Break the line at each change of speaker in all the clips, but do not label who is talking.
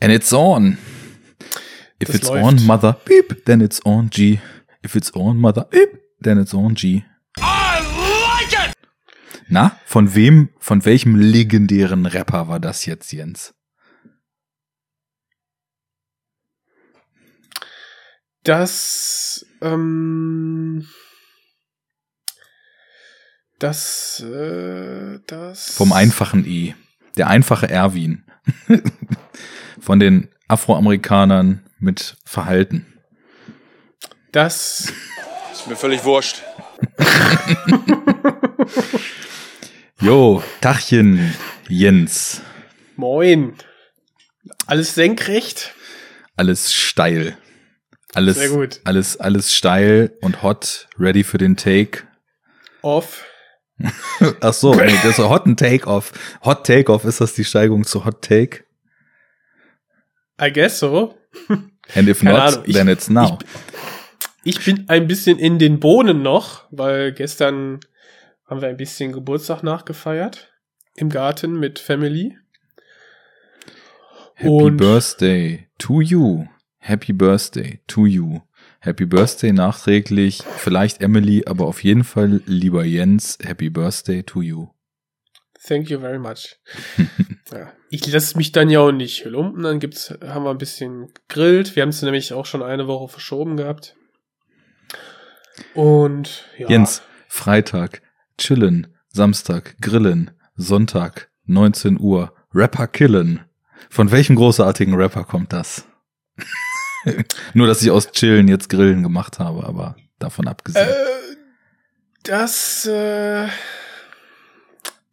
And it's on. If
Das
it's
läuft.
on, mother, beep, then it's on G. If it's on, mother, beep, then it's on G. Na, von wem, von welchem legendären Rapper war das jetzt, Jens?
Das, ähm, das, äh, das.
Vom einfachen E. Der einfache Erwin. von den Afroamerikanern mit Verhalten.
Das,
Ist mir völlig wurscht.
Jo, Tachchen, Jens.
moin. Alles senkrecht.
Alles steil. Alles,
Sehr gut.
alles, alles steil und hot, ready für den Take.
Off.
Ach so, nee, das ist Hot and Take Off. Hot Take Off, ist das die Steigung zu Hot Take?
I guess so.
And if
Keine
not,
Ahnung, ich-
then it's now.
Ich bin ein bisschen in den Bohnen noch, weil gestern haben wir ein bisschen Geburtstag nachgefeiert. Im Garten mit Family.
Happy
und-
Birthday to you. Happy Birthday to you. Happy Birthday nachträglich. Vielleicht Emily, aber auf jeden Fall lieber Jens. Happy Birthday to you.
Thank you very much. ja. Ich lasse mich dann ja auch nicht lumpen. Dann gibt's, haben wir ein bisschen gegrillt. Wir haben es nämlich auch schon eine Woche verschoben gehabt. Und ja.
Jens, Freitag, chillen. Samstag, grillen. Sonntag, 19 Uhr, Rapper killen. Von welchem großartigen Rapper kommt das? Nur, dass ich aus Chillen jetzt Grillen gemacht habe, aber davon abgesehen.
Äh, das, äh,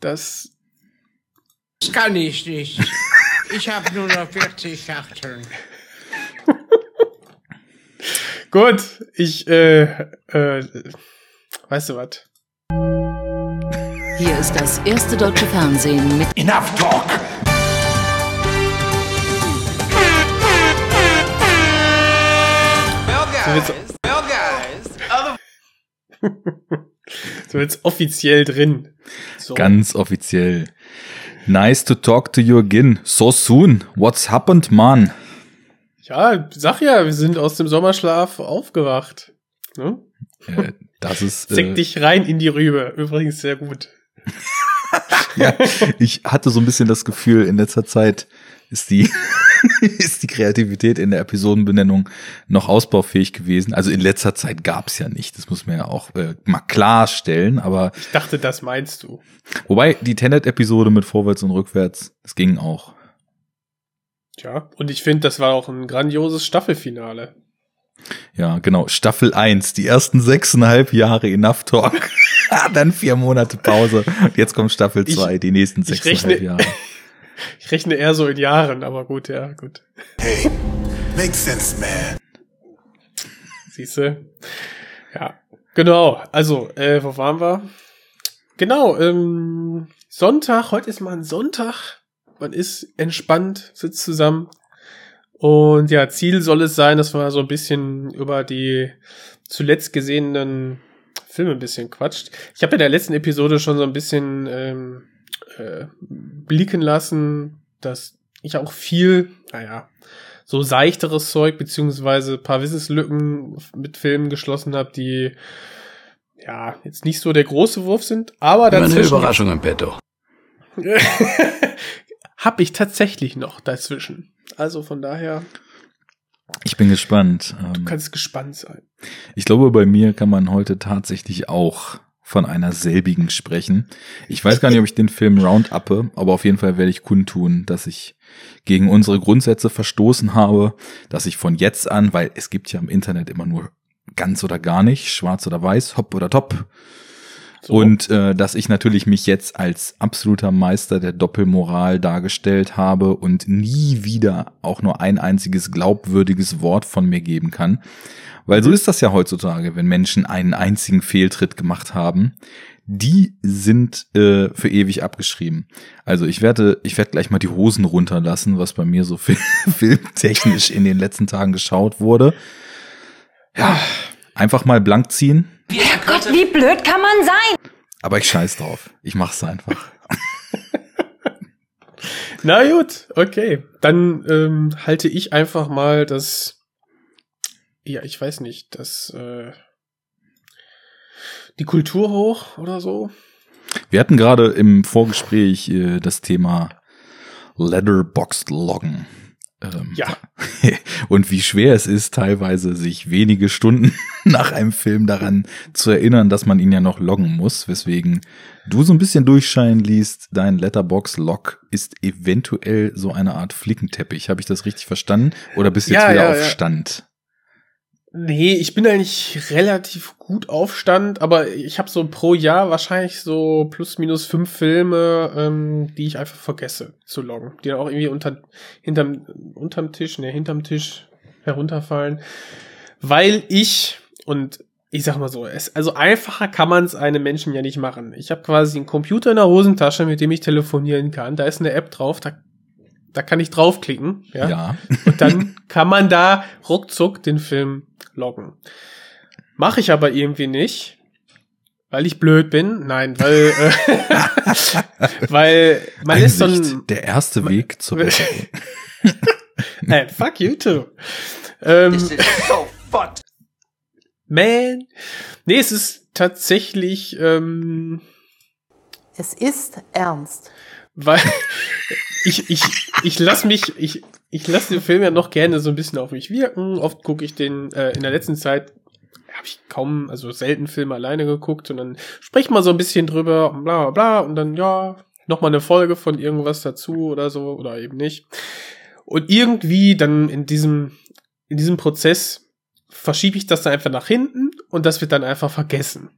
das,
Das kann ich nicht. Ich habe nur noch 40 Schachteln.
gut. Ich, äh, äh, weißt du was?
Hier ist das erste deutsche Fernsehen mit
Enough talk. Well,
guys.
Well, guys.
So jetzt offiziell drin. So.
Ganz offiziell. Nice to talk to you again. So soon. What's happened, man?
Ja, sag ja, wir sind aus dem Sommerschlaf aufgewacht. Ne?
Äh, das ist.
Zeck
Äh,
dich rein in die Rübe. Übrigens sehr gut.
ja, ich hatte so ein bisschen das Gefühl, in letzter Zeit ist die, ist die Kreativität in der Episodenbenennung noch ausbaufähig gewesen. Also in letzter Zeit gab's ja nicht. Das muss man ja auch äh, mal klarstellen. Aber
Ich dachte, das meinst du.
wobei die Tenet-Episode mit Vorwärts und Rückwärts, das ging auch.
Tja, und ich finde, das war auch ein grandioses Staffelfinale.
Ja, genau. Staffel 1, die ersten sechseinhalb Jahre Enough Talk. Dann vier Monate Pause. Und jetzt kommt Staffel
Ich-
2, die nächsten sechseinhalb Jahre.
Ich rechne eher so in Jahren, aber gut, ja, gut.
Hey, makes sense, man.
Siehst du? Ja, genau. Also, äh, wo waren wir? Genau, ähm, Sonntag, heute ist mal ein Sonntag. Man ist entspannt, sitzt zusammen. Und ja, Ziel soll es sein, dass man so ein bisschen über die zuletzt gesehenen Filme ein bisschen quatscht. Ich habe in der letzten Episode schon so ein bisschen ähm, äh, blicken lassen, dass ich auch viel, naja, so seichteres Zeug, beziehungsweise ein paar Wissenslücken mit Filmen geschlossen habe, die ja jetzt nicht so der große Wurf sind, aber
Eine
dazwischen
Überraschung im Petto.
hab ich tatsächlich noch dazwischen. Also von daher,
Ich bin gespannt.
du
Ähm,
kannst gespannt sein.
Ich glaube, bei mir kann man heute tatsächlich auch von einer selbigen sprechen. Ich weiß gar nicht, ob ich den Film Rounduppe, aber auf jeden Fall werde ich kundtun, dass ich gegen unsere Grundsätze verstoßen habe, dass ich von jetzt an, weil es gibt ja im Internet immer nur ganz oder gar nicht, schwarz oder weiß, hopp oder top.
So.
Und äh, dass ich natürlich mich jetzt als absoluter Meister der Doppelmoral dargestellt habe und nie wieder auch nur ein einziges glaubwürdiges Wort von mir geben kann. Weil so ist das ja heutzutage, wenn Menschen einen einzigen Fehltritt gemacht haben. Die sind äh, für ewig abgeschrieben. Also ich werde, ich werde gleich mal die Hosen runterlassen, was bei mir so fil filmtechnisch in den letzten Tagen geschaut wurde. Ja, einfach mal blank ziehen.
Gott, wie blöd kann man sein?
Aber ich scheiß drauf. Ich mach's einfach.
Na gut, okay. Dann ähm, halte ich einfach mal das, ja, ich weiß nicht, das, äh, die Kultur hoch oder so.
Wir hatten gerade im Vorgespräch äh, das Thema Letterboxd Loggen. Ähm,
Ja.
und wie schwer es ist, teilweise sich wenige Stunden nach einem Film daran zu erinnern, dass man ihn ja noch loggen muss, weswegen du so ein bisschen durchscheinen liest, dein Letterbox-Log ist eventuell so eine Art Flickenteppich. Habe ich das richtig verstanden? Oder bist du jetzt
Ja,
wieder
ja,
auf
ja.
Stand?
Nee, ich bin eigentlich relativ gut auf Stand, aber ich habe so pro Jahr wahrscheinlich so plus minus fünf Filme, ähm, die ich einfach vergesse zu loggen, die dann auch irgendwie unter, hinterm, unterm Tisch, ne, hinterm Tisch herunterfallen, weil ich und ich sag mal so, es, also einfacher kann man es einem Menschen ja nicht machen. Ich habe quasi einen Computer in der Hosentasche, mit dem ich telefonieren kann. Da ist eine App drauf, da, da kann ich draufklicken. Ja.
Ja.
Und dann kann man da ruckzuck den Film loggen. Mache ich aber irgendwie nicht, weil ich blöd bin. Nein, weil, äh, weil man ist so
Einsicht,
ein.
der erste Weg zur Besserung.
Hey, fuck you too. Ähm, man. Nee, es ist tatsächlich, ähm,
Es ist ernst.
Weil ich, ich, ich lass mich, ich, ich lass den Film ja noch gerne so ein bisschen auf mich wirken. Oft gucke ich den, äh, in der letzten Zeit habe ich kaum, also selten Filme alleine geguckt und dann spreche mal so ein bisschen drüber und bla bla bla und dann, ja, nochmal eine Folge von irgendwas dazu oder so oder eben nicht. Und irgendwie dann in diesem, in diesem Prozess verschiebe ich das dann einfach nach hinten und das wird dann einfach vergessen.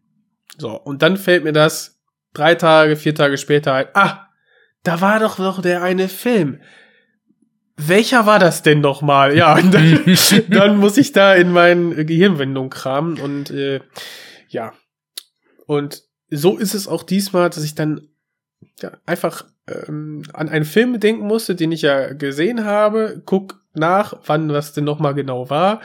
So, und dann fällt mir das drei Tage, vier Tage später ein, ah, da war doch noch der eine Film. Welcher war das denn noch mal? Ja, dann, dann muss ich da in meinen Gehirnwindung kramen und äh, ja. Und so ist es auch diesmal, dass ich dann ja, einfach ähm, an einen Film denken musste, den ich ja gesehen habe, guck nach, wann was denn noch mal genau war,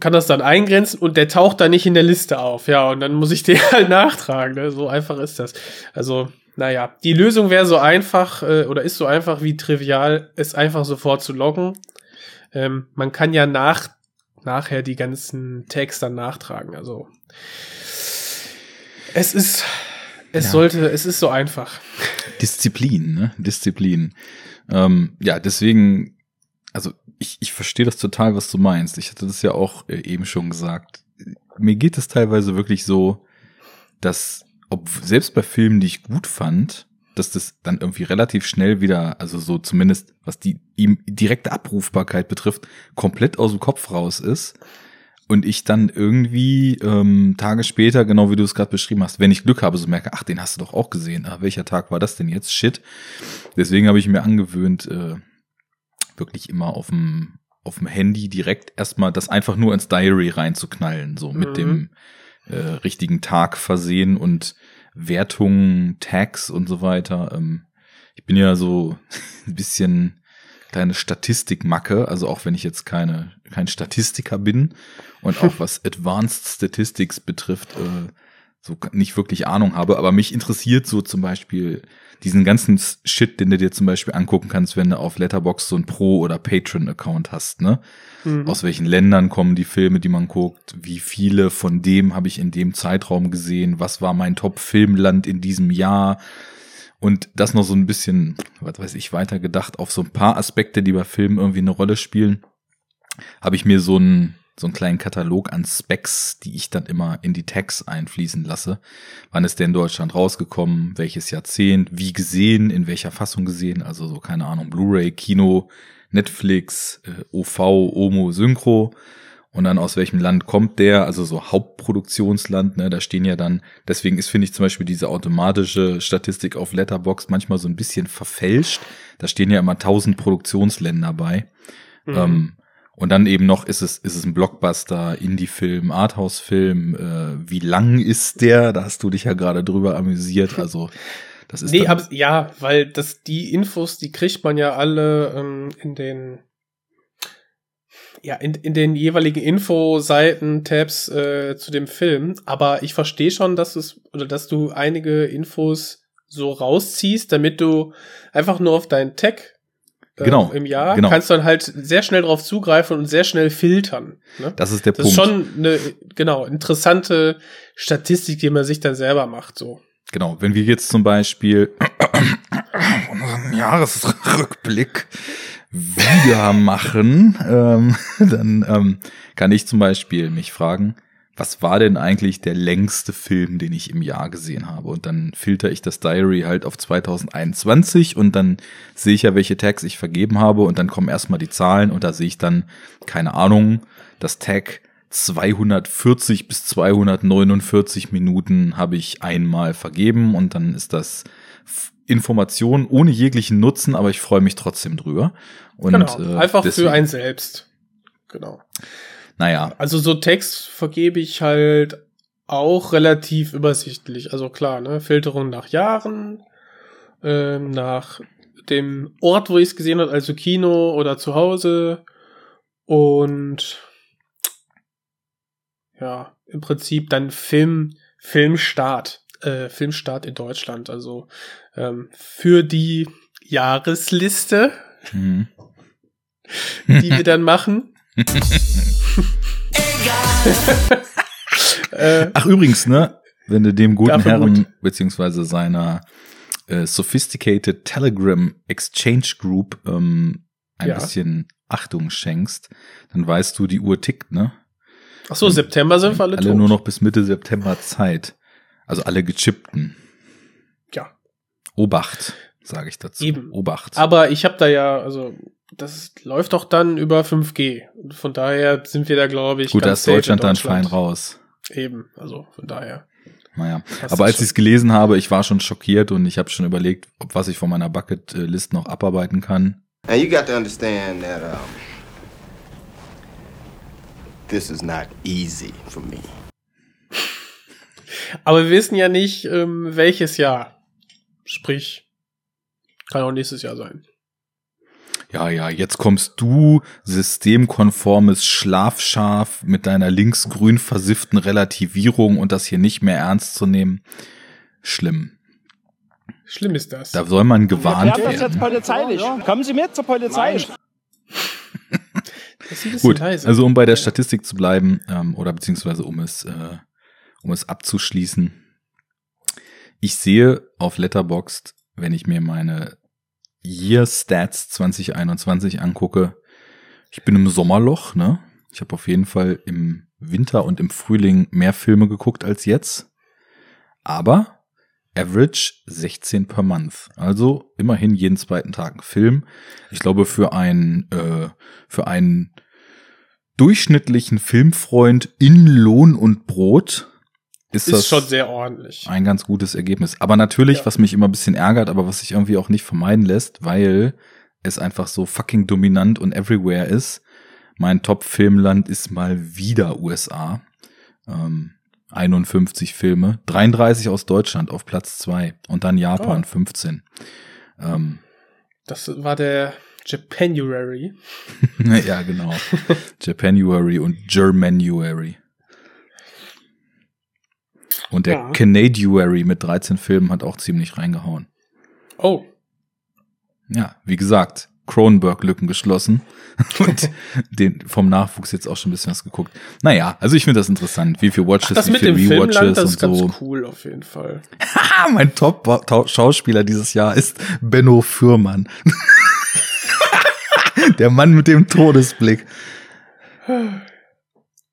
kann das dann eingrenzen und der taucht da nicht in der Liste auf. Ja, und dann muss ich den halt nachtragen. Ne? So einfach ist das. Also, naja, die Lösung wäre so einfach äh, oder ist so einfach wie trivial, es einfach sofort zu loggen. Ähm, man kann ja nach nachher die ganzen Tags dann nachtragen. Also es ist, es
Ja.
sollte, es ist so einfach.
Disziplin, ne? Disziplin. Ähm, ja, deswegen, also ich, ich verstehe das total, was du meinst. Ich hatte das ja auch äh, eben schon gesagt. Mir geht es teilweise wirklich so, dass, ob selbst bei Filmen, die ich gut fand, dass das dann irgendwie relativ schnell wieder, also so zumindest was die ihm direkte Abrufbarkeit betrifft, komplett aus dem Kopf raus ist. Und ich dann irgendwie ähm, Tage später, genau wie du es gerade beschrieben hast, wenn ich Glück habe, so merke, ach, den hast du doch auch gesehen. Ah, welcher Tag war das denn jetzt? Shit. Deswegen habe ich mir angewöhnt, äh, wirklich immer auf dem auf dem Handy direkt erstmal das einfach nur ins Diary reinzuknallen, so mit
Mhm.
dem äh, richtigen Tag versehen und Wertungen, Tags und so weiter. Ähm, ich bin ja so ein bisschen kleine Statistikmacke, also auch wenn ich jetzt keine kein Statistiker bin und auch was Advanced Statistics betrifft, äh, so nicht wirklich Ahnung habe, aber mich interessiert so zum Beispiel diesen ganzen Shit, den du dir zum Beispiel angucken kannst, wenn du auf Letterbox so ein Pro- oder Patron-Account hast, ne?
Mhm.
Aus welchen Ländern kommen die Filme, die man guckt? Wie viele von dem habe ich in dem Zeitraum gesehen? Was war mein Top-Filmland in diesem Jahr? Und das noch so ein bisschen, was weiß ich, weitergedacht auf so ein paar Aspekte, die bei Filmen irgendwie eine Rolle spielen, habe ich mir so einen, so einen kleinen Katalog an Specs, die ich dann immer in die Tags einfließen lasse. Wann ist der in Deutschland rausgekommen? Welches Jahrzehnt? Wie gesehen? In welcher Fassung gesehen? Also so, keine Ahnung, Blu-ray, Kino, Netflix, äh, OV, Omo, Synchro. Und dann aus welchem Land kommt der? Also so Hauptproduktionsland, ne? Da stehen ja dann, deswegen ist, finde ich, zum Beispiel diese automatische Statistik auf Letterbox manchmal so ein bisschen verfälscht. Da stehen ja immer tausend Produktionsländer bei.
Mhm.
Ähm, und dann eben noch, ist es, ist es ein Blockbuster, Indie-Film, Arthouse-Film, äh, wie lang ist der? Da hast du dich ja gerade drüber amüsiert. Also, das ist
Nee, hab's, ja, weil das, die Infos, die kriegt man ja alle ähm, in den ja, in, in den jeweiligen Infoseiten, Tabs äh, zu dem Film. Aber ich verstehe schon, dass es, oder dass du einige Infos so rausziehst, damit du einfach nur auf deinen Tag
Genau,
im Jahr
genau.
kannst du dann halt sehr schnell drauf zugreifen und sehr schnell filtern. Ne?
Das ist der
Das ist
Punkt.
schon eine, genau, interessante Statistik, die man sich dann selber macht, so.
Genau, wenn wir jetzt zum Beispiel unseren Jahresrückblick wieder machen, ähm, dann ähm, kann ich zum Beispiel mich fragen, was war denn eigentlich der längste Film, den ich im Jahr gesehen habe? Und dann filter ich das Diary halt auf 2021 und dann sehe ich ja, welche Tags ich vergeben habe und dann kommen erstmal die Zahlen und da sehe ich dann, keine Ahnung, das Tag 240 bis 249 Minuten habe ich einmal vergeben und dann ist das Information ohne jeglichen Nutzen, aber ich freue mich trotzdem drüber. Und,
genau.
äh,
einfach
deswegen-
für ein selbst. Genau.
Naja,
Also so Text vergebe ich halt auch relativ übersichtlich. Also klar, ne, Filterung nach Jahren, ähm, nach dem Ort, wo ich es gesehen habe, also Kino oder zu Hause und ja, im Prinzip dann Film, Filmstart, äh, Filmstart in Deutschland. Also ähm, für die Jahresliste,
mhm.
die wir dann machen. Äh,
Ach übrigens, ne, wenn du dem guten
Dafür
Herrn
gut.
beziehungsweise seiner äh, Sophisticated Telegram Exchange Group ähm, ein
Ja.
bisschen Achtung schenkst, dann weißt du, die Uhr tickt, ne?
ach so, September sind wir alle,
alle
tot.
nur noch bis Mitte September Zeit. Also alle gechippten.
Ja.
Obacht, sage ich dazu.
Eben.
Obacht.
Aber ich habe da ja, also das läuft doch dann über 5G. Und Von daher sind wir da, glaube ich,
Gut, da
ganz
ist
in
Deutschland dann fein
Deutschland.
raus.
Eben, also von daher.
Naja. Aber als ich es gelesen habe, ich war schon schockiert und ich habe schon überlegt, ob was ich von meiner Bucketlist noch abarbeiten kann.
And you got to understand that um, this is not easy for me.
Aber wir wissen ja nicht, ähm, welches Jahr. Sprich, kann auch nächstes Jahr sein.
Ja, ja, jetzt kommst du, systemkonformes Schlafschaf mit deiner linksgrün versifften Relativierung und das hier nicht mehr ernst zu nehmen. Schlimm.
Schlimm ist das.
Da soll man gewarnt
das jetzt
werden.
polizeilich. Kommen Sie mit zur Polizei.
Gut, also um bei der Statistik zu bleiben, ähm, oder beziehungsweise um es, äh, um es abzuschließen. Ich sehe auf Letterboxd, wenn ich mir meine Year Stats 2021 angucke, ich bin im Sommerloch, ne? Ich habe auf jeden Fall im Winter und im Frühling mehr Filme geguckt als jetzt. Aber Average 16 per Month. Also immerhin jeden zweiten Tag ein Film. Ich glaube, für einen, äh, für einen durchschnittlichen Filmfreund in Lohn und Brot ist,
ist
das
schon sehr ordentlich.
ein ganz gutes Ergebnis. Aber natürlich,
Ja.
was mich immer ein bisschen ärgert, aber was sich irgendwie auch nicht vermeiden lässt, weil es einfach so fucking dominant und everywhere ist. Mein Top-Filmland ist mal wieder USA. Ähm, 51 Filme, 33 aus Deutschland auf Platz zwei und dann Japan
Oh.
15. Ähm,
Das war der Japanuary.
ja, genau. Japanuary und Germanuary. Und der
Ja.
Canadiuary mit 13 Filmen hat auch ziemlich reingehauen.
Oh,
Ja, wie gesagt, Cronenberg-Lücken geschlossen und den vom Nachwuchs jetzt auch schon ein bisschen was geguckt. Naja, also ich finde das interessant, wie viel Watches,
das
wie
mit
viel
dem Filmland,
Rewatches
das
und
ist ganz
so.
cool auf jeden Fall.
Mein Top-Schauspieler dieses Jahr ist Benno Fürmann. Der Mann mit dem Todesblick.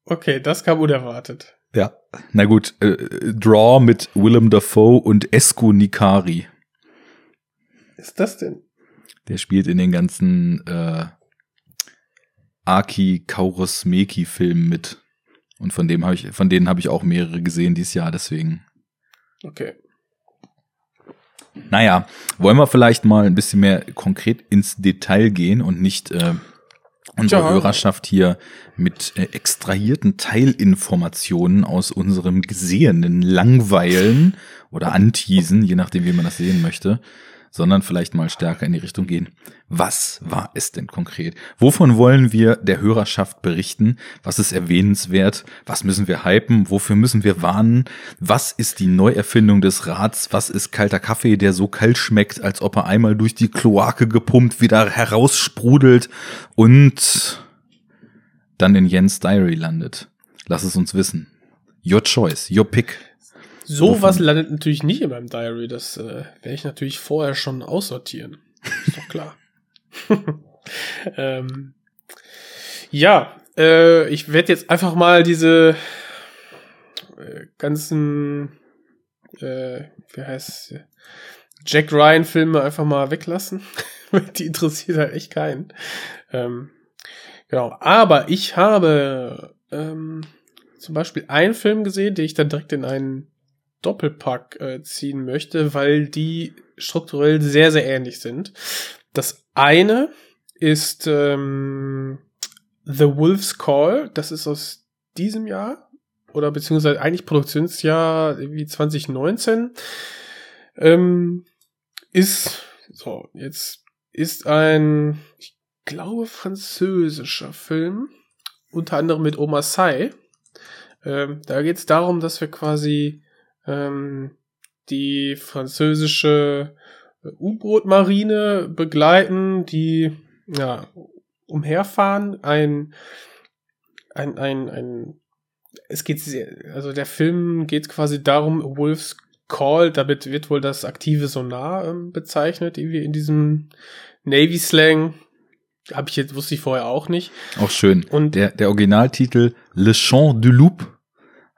Okay, das kam unerwartet.
Ja, na gut, äh, Draw mit Willem Dafoe und Esco Nikari.
ist das denn?
Der spielt in den ganzen äh, Aki Kaurismäki Filmen mit. Und von dem habe ich, von denen habe ich auch mehrere gesehen dieses Jahr, deswegen.
Okay.
Naja, wollen wir vielleicht mal ein bisschen mehr konkret ins Detail gehen und nicht äh, unsere
Ja.
Hörerschaft hier mit äh, extrahierten Teilinformationen aus unserem Gesehenen langweilen oder anteasen, je nachdem, wie man das sehen möchte, sondern vielleicht mal stärker in die Richtung gehen. Was war es denn konkret? Wovon wollen wir der Hörerschaft berichten? Was ist erwähnenswert? Was müssen wir hypen? Wofür müssen wir warnen? Was ist die Neuerfindung des Rats? Was ist kalter Kaffee, der so kalt schmeckt, als ob er einmal durch die Kloake gepumpt wieder heraussprudelt und dann in Jens Diary landet? Lass es uns wissen. Your choice, your pick.
Sowas landet natürlich nicht in meinem Diary. Das äh, werde ich natürlich vorher schon aussortieren. Ist doch klar. ähm, ja, äh, ich werde jetzt einfach mal diese äh, ganzen, äh, wie heißt Jack Ryan Filme einfach mal weglassen. Die interessiert halt echt keinen. Ähm, genau. Aber ich habe ähm, zum Beispiel einen Film gesehen, den ich dann direkt in einen Doppelpack äh, ziehen möchte, weil die strukturell sehr, sehr ähnlich sind. Das eine ist ähm, The Wolf's Call, das ist aus diesem Jahr oder beziehungsweise eigentlich Produktionsjahr wie 2019. Ähm, ist so, jetzt ist ein, ich glaube, französischer Film, unter anderem mit Oma Sai. Ähm, da geht es darum, dass wir quasi ähm, die französische U-Boot-Marine begleiten, die ja, umherfahren. Ein, ein, ein, ein, es geht sehr, also der Film geht quasi darum, Wolf's Call, damit wird wohl das aktive Sonar ähm, bezeichnet, irgendwie in diesem Navy-Slang. Habe ich jetzt, wusste ich vorher auch nicht.
Auch schön. Und der, der Originaltitel Le Chant du Loup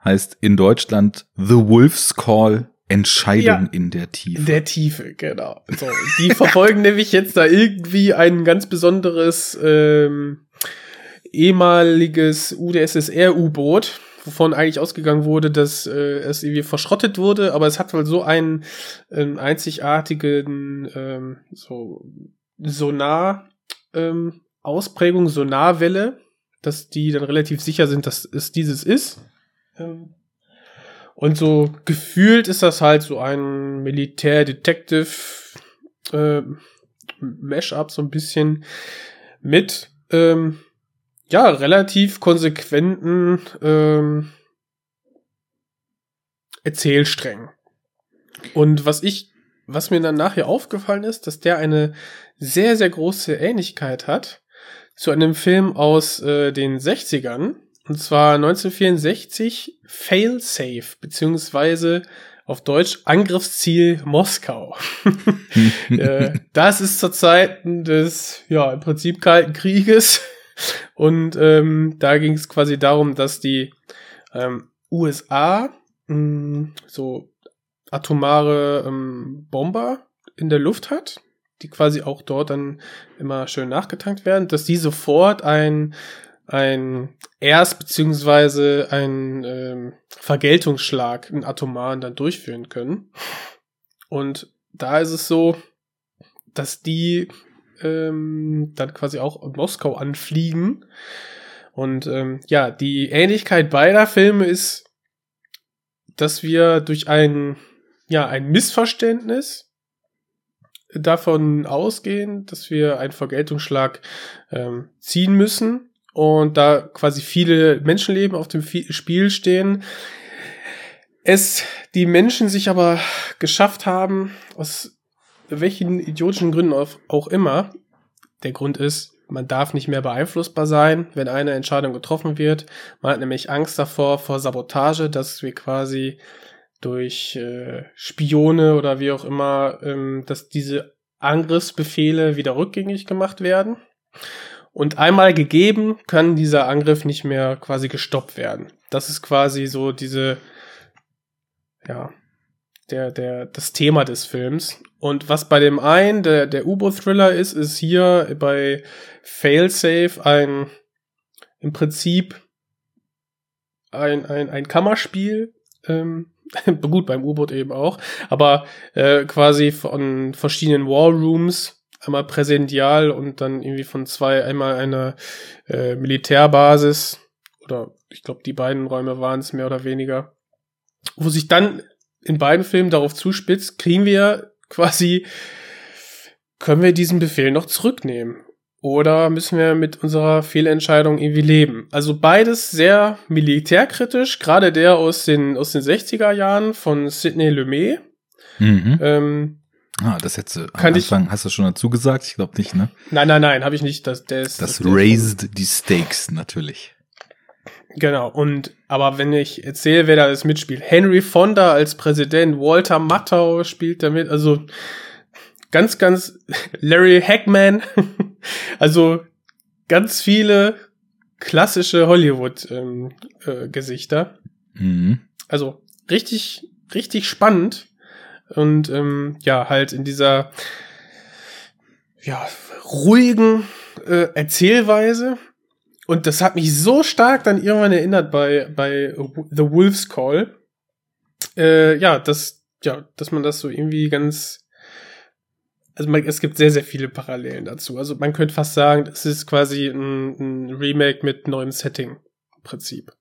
heißt in Deutschland The Wolf's Call Entscheidung ja, in der Tiefe.
In der Tiefe, genau. So, die verfolgen nämlich jetzt da irgendwie ein ganz besonderes ähm, ehemaliges UdSSR-U-Boot, wovon eigentlich ausgegangen wurde, dass äh, es irgendwie verschrottet wurde, aber es hat wohl so einen ähm, einzigartigen ähm, so Sonar ähm, Ausprägung, Sonarwelle, dass die dann relativ sicher sind, dass es dieses ist. Ähm, und so gefühlt ist das halt so ein Militär-Detective äh, Mashup so ein bisschen mit ähm, ja relativ konsequenten ähm, Erzählsträngen. Und was ich, was mir dann nachher aufgefallen ist, dass der eine sehr, sehr große Ähnlichkeit hat zu einem Film aus äh, den 60ern, und zwar 1964 Failsafe, beziehungsweise auf Deutsch Angriffsziel Moskau. Äh, das ist zur Zeit des, ja, im Prinzip Kalten Krieges. Und ähm, da ging es quasi darum, dass die ähm, USA mh, hm, so atomare ähm, Bomber in der Luft hat, die quasi auch dort dann immer schön nachgetankt werden, dass die sofort ein ein Erst- beziehungsweise ein ähm, Vergeltungsschlag, einen atomaren, dann durchführen können. Und da ist es so, dass die ähm, dann quasi auch in Moskau anfliegen. Und ähm, ja, die Ähnlichkeit beider Filme ist, dass wir durch ein, ja, ein Missverständnis davon ausgehen, dass wir einen Vergeltungsschlag ähm, ziehen müssen und da quasi viele Menschenleben auf dem Spiel stehen. Es die Menschen sich aber geschafft haben, aus welchen idiotischen Gründen auch immer. Der Grund ist, man darf nicht mehr beeinflussbar sein, wenn eine Entscheidung getroffen wird. Man hat nämlich Angst davor, vor Sabotage, dass wir quasi durch äh, Spione oder wie auch immer, ähm, dass diese Angriffsbefehle wieder rückgängig gemacht werden. Und einmal gegeben, kann dieser Angriff nicht mehr quasi gestoppt werden. Das ist quasi so diese, ja, der, der, das Thema des Films. Und was bei dem einen der, der U-Boot-Thriller ist, ist hier bei Failsafe ein, im Prinzip ein, ein, ein Kammerspiel, ähm, gut beim U-Boot eben auch, aber äh, quasi von verschiedenen Wallrooms einmal präsential und dann irgendwie von zwei, einmal eine äh, Militärbasis oder ich glaube, die beiden Räume waren es mehr oder weniger, wo sich dann in beiden Filmen darauf zuspitzt, kriegen wir quasi können wir diesen Befehl noch zurücknehmen? Oder müssen wir mit unserer Fehlentscheidung irgendwie leben? Also beides sehr militärkritisch, gerade der aus den, aus den 60er Jahren von Sidney Lumet.
Mhm.
Ähm,
ah, das hättest du am
kann ich-
Anfang, hast du schon dazu gesagt? Ich glaube nicht, ne?
nein, nein, nein, habe ich nicht. Das, der ist,
Das
der-
raised die stakes natürlich.
Genau, und aber wenn ich erzähle, wer da alles mitspielt, Henry Fonda als Präsident, Walter Matthau spielt damit, also ganz, ganz Larry Hackman, also ganz viele klassische Hollywood-Gesichter.
Mhm.
also richtig, richtig spannend. Und ähm, ja, halt in dieser ja, ruhigen äh, Erzählweise. Und das hat mich so stark dann irgendwann erinnert bei, bei The Wolf's Call. Äh, ja, dass, ja, dass man das so irgendwie ganz. Also man, es gibt sehr, sehr viele Parallelen dazu. Also man könnte fast sagen, das ist quasi ein, ein Remake mit neuem Setting. Im Prinzip.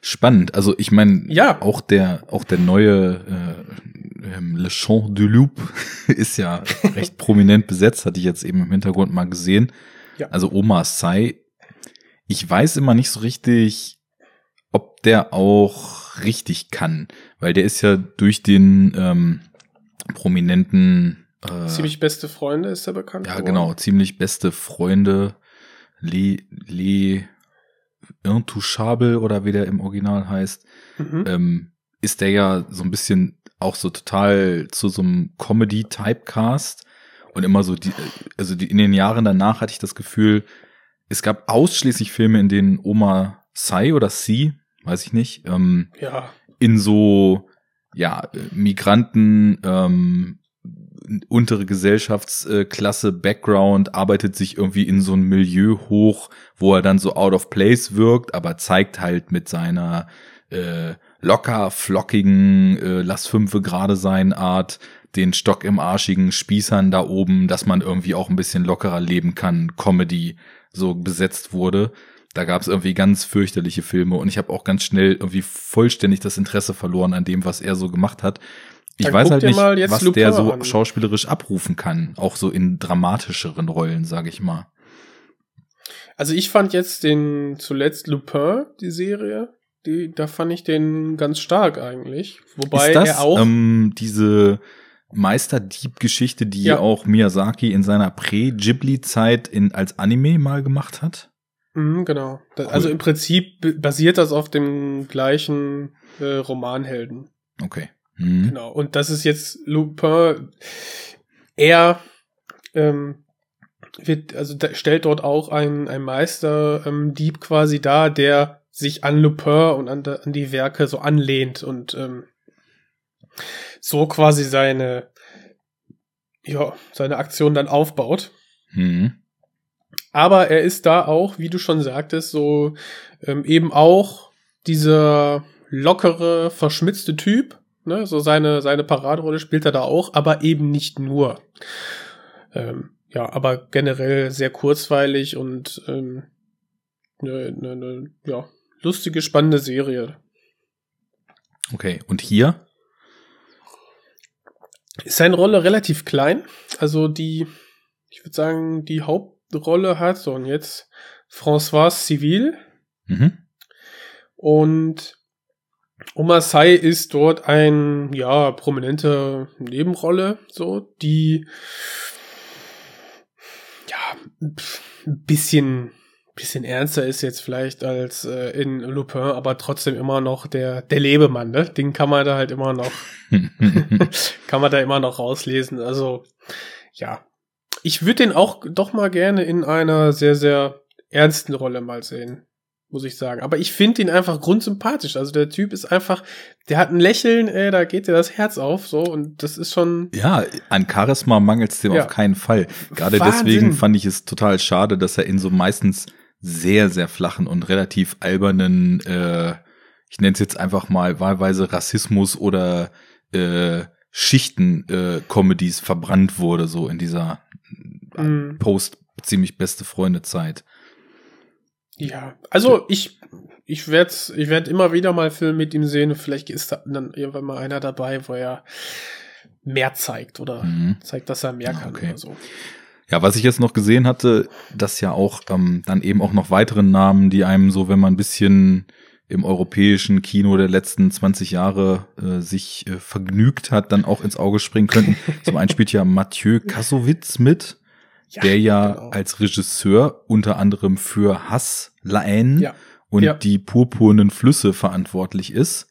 Spannend. Also ich meine,
Ja.
auch der, auch der neue äh, ähm, Le Champ du Loup ist ja recht prominent besetzt, hatte ich jetzt eben im Hintergrund mal gesehen.
Ja.
Also Oma Sai. Ich weiß immer nicht so richtig, ob der auch richtig kann, weil der ist ja durch den ähm, prominenten äh,
Ziemlich beste Freunde ist er bekannt.
ja,
geworden.
genau, ziemlich beste Freunde. Le, Le Intouchable oder wie der im Original heißt,
Mhm.
ähm, ist der ja so ein bisschen auch so total zu so einem Comedy-Typecast. Und immer so die, also die, in den Jahren danach hatte ich das Gefühl, es gab ausschließlich Filme, in denen Oma Sai oder Sie, weiß ich nicht, ähm,
Ja,
in so ja Migranten ähm, untere Gesellschaftsklasse Background arbeitet sich irgendwie in so ein Milieu hoch, wo er dann so out of place wirkt, aber zeigt halt mit seiner äh, locker flockigen äh, lass fünfe gerade sein Art den Stock im arschigen Spießern da oben, dass man irgendwie auch ein bisschen lockerer leben kann, Comedy so besetzt wurde. Da gab es irgendwie ganz fürchterliche Filme und ich habe auch ganz schnell irgendwie vollständig das Interesse verloren an dem, was er so gemacht hat. Ich
Dann
weiß halt nicht, was
Lupin
der so
an.
schauspielerisch abrufen kann, auch so in dramatischeren Rollen, sage ich mal.
also ich fand jetzt den zuletzt Lupin, die Serie, die, da fand ich den ganz stark eigentlich. Wobei
Ist das
er auch.
ähm, diese Meisterdieb-Geschichte, die
Ja.
auch Miyazaki in seiner Prä-Ghibli-Zeit in als Anime mal gemacht hat?
Mhm, genau. Da,
Cool.
Also im Prinzip basiert das auf dem gleichen äh, Romanhelden.
Okay. Mhm.
Genau. Und das ist jetzt Lupin. Er ähm, wird, also da stellt dort auch ein, ein Meister ähm, quasi da, der sich an Lupin und an, an die Werke so anlehnt und ähm, so quasi seine ja, seine Aktion dann aufbaut.
Mhm.
Aber er ist da auch, wie du schon sagtest, so ähm, eben auch dieser lockere, verschmitzte Typ. Ne? So seine, seine Paraderolle spielt er da auch, aber eben nicht nur. Ähm, ja, aber generell sehr kurzweilig und ähm, ne, ne, ne, ja, lustige, spannende Serie.
Okay. Und hier?
Ist seine Rolle relativ klein. Also die, ich würde sagen, die Hauptrolle hat so und jetzt François Civil.
Mhm.
Und Oma Sai ist dort ein, ja, prominente Nebenrolle, so, die, ja, ein bisschen, bisschen ernster ist jetzt vielleicht als äh, in Lupin, aber trotzdem immer noch der, der Lebemann, ne? Den kann man da halt immer noch, kann man da immer noch rauslesen. Also, ja. Ich würde den auch doch mal gerne in einer sehr, sehr ernsten Rolle mal sehen muss ich sagen. Aber ich finde ihn einfach grundsympathisch. Also der Typ ist einfach, der hat ein Lächeln, ey, da geht dir das Herz auf, so und das ist schon.
Ja, an Charisma mangelt es dem
Ja.
auf keinen Fall. Gerade
Wahnsinn.
deswegen fand ich es total schade, dass er in so meistens sehr, sehr flachen und relativ albernen, äh, ich nenne es jetzt einfach mal wahlweise Rassismus oder äh, Schichten-Comedies verbrannt wurde, so in dieser
Mm,
Post ziemlich beste Freunde Zeit.
ja, also ich, ich werde ich werd immer wieder mal Filme mit ihm sehen. Vielleicht ist da dann irgendwann mal einer dabei, wo er mehr zeigt oder
Mhm.
zeigt, dass er mehr
Ah,
kann
okay.
oder so.
Ja, was ich jetzt noch gesehen hatte, dass ja auch ähm, dann eben auch noch weitere Namen, die einem so, wenn man ein bisschen im europäischen Kino der letzten 20 Jahre äh, sich äh, vergnügt hat, dann auch ins Auge springen könnten. Zum einen spielt ja Mathieu Kassowitz mit, der ja
genau.
als Regisseur unter anderem für Hass, La Haine
Ja.
und
Ja.
die purpurnen Flüsse verantwortlich ist.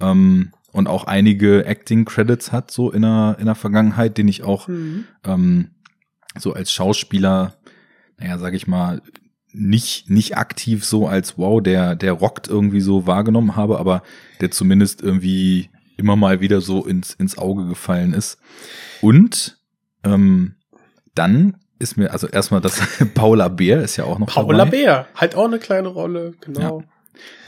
Ähm, und auch einige Acting-Credits hat, so in der, in der Vergangenheit, den ich auch
Mhm.
ähm, so als Schauspieler, naja, sag ich mal, nicht, nicht aktiv so als wow, der, der rockt irgendwie so wahrgenommen habe, aber der zumindest irgendwie immer mal wieder so ins, ins Auge gefallen ist. Und ähm, dann ist mir, also erstmal das Paula Bär ist ja auch noch
Paula
dabei.
Bär, halt auch eine kleine Rolle, genau.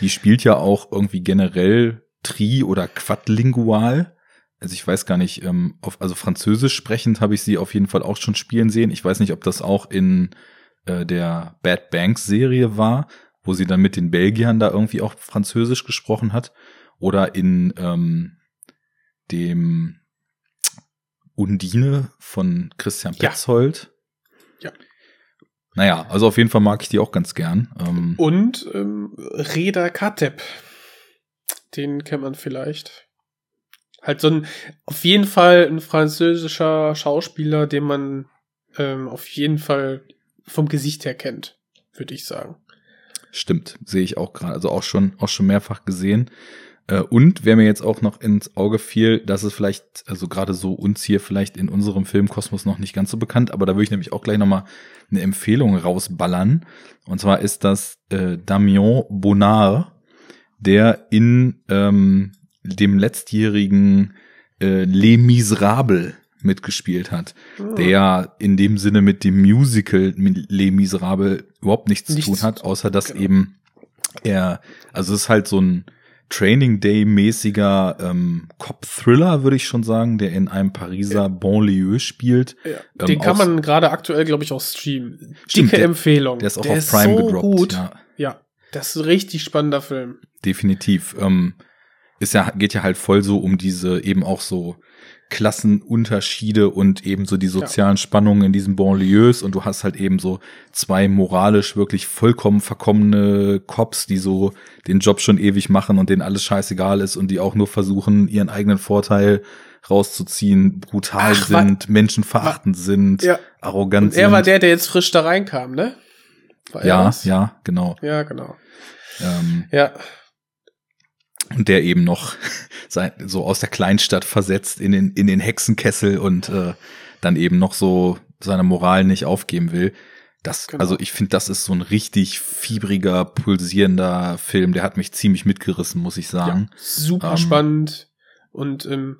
Die spielt ja auch irgendwie generell tri- oder quadlingual. Also ich weiß gar nicht, ähm, auf, also französisch sprechend habe ich sie auf jeden Fall auch schon spielen sehen. Ich weiß nicht, ob das auch in äh, der Bad Banks Serie war, wo sie dann mit den Belgiern da irgendwie auch französisch gesprochen hat. Oder in ähm, dem Undine von Christian
Ja.
Petzold.
Ja.
Naja, also auf jeden Fall mag ich die auch ganz gern. Ähm,
Und ähm, Reda Kateb, den kennt man vielleicht. Halt so ein, auf jeden Fall ein französischer Schauspieler, den man ähm, auf jeden Fall vom Gesicht her kennt, würde ich sagen.
Stimmt, sehe ich auch gerade, also auch schon, auch schon mehrfach gesehen. Äh, Und wer mir jetzt auch noch ins Auge fiel, dass es vielleicht, also gerade so uns hier vielleicht in unserem Filmkosmos noch nicht ganz so bekannt, aber da würde ich nämlich auch gleich nochmal eine Empfehlung rausballern. Und zwar ist das äh, Damien Bonnard, der in ähm, dem letztjährigen äh, Les Miserables mitgespielt hat, der ja in dem Sinne mit dem Musical Les Miserables überhaupt nichts,
Nichts
zu tun hat, außer dass
genau.
eben er, also es ist halt so ein Training Day mäßiger ähm, Cop-Thriller, würde ich schon sagen, der in einem Pariser Banlieue spielt.
Ja, den
Ähm,
kann man gerade aktuell, glaube ich, auch streamen.
Stimmt,
Dicke
der-
Empfehlung.
Der ist auch auf Prime
so
gedroppt.
gut.
Ja.
Ja, das ist ein richtig spannender Film.
definitiv. Ähm, ist ja, geht ja halt voll so um diese eben auch so Klassenunterschiede und eben so die sozialen Spannungen in diesen Banlieues und du hast halt eben so zwei moralisch wirklich vollkommen verkommene Cops, die so den Job schon ewig machen und denen alles scheißegal ist und die auch nur versuchen, ihren eigenen Vorteil rauszuziehen, brutal
Ach,
sind, menschenverachtend sind,
Ja.
arrogant
Und er
sind.
war der, der jetzt frisch da reinkam, ne? War
ja, ja, genau.
Ja, genau.
Ähm,
Ja,
und der eben noch so aus der Kleinstadt versetzt in den, in den Hexenkessel und äh, dann eben noch so seine Moral nicht aufgeben will. Das,
Genau.
also ich finde, das ist so ein richtig fiebriger, pulsierender Film. Der hat mich ziemlich mitgerissen, muss ich sagen.
super
Ähm,
spannend. Und ähm,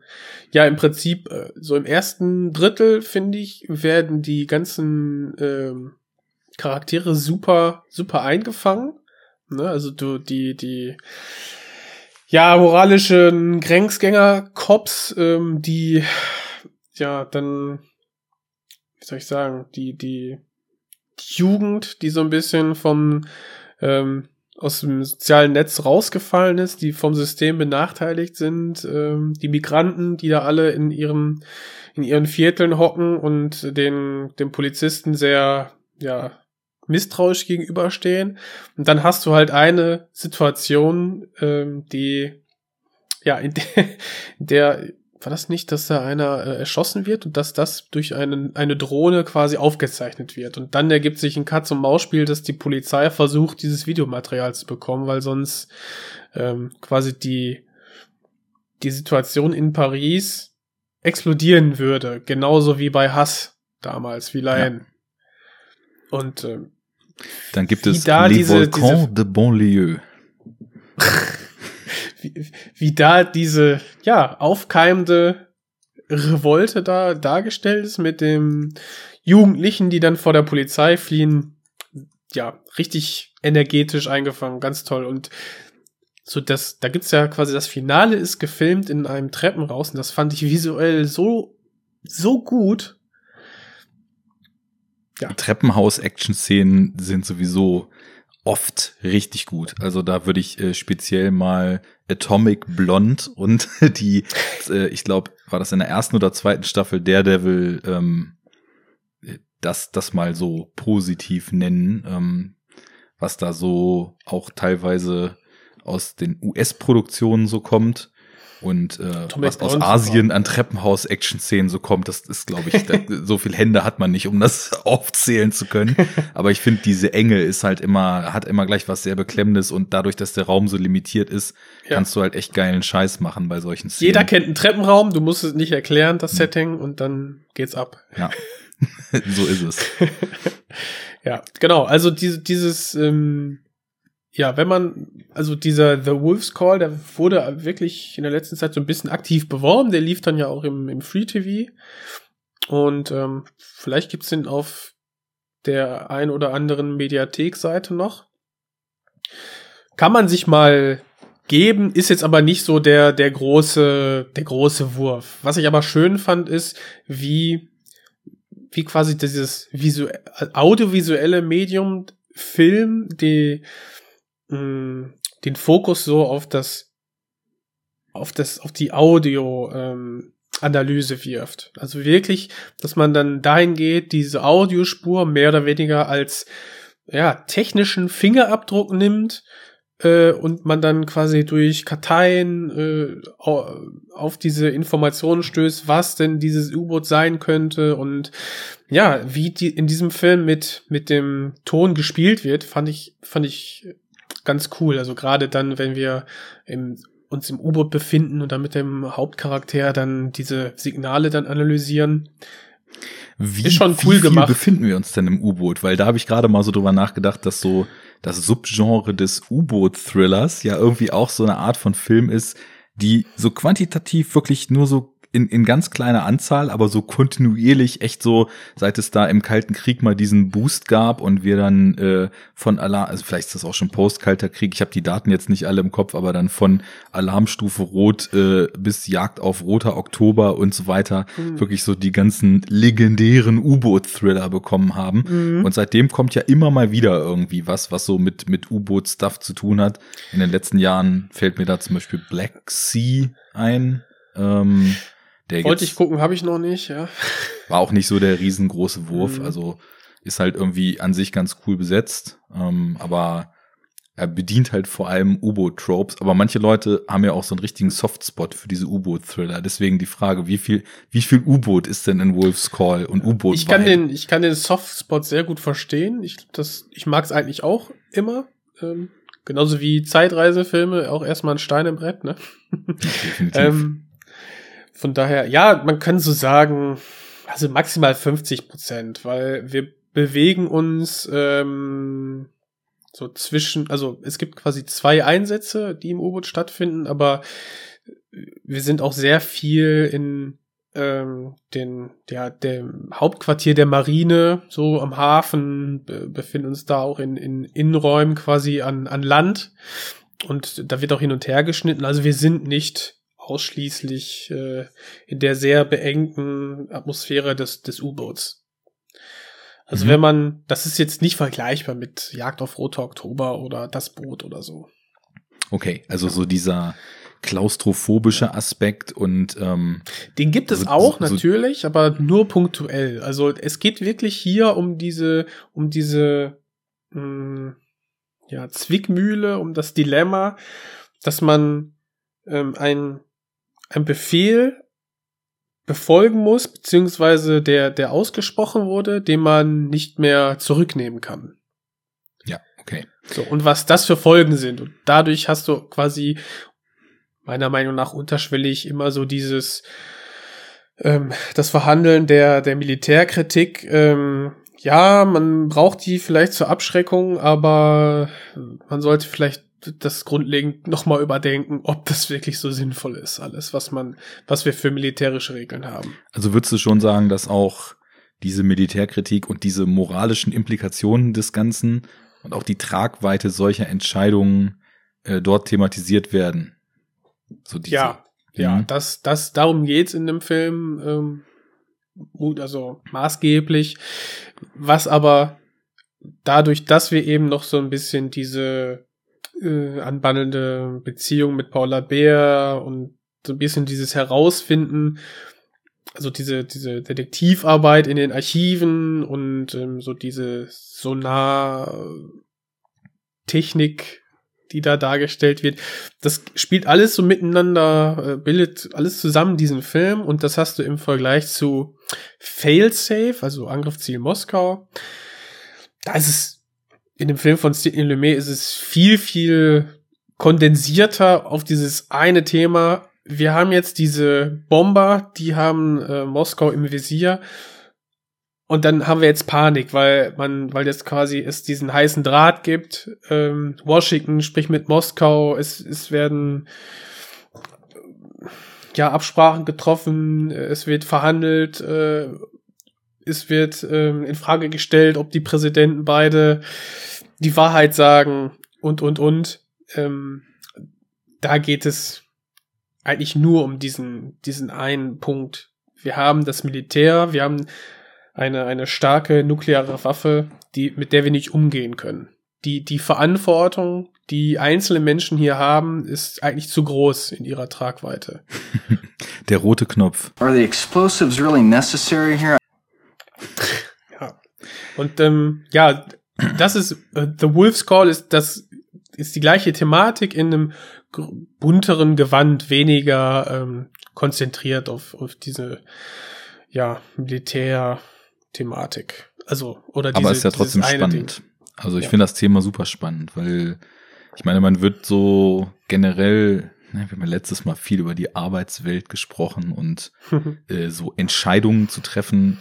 ja, im Prinzip, äh, so im ersten Drittel, finde ich, werden die ganzen ähm, Charaktere super, super eingefangen. Ne? Also du, die, die ja, moralischen Grenzgänger-Cops, ähm, die ja dann, wie soll ich sagen, die, die Jugend, die so ein bisschen vom ähm, aus dem sozialen Netz rausgefallen ist, die vom System benachteiligt sind, ähm, die Migranten, die da alle in ihren in ihren Vierteln hocken und den dem Polizisten sehr ja misstrauisch gegenüberstehen. Und dann hast du halt eine Situation, ähm, die ja in der, in der war das nicht, dass da einer äh, erschossen wird und dass das durch einen, eine Drohne quasi aufgezeichnet wird. Und dann ergibt sich ein Katz-und-Maus-Spiel, dass die Polizei versucht, dieses Videomaterial zu bekommen, weil sonst ähm, quasi die, die Situation in Paris explodieren würde. Genauso wie bei Hass damals, wie Lion. Und ähm,
Dann gibt
Wie
es
da
Les
diese-
Volcans
diese-
de Banlieue.
wie, wie da diese, ja, aufkeimende Revolte da dargestellt ist mit dem Jugendlichen, die dann vor der Polizei fliehen. Ja, richtig energetisch eingefangen, ganz toll. Und so das, da gibt's ja quasi das Finale ist gefilmt in einem Treppenhaus und das fand ich visuell so, so gut. Ja.
Treppenhaus-Action-Szenen sind sowieso oft richtig gut. Also da würde ich äh, speziell mal Atomic Blonde und die, äh, ich glaube, war das in der ersten oder zweiten Staffel Daredevil, ähm, das, das mal so positiv nennen, ähm, was da so auch teilweise aus den US-Produktionen so kommt und äh, was aus Asien an Treppenhaus-Action-Szenen so kommt, das ist, glaube ich, da, so viel Hände hat man nicht, um das aufzählen zu können. Aber ich finde, diese Enge ist halt immer, hat immer gleich was sehr Beklemmendes und dadurch, dass der Raum so limitiert ist, ja. kannst du halt echt geilen Scheiß machen bei solchen Szenen.
Jeder kennt einen Treppenraum, du musst es nicht erklären, das hm. Setting, und dann geht's ab.
Ja. so ist es.
ja, genau. Also diese, dieses, ähm, ja, wenn man, also dieser The Wolf's Call, der wurde wirklich in der letzten Zeit so ein bisschen aktiv beworben. Der lief dann ja auch im, im Free TV. Und ähm, vielleicht gibt's den auf der ein oder anderen Mediathek-Seite noch. Kann man sich mal geben, ist jetzt aber nicht so der, der große, der große Wurf. Was ich aber schön fand, ist, wie, wie quasi dieses visu audiovisuelle Medium Film, die, mh, den Fokus so auf das, auf das, auf die Audio, ähm, Analyse wirft. Also wirklich, dass man dann dahin geht, diese Audiospur mehr oder weniger als ja, technischen Fingerabdruck nimmt äh, und man dann quasi durch Karteien äh, auf diese Informationen stößt, was denn dieses U-Boot sein könnte und ja, wie die in diesem Film mit mit dem Ton gespielt wird, fand ich fand ich ganz cool. Also gerade dann, wenn wir im, uns im U-Boot befinden und dann mit dem Hauptcharakter dann diese Signale dann analysieren.
Wie, ist schon cool wie viel gemacht. befinden wir uns denn im U-Boot? Weil da habe ich gerade mal so drüber nachgedacht, dass so das Subgenre des U-Boot-Thrillers ja irgendwie auch so eine Art von Film ist, die so quantitativ wirklich nur so in, in ganz kleiner Anzahl, aber so kontinuierlich echt so, seit es da im Kalten Krieg mal diesen Boost gab und wir dann äh, von Alarm, also vielleicht ist das auch schon Post-Kalter Krieg, ich habe die Daten jetzt nicht alle im Kopf, aber dann von Alarmstufe Rot äh, bis Jagd auf Roter Oktober und so weiter mhm. wirklich so die ganzen legendären U-Boot-Thriller bekommen haben. Mhm. Und seitdem kommt ja immer mal wieder irgendwie was, was so mit, mit U-Boot-Stuff zu tun hat. In den letzten Jahren fällt mir da zum Beispiel Black Sea ein. Ähm,
der Wollte ich gucken, habe ich noch nicht, ja.
War auch nicht so der riesengroße Wurf, mhm. also ist halt irgendwie an sich ganz cool besetzt, ähm, aber er bedient halt vor allem U-Boot-Tropes, aber manche Leute haben ja auch so einen richtigen Softspot für diese U-Boot-Thriller. Deswegen die Frage, wie viel, wie viel U-Boot ist denn in Wolf's Call und U-Boot?
Ich kann den, ich kann den Softspot sehr gut verstehen. Ich, das, ich mag es eigentlich auch immer. Ähm, genauso wie Zeitreisefilme, auch erstmal ein Stein im Brett, ne? Definitiv. ähm, von daher, ja, man kann so sagen, also maximal 50 Prozent, weil wir bewegen uns ähm, so zwischen, also es gibt quasi zwei Einsätze, die im U-Boot stattfinden, aber wir sind auch sehr viel in ähm, den, der, dem Hauptquartier der Marine, so am Hafen, be befinden uns da auch in, in Innenräumen quasi an, an Land. Und da wird auch hin und her geschnitten. Also wir sind nicht ausschließlich äh, in der sehr beengten Atmosphäre des, des U-Boots. Also mhm. wenn man, das ist jetzt nicht vergleichbar mit Jagd auf Roter Oktober oder das Boot oder so.
Okay, also so dieser klaustrophobische Aspekt und ähm,
den gibt es so, auch so, natürlich, aber nur punktuell. Also es geht wirklich hier um diese, um diese mh, hm, ja, Zwickmühle, um das Dilemma, dass man ähm, ein ein Befehl befolgen muss, beziehungsweise der, der ausgesprochen wurde, den man nicht mehr zurücknehmen kann.
Ja, okay.
So, und was das für Folgen sind. Und dadurch hast du quasi meiner Meinung nach unterschwellig immer so dieses, ähm, das Verhandeln der, der Militärkritik, ähm, ja, man braucht die vielleicht zur Abschreckung, aber man sollte vielleicht das grundlegend nochmal überdenken, ob das wirklich so sinnvoll ist, alles, was man, was wir für militärische Regeln haben.
Also würdest du schon sagen, dass auch diese Militärkritik und diese moralischen Implikationen des Ganzen und auch die Tragweite solcher Entscheidungen äh, dort thematisiert werden?
So diese, ja, ja, mhm. das, das, darum geht's in dem Film, ähm, also maßgeblich. Was aber dadurch, dass wir eben noch so ein bisschen diese äh, anbandelnde Beziehung mit Paula Bär und so ein bisschen dieses Herausfinden, also diese, diese Detektivarbeit in den Archiven und ähm, so diese Sonar-Technik, die da dargestellt wird, das spielt alles so miteinander, äh, bildet alles zusammen diesen Film und das hast du im Vergleich zu Failsafe, also Angriffsziel Moskau. Da ist es in dem Film von Sidney Lumet ist es viel, viel kondensierter auf dieses eine Thema. Wir haben jetzt diese Bomber, die haben äh, Moskau im Visier. Und dann haben wir jetzt Panik, weil man, weil jetzt quasi es diesen heißen Draht gibt. Ähm, Washington spricht mit Moskau, es, es werden ja Absprachen getroffen, es wird verhandelt, äh, es wird ähm, in Frage gestellt, ob die Präsidenten beide die Wahrheit sagen und und und. Ähm, da geht es eigentlich nur um diesen diesen einen Punkt. Wir haben das Militär, wir haben eine, eine starke nukleare Waffe, die, mit der wir nicht umgehen können. Die, die Verantwortung, die einzelne Menschen hier haben, ist eigentlich zu groß in ihrer Tragweite.
Der rote Knopf.
Are the explosives really necessary here?
Und ähm, ja, das ist uh, The Wolf's Call ist das ist die gleiche Thematik in einem bunteren Gewand, weniger ähm, konzentriert auf, auf diese ja Militär Thematik. Also, oder diese,
Aber ist ja trotzdem spannend. Also ich ja. finde das Thema super spannend, weil ich meine, man wird so generell, ne, wir haben ja letztes Mal viel über die Arbeitswelt gesprochen und äh, so Entscheidungen zu treffen,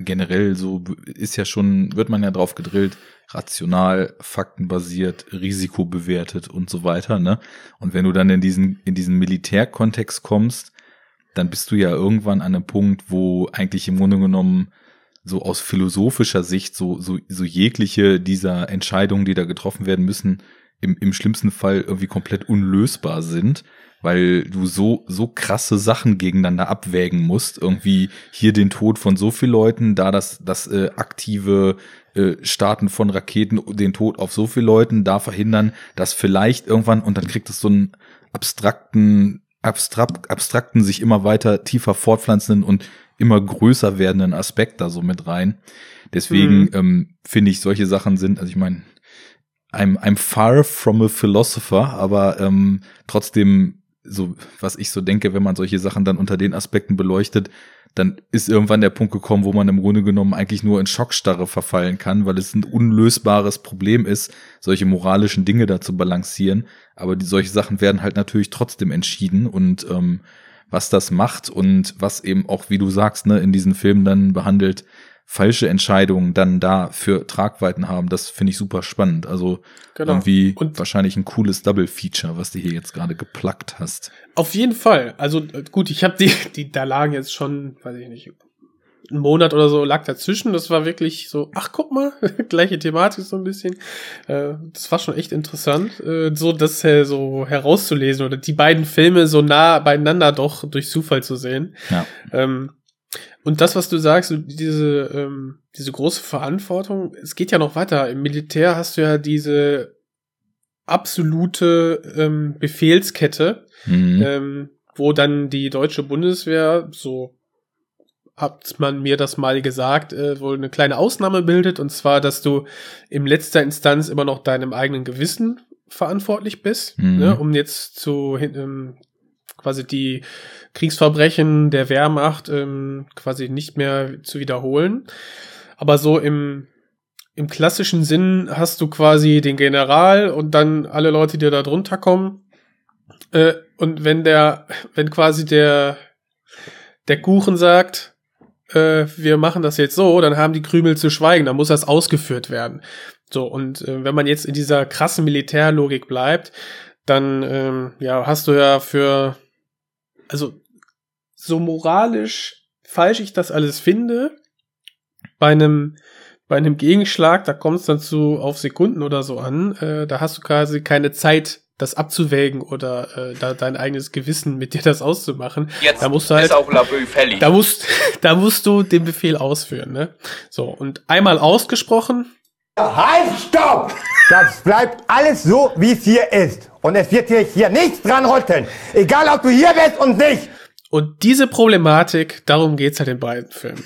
generell so ist ja schon, wird man ja drauf gedrillt, rational, faktenbasiert, risikobewertet und so weiter, ne? Und wenn du dann in diesen, in diesen Militärkontext kommst, dann bist du ja irgendwann an einem Punkt, wo eigentlich im Grunde genommen so aus philosophischer Sicht so, so, so jegliche dieser Entscheidungen, die da getroffen werden müssen, im, im schlimmsten Fall irgendwie komplett unlösbar sind, weil du so, so krasse Sachen gegeneinander abwägen musst. Irgendwie hier den Tod von so vielen Leuten, da das, das äh, aktive äh, Starten von Raketen, den Tod auf so vielen Leuten, da verhindern, dass vielleicht irgendwann, und dann kriegt es so einen abstrakten, abstrakt, abstrakten, sich immer weiter tiefer fortpflanzenden und immer größer werdenden Aspekt da so mit rein. Deswegen mhm. ähm, finde ich, solche Sachen sind, also ich meine, I'm, I'm far from a philosopher, aber ähm, trotzdem, so was ich so denke, wenn man solche Sachen dann unter den Aspekten beleuchtet, dann ist irgendwann der Punkt gekommen, wo man im Grunde genommen eigentlich nur in Schockstarre verfallen kann, weil es ein unlösbares Problem ist, solche moralischen Dinge da zu balancieren. Aber die, solche Sachen werden halt natürlich trotzdem entschieden und ähm, was das macht und was eben auch, wie du sagst, ne, in diesen Filmen dann behandelt, falsche Entscheidungen dann da für Tragweiten haben, das finde ich super spannend. Also genau. irgendwie und wahrscheinlich ein cooles Double-Feature, was du hier jetzt gerade geplackt hast.
Auf jeden Fall. Also äh, gut, ich habe die, die, da lagen jetzt schon, weiß ich nicht, ein Monat oder so lag dazwischen. Das war wirklich so, ach guck mal, gleiche Thematik so ein bisschen. Äh, das war schon echt interessant, äh, so das äh, so herauszulesen oder die beiden Filme so nah beieinander doch durch Zufall zu sehen. Ja. Ähm, und das, was du sagst, diese, ähm, diese große Verantwortung, es geht ja noch weiter. Im Militär hast du ja diese absolute ähm, Befehlskette, mhm. ähm, wo dann die deutsche Bundeswehr, so hat man mir das mal gesagt, äh, wohl eine kleine Ausnahme bildet, und zwar, dass du im letzter Instanz immer noch deinem eigenen Gewissen verantwortlich bist, mhm. ne, um jetzt zu ähm, quasi die Kriegsverbrechen der Wehrmacht ähm, quasi nicht mehr zu wiederholen. Aber so im, im klassischen Sinn hast du quasi den General und dann alle Leute, die da drunter kommen. Äh, und wenn der, wenn quasi der, der Kuchen sagt, äh, wir machen das jetzt so, dann haben die Krümel zu schweigen, dann muss das ausgeführt werden. So, und äh, wenn man jetzt in dieser krassen Militärlogik bleibt, dann ähm, ja, hast du ja für, also so moralisch falsch ich das alles finde, bei einem bei einem Gegenschlag, da kommt es dann zu auf Sekunden oder so an, äh, da hast du quasi keine Zeit, das abzuwägen oder äh, da dein eigenes Gewissen mit dir das auszumachen. Jetzt da musst du halt, auch da musst, da musst du den Befehl ausführen, ne? So und einmal ausgesprochen,
Halt, stopp! Das bleibt alles so, wie es hier ist. Und es wird hier, hier nichts dran rütteln. Egal, ob du hier bist und nicht.
Und diese Problematik, darum geht's halt in beiden Filmen.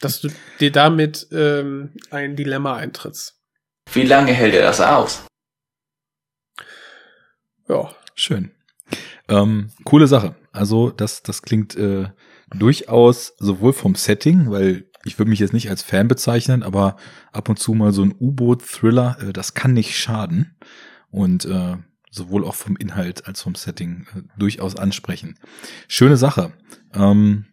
Dass du dir damit ähm, ein Dilemma eintrittst.
Wie lange hält er das aus?
Ja.
Schön. Ähm, coole Sache. Also das, das klingt äh, durchaus sowohl vom Setting, weil ich würde mich jetzt nicht als Fan bezeichnen, aber ab und zu mal so ein U-Boot-Thriller, äh, das kann nicht schaden. Und äh, sowohl auch vom Inhalt als vom Setting äh, durchaus ansprechen. Schöne Sache. Ähm,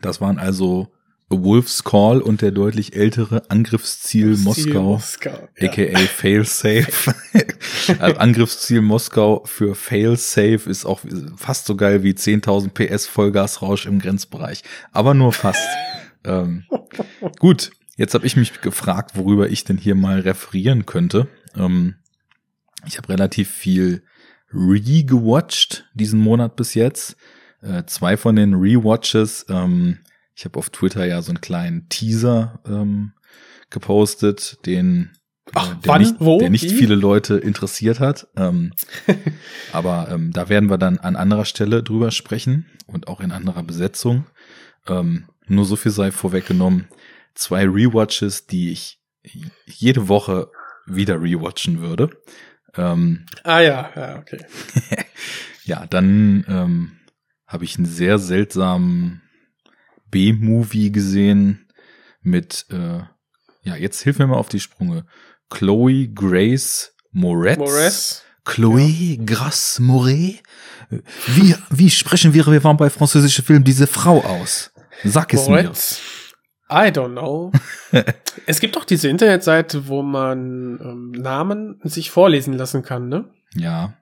das waren also A Wolf's Call und der deutlich ältere Angriffsziel
Ziel
Moskau,
Moskau, ja.
aka Failsafe. also Angriffsziel Moskau für Failsafe ist auch fast so geil wie 10.000 PS Vollgasrausch im Grenzbereich. Aber nur fast. ähm, gut, jetzt habe ich mich gefragt, worüber ich denn hier mal referieren könnte. Ähm, ich habe relativ viel re-gewatcht diesen Monat bis jetzt. Äh, zwei von den Rewatches ähm, ich habe auf Twitter ja so einen kleinen Teaser ähm, gepostet, den
Ach,
äh, der,
wann,
nicht,
wo,
der nicht viele Leute interessiert hat. Ähm, aber ähm, da werden wir dann an anderer Stelle drüber sprechen und auch in anderer Besetzung. Ähm, nur so viel sei vorweggenommen. Zwei Rewatches, die ich jede Woche wieder rewatchen würde. Ähm,
Ah ja, ja, okay.
ja, dann ähm, habe ich einen sehr seltsamen B-Movie gesehen mit, äh, ja, jetzt hilf mir mal auf die Sprünge. Chloe Grace Moretz.
Moretz.
Chloé Grace Moret? Wie, wie sprechen wir, wir waren bei französischen Filmen, diese Frau aus? Sag es
Moretz. I don't know. es gibt doch diese Internetseite, wo man ähm, Namen sich vorlesen lassen kann, ne?
Ja.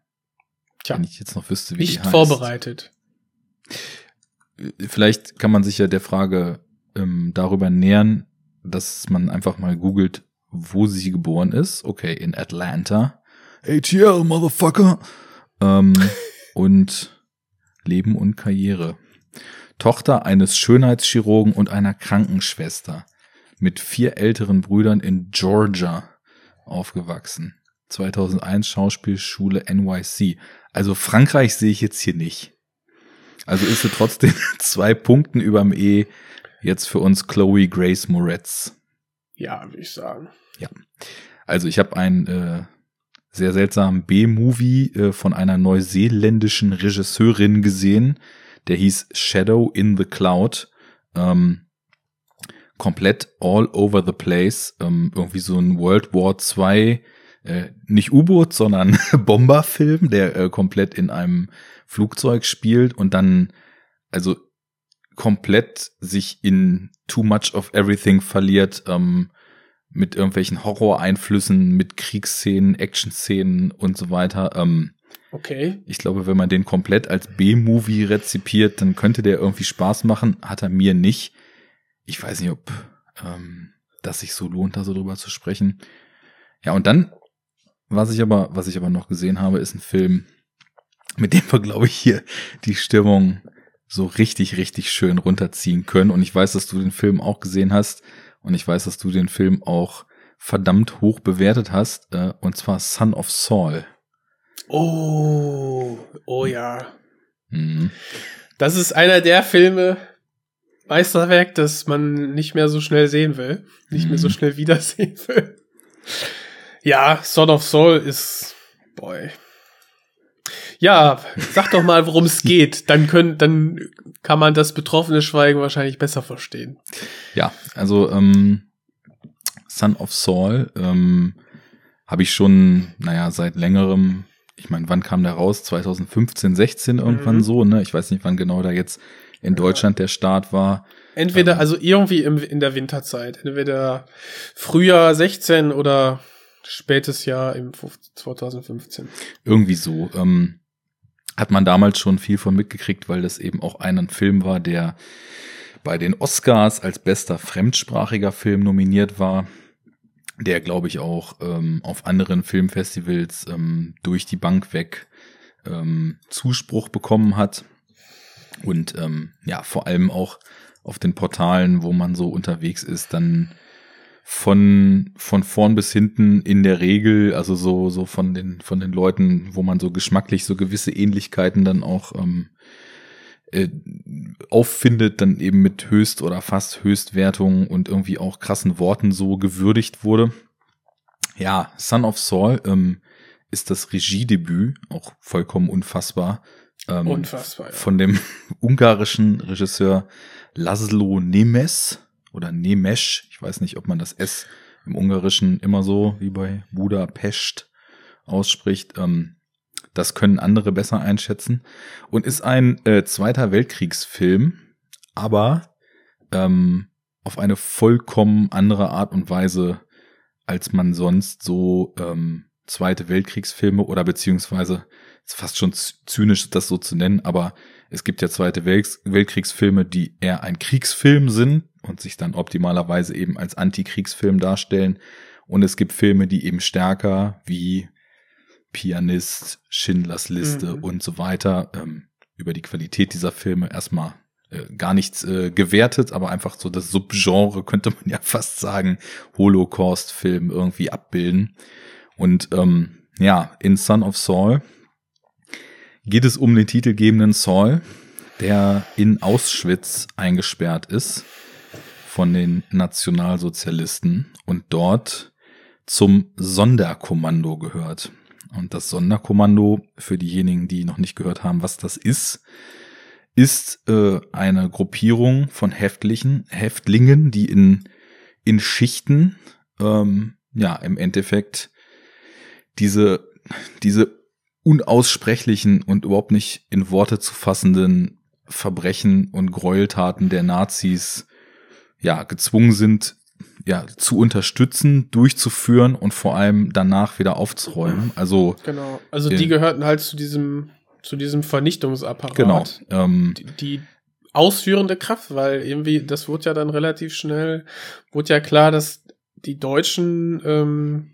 Tja.
Wenn ich jetzt noch wüsste, wie die
Nicht
heißt.
vorbereitet.
Vielleicht kann man sich ja der Frage ähm, darüber nähern, dass man einfach mal googelt, wo sie geboren ist. Okay, in Atlanta. ATL, Motherfucker. Ähm, und Leben und Karriere. Tochter eines Schönheitschirurgen und einer Krankenschwester. Mit vier älteren Brüdern in Georgia aufgewachsen. 2001 Schauspielschule NYC. Also Frankreich sehe ich jetzt hier nicht. Also ist sie trotzdem zwei Punkten überm E jetzt für uns Chloe Grace Moretz.
Ja, würde ich sagen.
Ja. Also ich habe einen äh, sehr seltsamen B-Movie äh, von einer neuseeländischen Regisseurin gesehen. Der hieß Shadow in the Cloud. Ähm, komplett all over the place. Ähm, irgendwie so ein World War II, äh, nicht U-Boot, sondern Bomberfilm, der äh, komplett in einem Flugzeug spielt und dann also komplett sich in too much of everything verliert, ähm, mit irgendwelchen Horror-Einflüssen, mit Kriegsszenen, Action-Szenen und so weiter. Ähm,
Okay.
ich glaube, wenn man den komplett als B-Movie rezipiert, dann könnte der irgendwie Spaß machen. Hat er mir nicht. Ich weiß nicht, ob ähm, das sich so lohnt, da so drüber zu sprechen. Ja, und dann, was ich aber, was ich aber noch gesehen habe, ist ein Film, mit dem wir, glaube ich, hier die Stimmung so richtig, richtig schön runterziehen können. Und ich weiß, dass du den Film auch gesehen hast. Und ich weiß, dass du den Film auch verdammt hoch bewertet hast. Äh, und zwar Son of Saul.
Oh, oh ja.
Mhm.
Das ist einer der Filme, Meisterwerk, das man nicht mehr so schnell sehen will. Nicht mehr so
Mhm.
schnell wiedersehen will. Ja, Son of Soul ist, boy. Ja, sag doch mal, worum es geht. Dann können, dann kann man das betroffene Schweigen wahrscheinlich besser verstehen.
Ja, also ähm, Son of Saul ähm, habe ich schon, naja, seit längerem, ich meine, wann kam der raus? 2015, 16 irgendwann
Mhm.
so, ne? Ich weiß nicht, wann genau da jetzt in Deutschland der Start war.
Entweder, also irgendwie im, in der Winterzeit. Entweder Frühjahr 16 oder spätes Jahr im 2015.
Irgendwie so. Ähm, hat man damals schon viel von mitgekriegt, weil das eben auch ein Film war, der bei den Oscars als bester fremdsprachiger Film nominiert war, der, glaube ich, auch ähm, auf anderen Filmfestivals ähm, durch die Bank weg ähm, Zuspruch bekommen hat. Und ähm, ja, vor allem auch auf den Portalen, wo man so unterwegs ist, dann von, von vorn bis hinten in der Regel, also so, so von den, von den Leuten, wo man so geschmacklich so gewisse Ähnlichkeiten dann auch ähm, äh, auffindet, dann eben mit Höchst- oder fast Höchstwertungen und irgendwie auch krassen Worten so gewürdigt wurde. Ja, Son of Saul ähm, ist das Regiedebüt, auch vollkommen unfassbar. Ähm,
Unfassbar, ja.
Von dem ungarischen Regisseur Laszlo Nemes oder Nemes. Ich weiß nicht, ob man das S im Ungarischen immer so wie bei Budapest ausspricht. Ähm, das können andere besser einschätzen. Und ist ein äh, Zweiter Weltkriegsfilm, aber ähm, auf eine vollkommen andere Art und Weise, als man sonst so ähm, Zweite Weltkriegsfilme oder beziehungsweise ist fast schon zynisch, das so zu nennen, aber es gibt ja Zweite Welt Weltkriegsfilme, die eher ein Kriegsfilm sind und sich dann optimalerweise eben als Antikriegsfilm darstellen. Und es gibt Filme, die eben stärker wie Pianist, Schindlers Liste
Mhm.
und so weiter ähm, über die Qualität dieser Filme erstmal äh, gar nichts äh, gewertet, aber einfach so das Subgenre könnte man ja fast sagen, Holocaust-Film irgendwie abbilden. Und ähm, ja, in Son of Saul geht es um den titelgebenden Saul, der in Auschwitz eingesperrt ist von den Nationalsozialisten und dort zum Sonderkommando gehört. Und das Sonderkommando, für diejenigen, die noch nicht gehört haben, was das ist, ist äh, eine Gruppierung von Häftlichen, Häftlingen, die in, in Schichten, ähm, ja, im Endeffekt diese, diese unaussprechlichen und überhaupt nicht in Worte zu fassenden Verbrechen und Gräueltaten der Nazis ja gezwungen sind, ja zu unterstützen, durchzuführen und vor allem danach wieder aufzuräumen. Also
Genau. Also die gehörten halt zu diesem, zu diesem Vernichtungsapparat.
genau. Ähm,
Die, die ausführende Kraft, weil irgendwie, das wurde ja dann relativ schnell, wurde ja klar, dass die Deutschen ähm,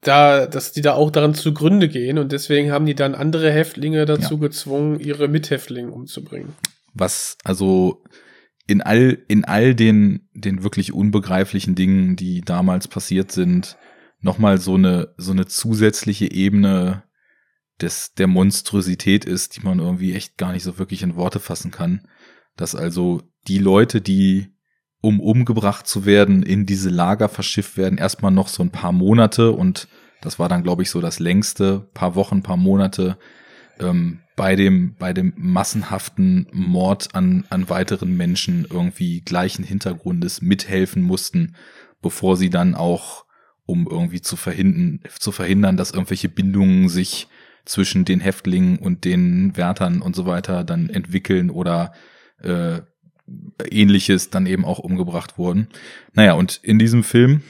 da, dass die da auch daran zugrunde gehen und deswegen haben die dann andere Häftlinge dazu gezwungen, ihre Mithäftlinge umzubringen.
was also in all in all den den wirklich unbegreiflichen Dingen, die damals passiert sind, noch mal so eine so eine zusätzliche Ebene des der Monstrosität ist, die man irgendwie echt gar nicht so wirklich in Worte fassen kann, dass also die Leute, die um umgebracht zu werden, in diese Lager verschifft werden, erstmal noch so ein paar Monate und das war dann, glaube ich, so das längste, paar Wochen, paar Monate ähm, bei dem bei dem massenhaften Mord an an weiteren Menschen irgendwie gleichen Hintergrundes mithelfen mussten, bevor sie dann auch um irgendwie zu verhindern zu verhindern, dass irgendwelche Bindungen sich zwischen den Häftlingen und den Wärtern und so weiter dann entwickeln oder äh, ähnliches dann eben auch umgebracht wurden. Naja, und in diesem Film,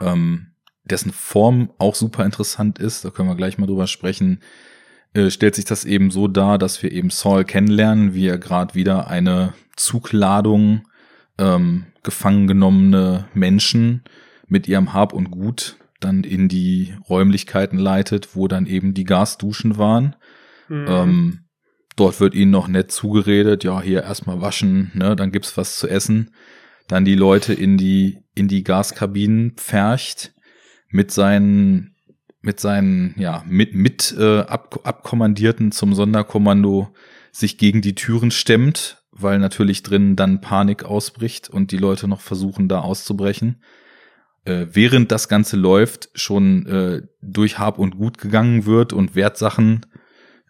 ähm, dessen Form auch super interessant ist, da können wir gleich mal drüber sprechen, äh, stellt sich das eben so dar, dass wir eben Saul kennenlernen, wie er gerade wieder eine Zugladung ähm, gefangen genommene Menschen mit ihrem Hab und Gut dann in die Räumlichkeiten leitet, wo dann eben die Gasduschen waren.
Mhm.
Ähm, dort wird ihnen noch nett zugeredet, ja, hier erstmal waschen, ne, dann gibt's was zu essen. Dann die Leute in die, in die Gaskabinen pfercht mit seinen, mit seinen, ja, mit, mit äh, Ab Abkommandierten zum Sonderkommando sich gegen die Türen stemmt, weil natürlich drin dann Panik ausbricht und die Leute noch versuchen, da auszubrechen. Äh, während das Ganze läuft, schon äh, durch Hab und Gut gegangen wird und Wertsachen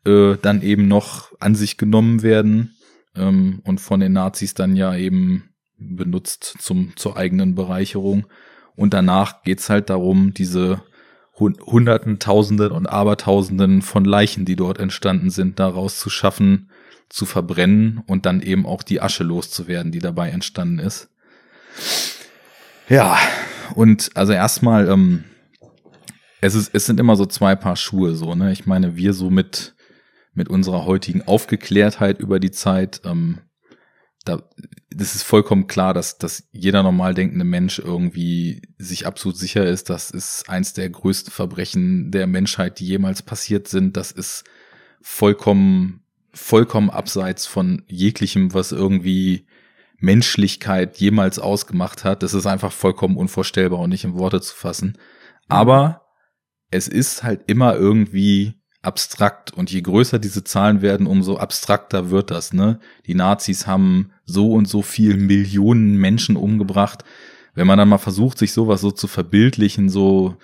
äh, dann eben noch an sich genommen werden ähm, und von den Nazis dann ja eben benutzt zum zur eigenen Bereicherung. Und danach geht's halt darum, diese Hunderten, Tausenden und Abertausenden von Leichen, die dort entstanden sind, daraus zu schaffen, zu verbrennen und dann eben auch die Asche loszuwerden, die dabei entstanden ist. Ja, und also erstmal, ähm, es ist, es sind immer so zwei Paar Schuhe, so, ne? Ich meine, wir so mit, mit unserer heutigen Aufgeklärtheit über die Zeit, ähm, da, das ist vollkommen klar, dass, dass jeder normal denkende Mensch irgendwie sich absolut sicher ist, das ist eins der größten Verbrechen der Menschheit, die jemals passiert sind. Das ist vollkommen, vollkommen abseits von jeglichem, was irgendwie Menschlichkeit jemals ausgemacht hat. Das ist einfach vollkommen unvorstellbar und nicht in Worte zu fassen. Aber es ist halt immer irgendwie abstrakt und je größer diese Zahlen werden, umso abstrakter wird das, ne? Die Nazis haben so und so viel Millionen Menschen umgebracht. Wenn man dann mal versucht, sich sowas so zu verbildlichen, so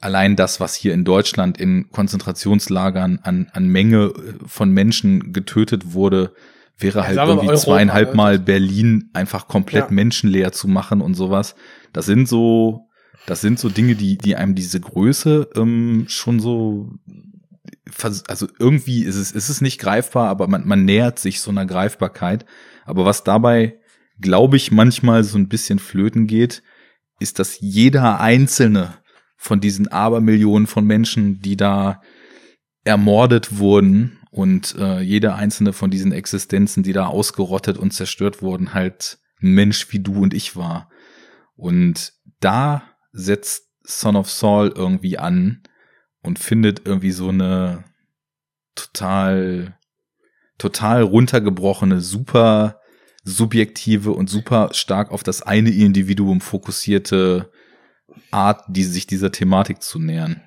allein das, was hier in Deutschland in Konzentrationslagern an, an Menge von Menschen getötet wurde, wäre
Ja,
halt irgendwie
Europa,
zweieinhalb
ne?
Mal Berlin einfach komplett
Ja.
menschenleer zu machen und sowas. Das sind so, das sind so Dinge, die, die einem diese Größe ähm, schon so, also irgendwie ist es, ist es nicht greifbar, aber man, man nähert sich so einer Greifbarkeit. Aber was dabei, glaube ich, manchmal so ein bisschen flöten geht, ist, dass jeder einzelne von diesen Abermillionen von Menschen, die da ermordet wurden und äh, jeder einzelne von diesen Existenzen, die da ausgerottet und zerstört wurden, halt ein Mensch wie du und ich war. Und da setzt Son of Saul irgendwie an und findet irgendwie so eine total, total runtergebrochene, super subjektive und super stark auf das eine Individuum fokussierte Art, die sich dieser Thematik zu nähern.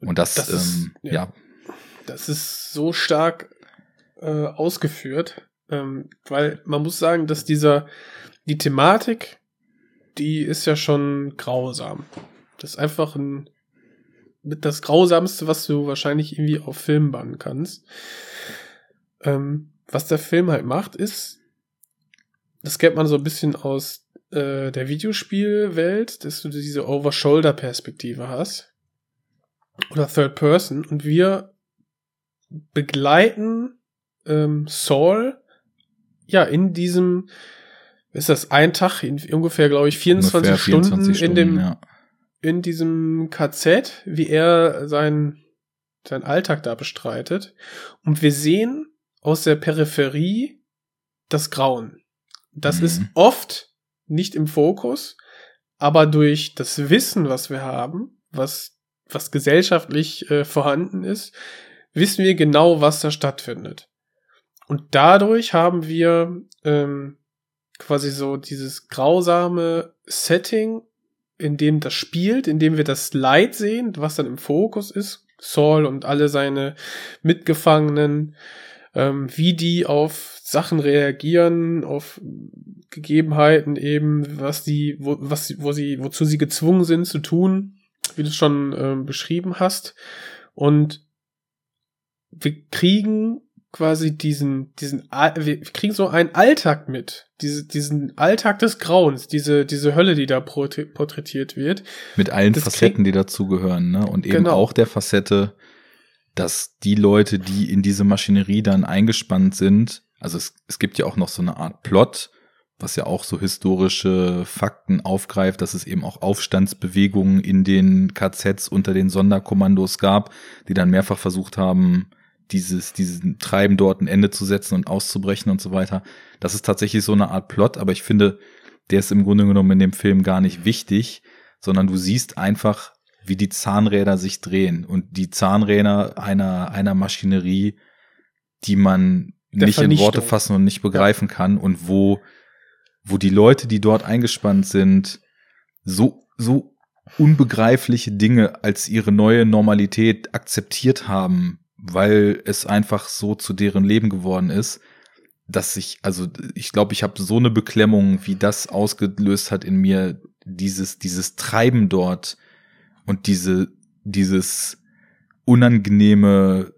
Und das,
Das ist-
ähm,
ja.
ja.
Das ist so stark äh, ausgeführt, ähm, weil man muss sagen, dass dieser, die Thematik, die ist ja schon grausam. Das ist einfach ein, mit das Grausamste, was du wahrscheinlich irgendwie auf Film bannen kannst. Ähm, was der Film halt macht, ist, das kennt man so ein bisschen aus äh, der Videospielwelt, dass du diese Over-Shoulder-Perspektive hast. Oder Third Person. Und wir begleiten ähm, Saul ja in diesem, ist das ein Tag, in ungefähr, glaube ich, 24
Ungefähr
Stunden,
24
in dem,
ja.
in diesem KZ, wie er sein, sein Alltag da bestreitet. Und wir sehen aus der Peripherie das Grauen. Das
Mhm.
ist oft nicht im Fokus, aber durch das Wissen, was wir haben, was, was gesellschaftlich äh, vorhanden ist, wissen wir genau, was da stattfindet. Und dadurch haben wir ähm, quasi so dieses grausame Setting, in dem das spielt, in dem wir das Leid sehen, was dann im Fokus ist. Saul und alle seine Mitgefangenen, ähm, wie die auf Sachen reagieren, auf Gegebenheiten eben, was die, wo, was, wo sie, wozu sie gezwungen sind zu tun, wie du es schon ähm, beschrieben hast. Und wir kriegen quasi diesen, diesen, wir kriegen so einen Alltag mit, diese, diesen Alltag des Grauens, diese, diese Hölle, die da porträ- porträtiert wird.
Mit allen
Das
Facetten, die dazugehören, ne? Und eben
Genau.
auch der Facette, dass die Leute, die in diese Maschinerie dann eingespannt sind, also es, es gibt ja auch noch so eine Art Plot, was ja auch so historische Fakten aufgreift, dass es eben auch Aufstandsbewegungen in den KZs unter den Sonderkommandos gab, die dann mehrfach versucht haben, dieses, diesen Treiben dort ein Ende zu setzen und auszubrechen und so weiter. Das ist tatsächlich so eine Art Plot, aber ich finde, der ist im Grunde genommen in dem Film gar nicht wichtig, sondern du siehst einfach, wie die Zahnräder sich drehen und die Zahnräder einer, einer Maschinerie, die man
Der
nicht in. Worte fassen und nicht begreifen kann und wo, wo die Leute, die dort eingespannt sind, so, so unbegreifliche Dinge als ihre neue Normalität akzeptiert haben, weil es einfach so zu deren Leben geworden ist, dass ich, also ich glaube, ich habe so eine Beklemmung, wie das ausgelöst hat in mir, dieses, dieses Treiben dort und diese, dieses unangenehme,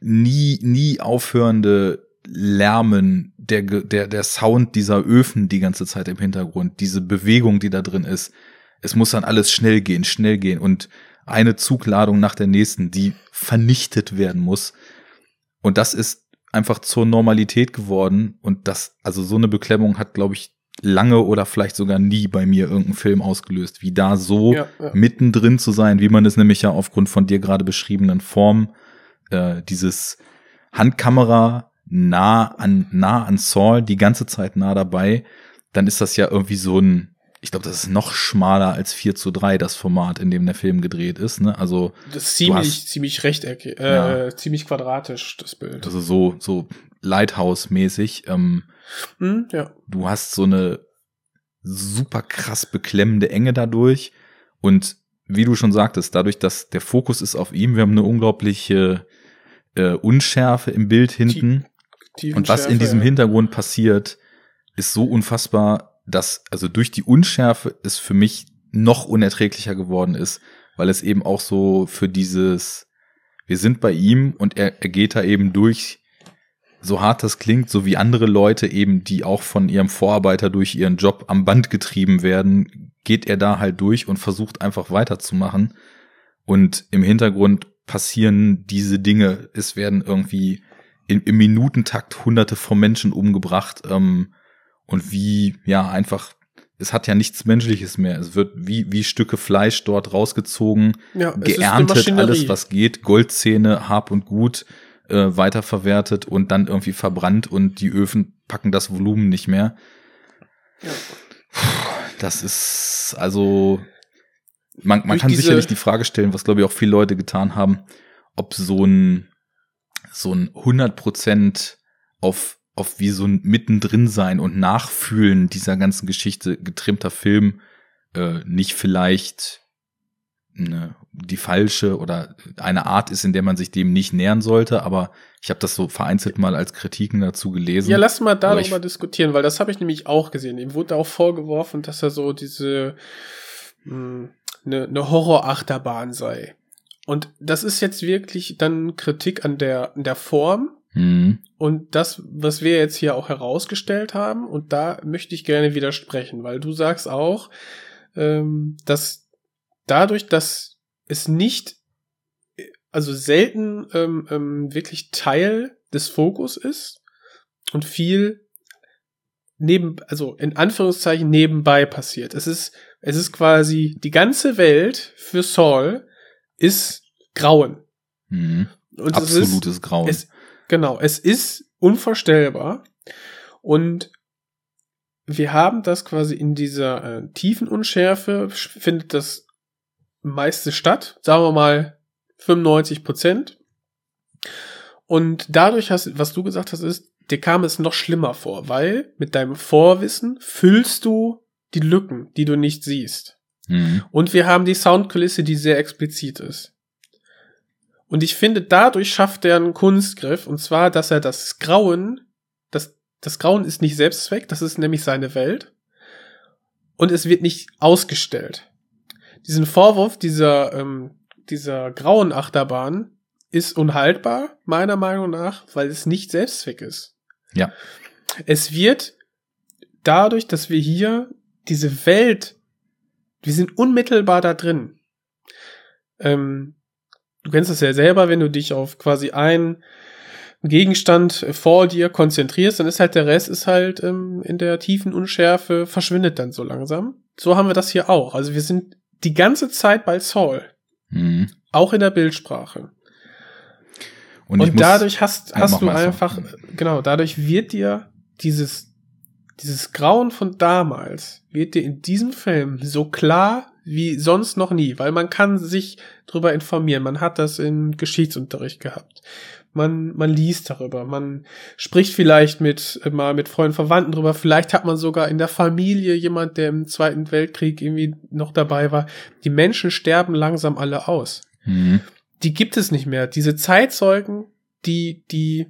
nie, nie aufhörende Lärmen, der, der, der Sound dieser Öfen die ganze Zeit im Hintergrund, diese Bewegung, die da drin ist. Es muss dann alles schnell gehen, schnell gehen und eine Zugladung nach der nächsten, die vernichtet werden muss. Und das ist einfach zur Normalität geworden und das, also so eine Beklemmung hat, glaube ich, lange oder vielleicht sogar nie bei mir irgendeinen Film ausgelöst, wie da so
Ja, ja.
mittendrin zu sein, wie man es nämlich ja aufgrund von dir gerade beschriebenen Form, äh, dieses Handkamera nah an, nah an Saul, die ganze Zeit nah dabei, dann ist das ja irgendwie so ein, ich glaube, das ist noch schmaler als 4 zu 3, das Format, in dem der Film gedreht ist, ne? Also,
Das ist ziemlich,
hast-
ziemlich rechteckig, äh,
Ja.
ziemlich quadratisch, das Bild.
also so, so Lighthouse-mäßig. Ähm,
Hm, ja.
du hast so eine super krass beklemmende Enge dadurch. Und wie du schon sagtest, dadurch, dass der Fokus ist auf ihm, wir haben eine unglaubliche äh, Unschärfe im Bild hinten. Und was in diesem
ja.
Hintergrund passiert, ist so unfassbar, dass also durch die Unschärfe es für mich noch unerträglicher geworden ist, weil es eben auch so für dieses, wir sind bei ihm und er, er geht da eben durch, so hart das klingt, so wie andere Leute eben, die auch von ihrem Vorarbeiter durch ihren Job am Band getrieben werden, geht er da halt durch und versucht einfach weiterzumachen. Und im Hintergrund passieren diese Dinge. Es werden irgendwie im, Minutentakt hunderte von Menschen umgebracht. Ähm, und wie, ja, einfach, es hat ja nichts Menschliches mehr. Es wird wie, wie Stücke Fleisch dort rausgezogen,
Ja,
geerntet, alles was geht, Goldzähne, Hab und Gut äh, weiterverwertet und dann irgendwie verbrannt und die Öfen packen das Volumen nicht mehr. Das ist also man, man
Durch
kann sicherlich die Frage stellen, was glaube ich auch viele Leute getan haben, ob so ein so ein 100% auf auf wie so ein mittendrin sein und nachfühlen dieser ganzen Geschichte getrimmter Film äh, nicht vielleicht eine, die falsche oder eine Art ist, in der man sich dem nicht nähern sollte, aber ich habe das so vereinzelt mal als Kritiken dazu gelesen.
Ja, lass mal
Aber ich-
darüber diskutieren, weil das habe ich nämlich auch gesehen. Ihm wurde auch vorgeworfen, dass er so diese eine, eine Horrorachterbahn sei. Und das ist jetzt wirklich dann Kritik an der, an der Form
Mhm.
und das, was wir jetzt hier auch herausgestellt haben. Und da möchte ich gerne widersprechen, weil du sagst auch, ähm, dass dadurch, dass es nicht, also selten ähm, ähm, wirklich Teil des Fokus ist und viel neben, also in Anführungszeichen nebenbei passiert. Es ist, es ist quasi die ganze Welt für Saul ist Grauen.
Mhm.
Und
Absolutes
es ist,
Grauen.
Es, genau, es ist unvorstellbar. Und wir haben das quasi in dieser äh, tiefen Unschärfe, sch- findet das meiste statt, sagen wir mal 95 Prozent. Und dadurch hast, was du gesagt hast, ist, dir kam es noch schlimmer vor, weil mit deinem Vorwissen füllst du die Lücken, die du nicht siehst.
Mhm.
Und wir haben die Soundkulisse, die sehr explizit ist. Und ich finde, dadurch schafft er einen Kunstgriff, und zwar, dass er das Grauen, das, das Grauen ist nicht Selbstzweck, das ist nämlich seine Welt. Und es wird nicht ausgestellt. Diesen Vorwurf dieser, ähm, dieser grauen Achterbahn ist unhaltbar, meiner Meinung nach, weil es nicht Selbstzweck ist.
Ja.
Es wird dadurch, dass wir hier diese Welt, wir sind unmittelbar da drin. Ähm, du kennst das ja selber, wenn du dich auf quasi einen Gegenstand vor dir konzentrierst, dann ist halt der Rest ist halt ähm, in der tiefen Unschärfe verschwindet dann so langsam. So haben wir das hier auch. Also wir sind die ganze Zeit bei Saul,
Mhm.
auch in der Bildsprache.
Und,
Und, dadurch hast,
Ja,
hast du
mal so.
einfach, genau, dadurch wird dir dieses, dieses Grauen von damals, wird dir in diesem Film so klar wie sonst noch nie, weil man kann sich drüber informieren. Man hat das im Geschichtsunterricht gehabt. Man, man liest darüber. Man spricht vielleicht mit, äh, mal mit Freunden, Verwandten drüber. Vielleicht hat man sogar in der Familie jemand, der im Zweiten Weltkrieg irgendwie noch dabei war. Die Menschen sterben langsam alle aus
Mhm.
die gibt es nicht mehr. Diese Zeitzeugen, die, die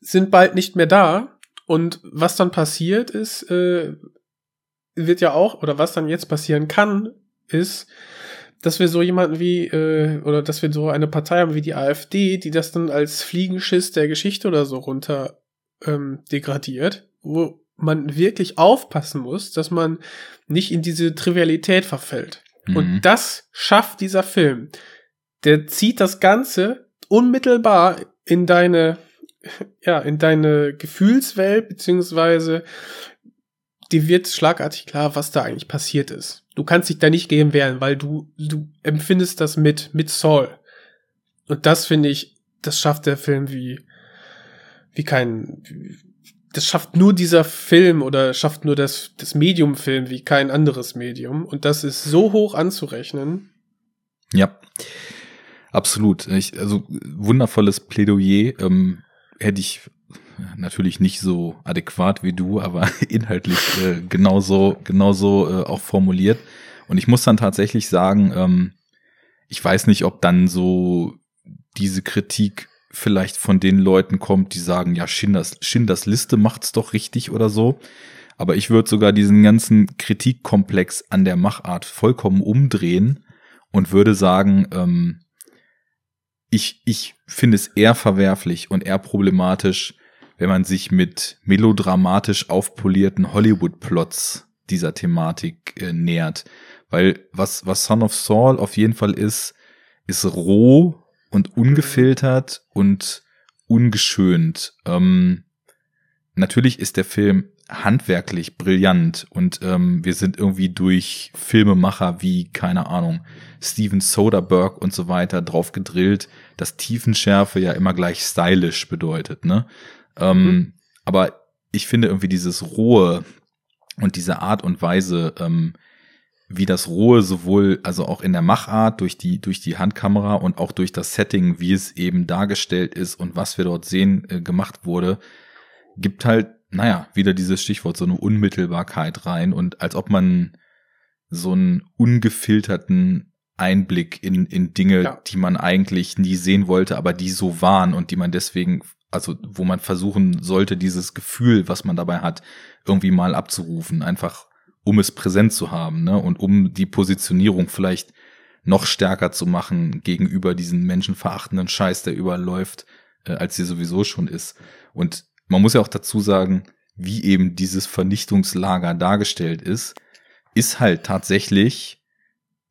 sind bald nicht mehr da. Und was dann passiert ist, äh, wird ja auch, oder was dann jetzt passieren kann, ist, dass wir so jemanden wie, äh, oder dass wir so eine Partei haben wie die AfD, die das dann als Fliegenschiss der Geschichte oder so runter ähm, degradiert, wo man wirklich aufpassen muss, dass man nicht in diese Trivialität verfällt.
Mhm.
Und das schafft dieser Film. Der zieht das Ganze unmittelbar in deine, ja, in deine Gefühlswelt, beziehungsweise dir wird schlagartig klar, was da eigentlich passiert ist. Du kannst dich da nicht gegen wehren, weil du, du empfindest das mit, mit Saul. Und das finde ich, das schafft der Film wie, wie kein, das schafft nur dieser Film oder schafft nur das, das Medium-Film wie kein anderes Medium. Und das ist so hoch anzurechnen.
Ja, absolut. Ich, also wundervolles Plädoyer. Ähm, hätte ich natürlich nicht so adäquat wie du, aber inhaltlich äh, genauso, genauso äh, auch formuliert. Und ich muss dann tatsächlich sagen, ähm, ich weiß nicht, ob dann so diese Kritik vielleicht von den Leuten kommt, die sagen, ja, Schinders, Schinders Liste macht's doch richtig oder so. Aber ich würde sogar diesen ganzen Kritikkomplex an der Machart vollkommen umdrehen und würde sagen, ähm, ich, ich finde es eher verwerflich und eher problematisch, wenn man sich mit melodramatisch aufpolierten Hollywood-Plots dieser Thematik äh, nähert. Weil was, was Son of Saul auf jeden Fall ist, ist roh und ungefiltert und ungeschönt. Ähm, natürlich ist der Film handwerklich brillant und ähm, wir sind irgendwie durch Filmemacher wie, keine Ahnung, Steven Soderbergh und so weiter drauf gedrillt, dass Tiefenschärfe ja immer gleich stylisch bedeutet, ne? Ähm, mhm. Aber ich finde irgendwie dieses Rohe und diese Art und Weise, ähm, wie das Rohe sowohl, also auch in der Machart durch die, durch die Handkamera und auch durch das Setting, wie es eben dargestellt ist und was wir dort sehen, äh, gemacht wurde, gibt halt, naja, wieder dieses Stichwort, so eine Unmittelbarkeit rein und als ob man so einen ungefilterten Einblick in, in Dinge, ja. die man eigentlich nie sehen wollte, aber die so waren und die man deswegen, also wo man versuchen sollte, dieses Gefühl, was man dabei hat, irgendwie mal abzurufen, einfach um es präsent zu haben, ne? Und um die Positionierung vielleicht noch stärker zu machen gegenüber diesen menschenverachtenden Scheiß, der überall läuft, äh, als sie sowieso schon ist. Und man muss ja auch dazu sagen, wie eben dieses Vernichtungslager dargestellt ist, ist halt tatsächlich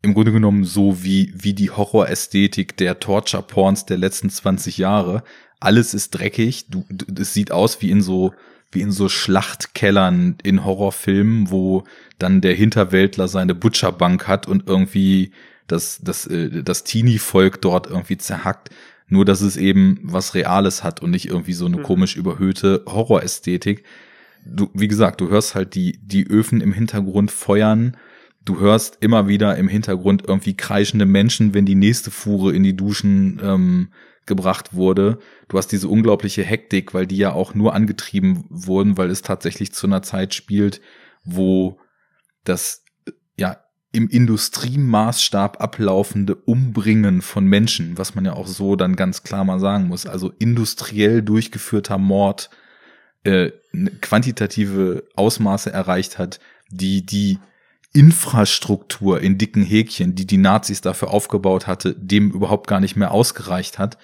im Grunde genommen so wie, wie die Horrorästhetik der Torture-Porns der letzten 20 Jahre. Alles ist dreckig, du, es sieht aus wie in so wie in so Schlachtkellern in Horrorfilmen, wo dann der Hinterwäldler seine Butcherbank hat und irgendwie das, das, äh, das Teenie-Volk dort irgendwie zerhackt. Nur, dass es eben was Reales hat und nicht irgendwie so eine mhm. komisch überhöhte Horrorästhetik. Du, wie gesagt, du hörst halt die, die Öfen im Hintergrund feuern. Du hörst immer wieder im Hintergrund irgendwie kreischende Menschen, wenn die nächste Fuhre in die Duschen ähm, gebracht wurde. Du hast diese unglaubliche Hektik, weil die ja auch nur angetrieben wurden, weil es tatsächlich zu einer Zeit spielt, wo das ja im Industriemaßstab ablaufende Umbringen von Menschen, was man ja auch so dann ganz klar mal sagen muss, also industriell durchgeführter Mord, äh, quantitative Ausmaße erreicht hat, die die Infrastruktur in dicken Häkchen, die die Nazis dafür aufgebaut hatte, dem überhaupt gar nicht mehr ausgereicht hat.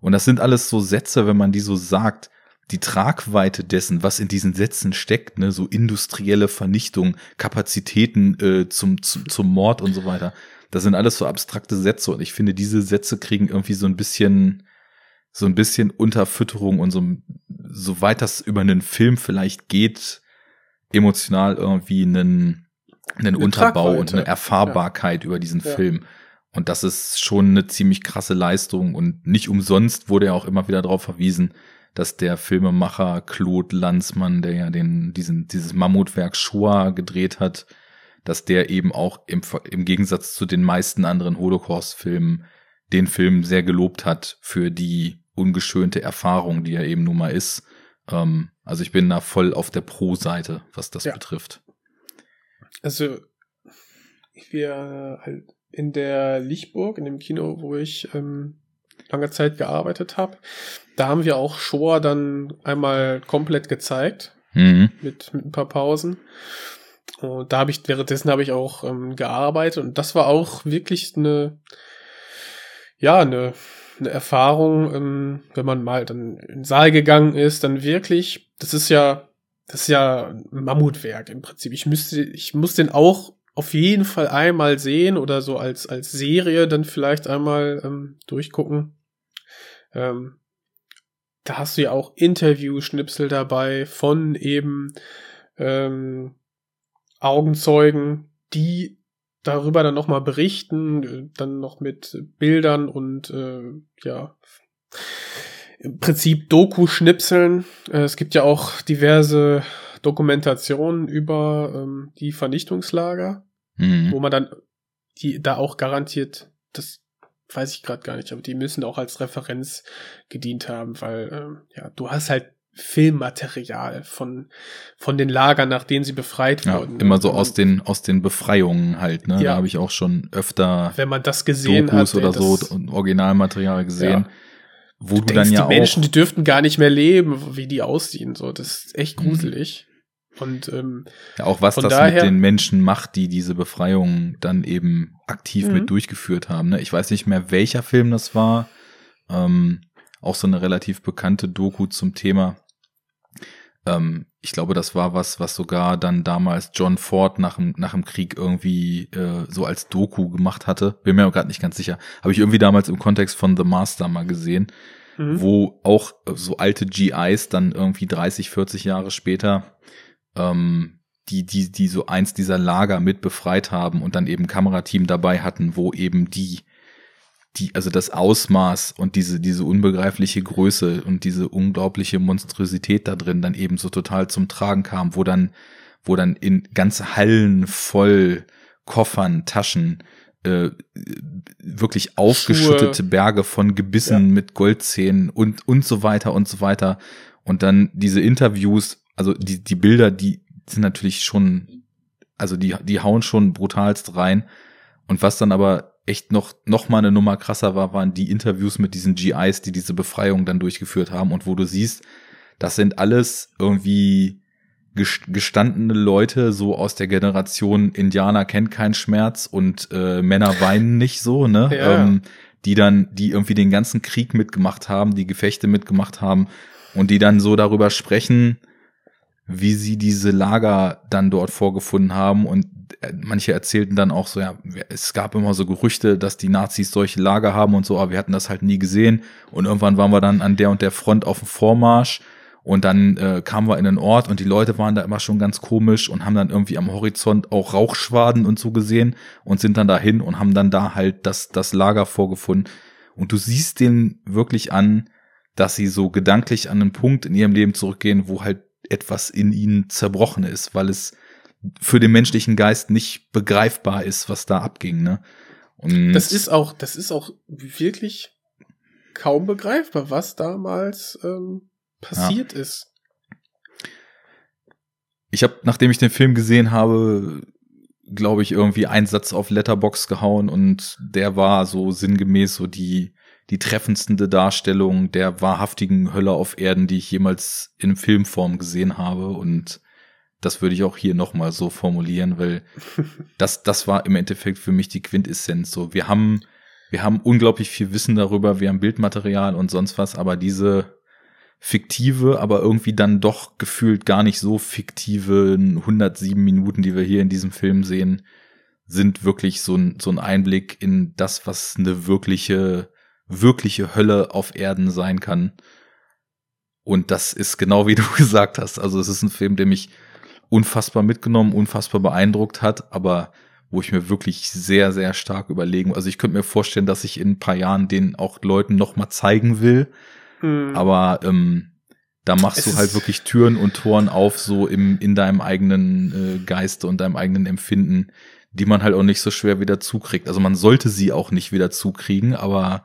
Und das sind alles so Sätze, wenn man die so sagt, die Tragweite dessen, was in diesen Sätzen steckt, ne, so industrielle Vernichtung, Kapazitäten äh, zum, zum, zum Mord und so weiter, das sind alles so abstrakte Sätze und ich finde, diese Sätze kriegen irgendwie so ein bisschen, so ein bisschen Unterfütterung und so, so weit das über einen Film vielleicht geht, emotional irgendwie einen, einen eine Unterbau Tragweite. und eine Erfahrbarkeit ja. über diesen ja. Film. Und das ist schon eine ziemlich krasse Leistung und nicht umsonst wurde ja auch immer wieder darauf verwiesen, dass der Filmemacher Claude Lanzmann, der ja den, diesen, dieses Mammutwerk Shoah gedreht hat, dass der eben auch im, im Gegensatz zu den meisten anderen Holocaust-Filmen den Film sehr gelobt hat für die ungeschönte Erfahrung, die er eben nun mal ist. Ähm, also ich bin da voll auf der Pro-Seite, was das ja. betrifft.
Also wir halt in der Lichtburg, in dem Kino, wo ich ähm, lange Zeit gearbeitet habe, da haben wir auch Shoah dann einmal komplett gezeigt mhm. mit, mit ein paar Pausen. Und da habe ich währenddessen habe ich auch ähm, gearbeitet und das war auch wirklich eine ja eine eine Erfahrung, ähm, wenn man mal dann in den Saal gegangen ist, dann wirklich, das ist ja das ist ja ein Mammutwerk im Prinzip. Ich müsste ich muss den auch auf jeden Fall einmal sehen oder so als, als Serie dann vielleicht einmal ähm, durchgucken. Ähm, da hast du ja auch Interview-Schnipsel dabei von eben ähm, Augenzeugen, die darüber dann nochmal berichten, dann noch mit Bildern und äh, ja, im Prinzip Doku-Schnipseln. Äh, es gibt ja auch diverse Dokumentationen über ähm, die Vernichtungslager mhm. wo man dann die da auch garantiert das weiß ich gerade gar nicht, aber die müssen auch als Referenz gedient haben, weil ähm, ja, du hast halt Filmmaterial von von den Lagern, nach denen sie befreit
ja,
wurden.
Immer so aus den aus den Befreiungen halt, ne?
Ja.
Da habe ich auch schon öfter
wenn man das gesehen
Dokus
hat, ey,
oder so Originalmaterial gesehen,
Ja.
Wo du,
du
dann
denkst,
ja
die Menschen, die dürften gar nicht mehr leben, wie die aussehen. So, das ist echt
Mhm.
gruselig. Und ähm,
Ja, auch was das
daher-
mit den Menschen macht, die diese Befreiung dann eben aktiv
Mhm.
mit durchgeführt haben. Ne? Ich weiß nicht mehr, welcher Film das war. Ähm, auch so eine relativ bekannte Doku zum Thema. Ähm, ich glaube, das war was, was sogar dann damals John Ford nach dem, nach dem Krieg irgendwie äh, so als Doku gemacht hatte. Bin mir auch gerade nicht ganz sicher. Habe ich irgendwie damals im Kontext von The Master mal gesehen
mhm.
wo auch äh, so alte GIs dann irgendwie 30, 40 Jahre später ähm, die, die, die so eins dieser Lager mit befreit haben und dann eben Kamerateam dabei hatten, wo eben die, die, also das Ausmaß und diese, diese unbegreifliche Größe und diese unglaubliche Monstrosität da drin dann eben so total zum Tragen kam, wo dann, wo dann in ganze Hallen voll Koffern, Taschen, äh, wirklich aufgeschüttete Berge von Gebissen mit Goldzähnen und, und so weiter und so weiter. Und dann diese Interviews, also die, die Bilder, die sind natürlich schon, also die, die hauen schon brutalst rein. Und was dann aber echt noch, noch mal eine Nummer krasser war, waren die Interviews mit diesen GIs, die diese Befreiung dann durchgeführt haben und wo du siehst, das sind alles irgendwie ges- gestandene Leute, so aus der Generation Indianer kennt keinen Schmerz und äh, Männer weinen nicht so, ne?
Ja.
Ähm, die dann, die irgendwie den ganzen Krieg mitgemacht haben, die Gefechte mitgemacht haben und die dann so darüber sprechen, wie sie diese Lager dann dort vorgefunden haben und manche erzählten dann auch so, ja, es gab immer so Gerüchte, dass die Nazis solche Lager haben und so, aber wir hatten das halt nie gesehen und irgendwann waren wir dann an der und der Front auf dem Vormarsch und dann äh, kamen wir in den Ort und die Leute waren da immer schon ganz komisch und haben dann irgendwie am Horizont auch Rauchschwaden und so gesehen und sind dann dahin und haben dann da halt das, das Lager vorgefunden. Und du siehst denen wirklich an, dass sie so gedanklich an einen Punkt in ihrem Leben zurückgehen, wo halt etwas in ihnen zerbrochen ist, weil es für den menschlichen Geist nicht begreifbar ist, was da abging, ne? Und
das ist auch, das ist auch wirklich kaum begreifbar, was damals ähm, passiert ist.
ich habe, nachdem ich den Film gesehen habe, glaube ich, irgendwie einen Satz auf Letterbox gehauen und der war so sinngemäß so die, die treffendste Darstellung der wahrhaftigen Hölle auf Erden, die ich jemals in Filmform gesehen habe und das würde ich auch hier nochmal so formulieren, weil das, das war im Endeffekt für mich die Quintessenz. So, wir haben, wir haben unglaublich viel Wissen darüber, wir haben Bildmaterial und sonst was, aber diese fiktive, aber irgendwie dann doch gefühlt gar nicht so fiktive 107 Minuten, die wir hier in diesem Film sehen, sind wirklich so ein, so ein Einblick in das, was eine wirkliche, wirkliche Hölle auf Erden sein kann. Und das ist genau wie du gesagt hast. Also es ist ein Film, der mich unfassbar mitgenommen, unfassbar beeindruckt hat, aber wo ich mir wirklich sehr, sehr stark überlegen, also ich könnte mir vorstellen, dass ich in ein paar Jahren den auch Leuten noch mal zeigen will,
Mhm.
aber ähm, da machst
Es
du halt wirklich Türen und Toren auf, so im, in deinem eigenen äh, Geiste und deinem eigenen Empfinden, die man halt auch nicht so schwer wieder zukriegt. Also man sollte sie auch nicht wieder zukriegen, aber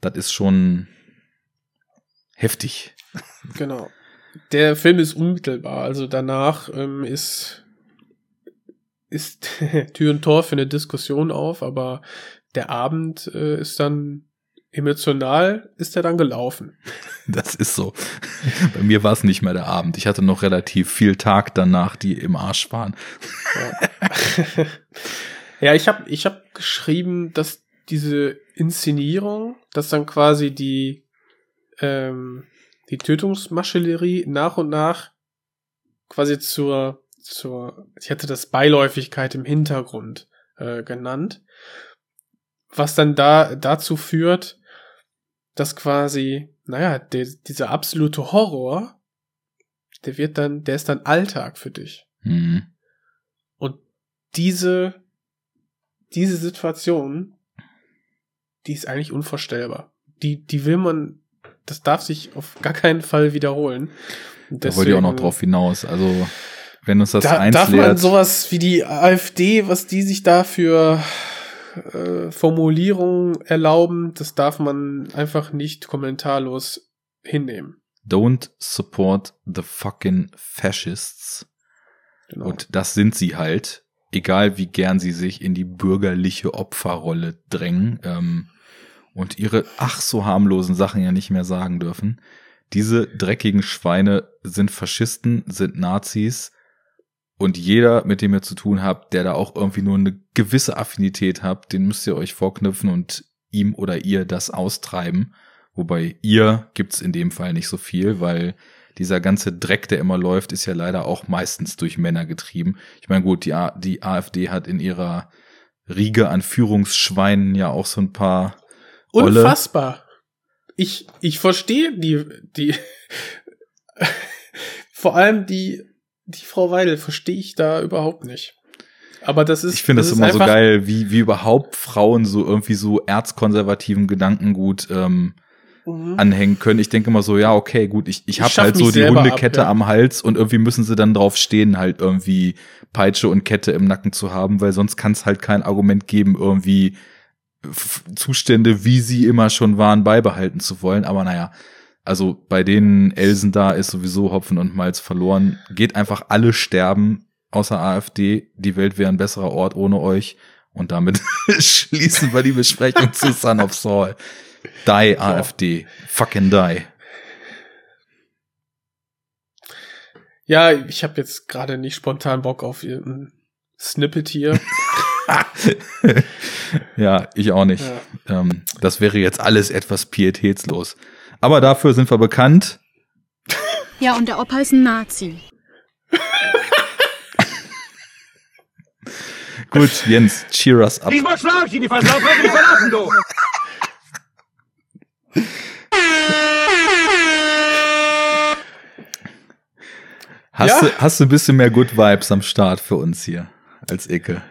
das ist schon heftig.
Genau. Der Film ist unmittelbar, also danach ähm, ist ist Tür und Tor für eine Diskussion auf, aber der Abend äh, ist dann emotional ist er dann gelaufen.
Das ist so. Bei mir war es nicht mehr der Abend. Ich hatte noch relativ viel Tag danach, die im Arsch waren.
Ja, ich habe ich hab geschrieben, dass diese Inszenierung, dass dann quasi die ähm, die Tötungsmaschinerie nach und nach quasi zur zur ich hatte das Beiläufigkeit im Hintergrund äh, genannt, was dann da dazu führt, dass quasi naja der, dieser absolute Horror, der wird dann der ist dann Alltag für dich
Mhm.
und diese diese Situation, die ist eigentlich unvorstellbar. Die, die will man, das darf sich auf gar keinen Fall wiederholen. Und
Da wollte ich auch noch
deswegen-
drauf hinaus. Also, wenn uns das
Da,
eins
darf man sowas wie die AfD, was die sich da für äh, Formulierungen erlauben, das darf man einfach nicht kommentarlos hinnehmen.
Don't support the fucking fascists.
Genau.
Und das sind sie halt, egal wie gern sie sich in die bürgerliche Opferrolle drängen ähm, und ihre ach so harmlosen Sachen ja nicht mehr sagen dürfen. Diese dreckigen Schweine sind Faschisten, sind Nazis und jeder, mit dem ihr zu tun habt, der da auch irgendwie nur eine gewisse Affinität habt, den müsst ihr euch vorknüpfen und ihm oder ihr das austreiben. Wobei ihr gibt's in dem Fall nicht so viel, weil dieser ganze Dreck, der immer läuft, ist ja leider auch meistens durch Männer getrieben. Ich meine, gut, die, A die AfD hat in ihrer Riege an Führungsschweinen ja auch so ein paar.
Unfassbar. Ich, ich verstehe die, die, vor allem die, die Frau Weidel verstehe ich da überhaupt nicht. Aber das ist.
Ich finde das,
ist
immer so geil, wie, wie überhaupt Frauen so irgendwie so erzkonservativen Gedankengut ähm,
Mhm.
anhängen können. Ich denke immer so, ja, okay, gut, ich, ich habe halt so die
selber ab,
Hundekette
ja.
am Hals und irgendwie müssen sie dann drauf stehen, halt irgendwie Peitsche und Kette im Nacken zu haben, weil sonst kann es halt kein Argument geben, irgendwie Zustände, wie sie immer schon waren, beibehalten zu wollen. Aber naja, also bei denen Elsen da ist sowieso Hopfen und Malz verloren. Geht einfach alle sterben, außer AfD. Die Welt wäre ein besserer Ort ohne euch. Und damit schließen wir die Besprechung zu Son of Saul. Die AfD. Fucking die.
Ja, ich habe jetzt gerade nicht spontan Bock auf irgendein Snippet hier.
ja, ich auch nicht.
Ja.
Ähm, das wäre jetzt alles etwas pietätslos. Aber dafür sind wir bekannt.
Ja, und der Opa ist ein Nazi.
Gut, Jens, cheer us up.
Ich ihn, die Versaut wird mich verlassen, du!
Hast,
Ja?
du, hast du ein bisschen mehr Good Vibes am Start für uns hier als Icke?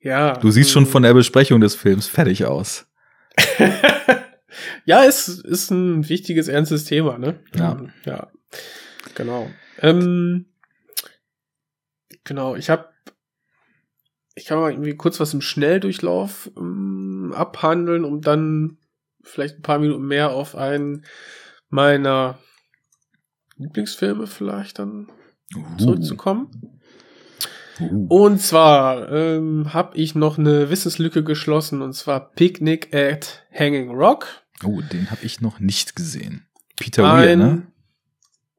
Ja.
Du siehst schon
ähm,
von der Besprechung des Films fertig aus.
ja, ist, ist ein wichtiges, ernstes Thema, ne?
Ja.
Ja. Genau. Ähm, genau, ich habe ich kann mal irgendwie kurz was im Schnelldurchlauf ähm, abhandeln, um dann vielleicht ein paar Minuten mehr auf einen meiner Lieblingsfilme vielleicht dann zurückzukommen.
Uh.
Und zwar ähm, habe ich noch eine Wissenslücke geschlossen und zwar Picnic at Hanging Rock.
Oh, den habe ich noch nicht gesehen. Peter Weir, ne?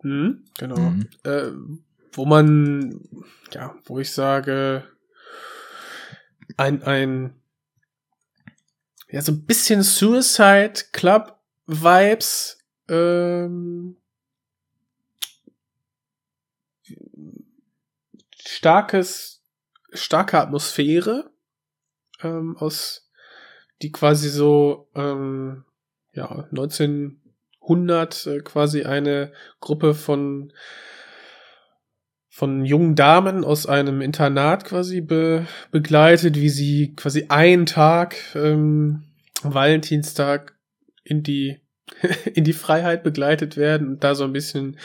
Hm, genau.
Mhm.
Äh, wo man, ja, wo ich sage, ein, ein, ja, so ein bisschen Suicide Club Vibes, ähm, starkes, starke Atmosphäre, ähm, aus, die quasi so, ähm, ja, 1900 äh, quasi eine Gruppe von von jungen Damen aus einem Internat quasi be begleitet, wie sie quasi einen Tag, ähm, Valentinstag, in die in die Freiheit begleitet werden und da so ein bisschen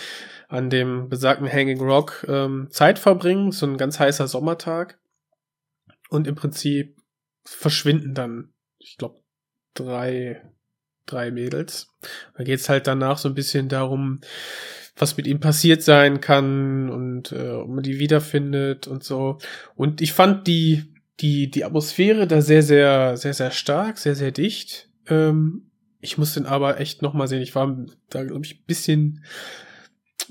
an dem besagten Hanging Rock ähm, Zeit verbringen, so ein ganz heißer Sommertag. Und im Prinzip verschwinden dann, ich glaube, drei, drei Mädels. Da geht's halt danach so ein bisschen darum, was mit ihm passiert sein kann und äh, ob man die wiederfindet und so. Und ich fand die, die, die Atmosphäre da sehr, sehr, sehr, sehr stark, sehr, sehr dicht. Ähm, ich muss den aber echt nochmal sehen. Ich war da, glaube ich, ein bisschen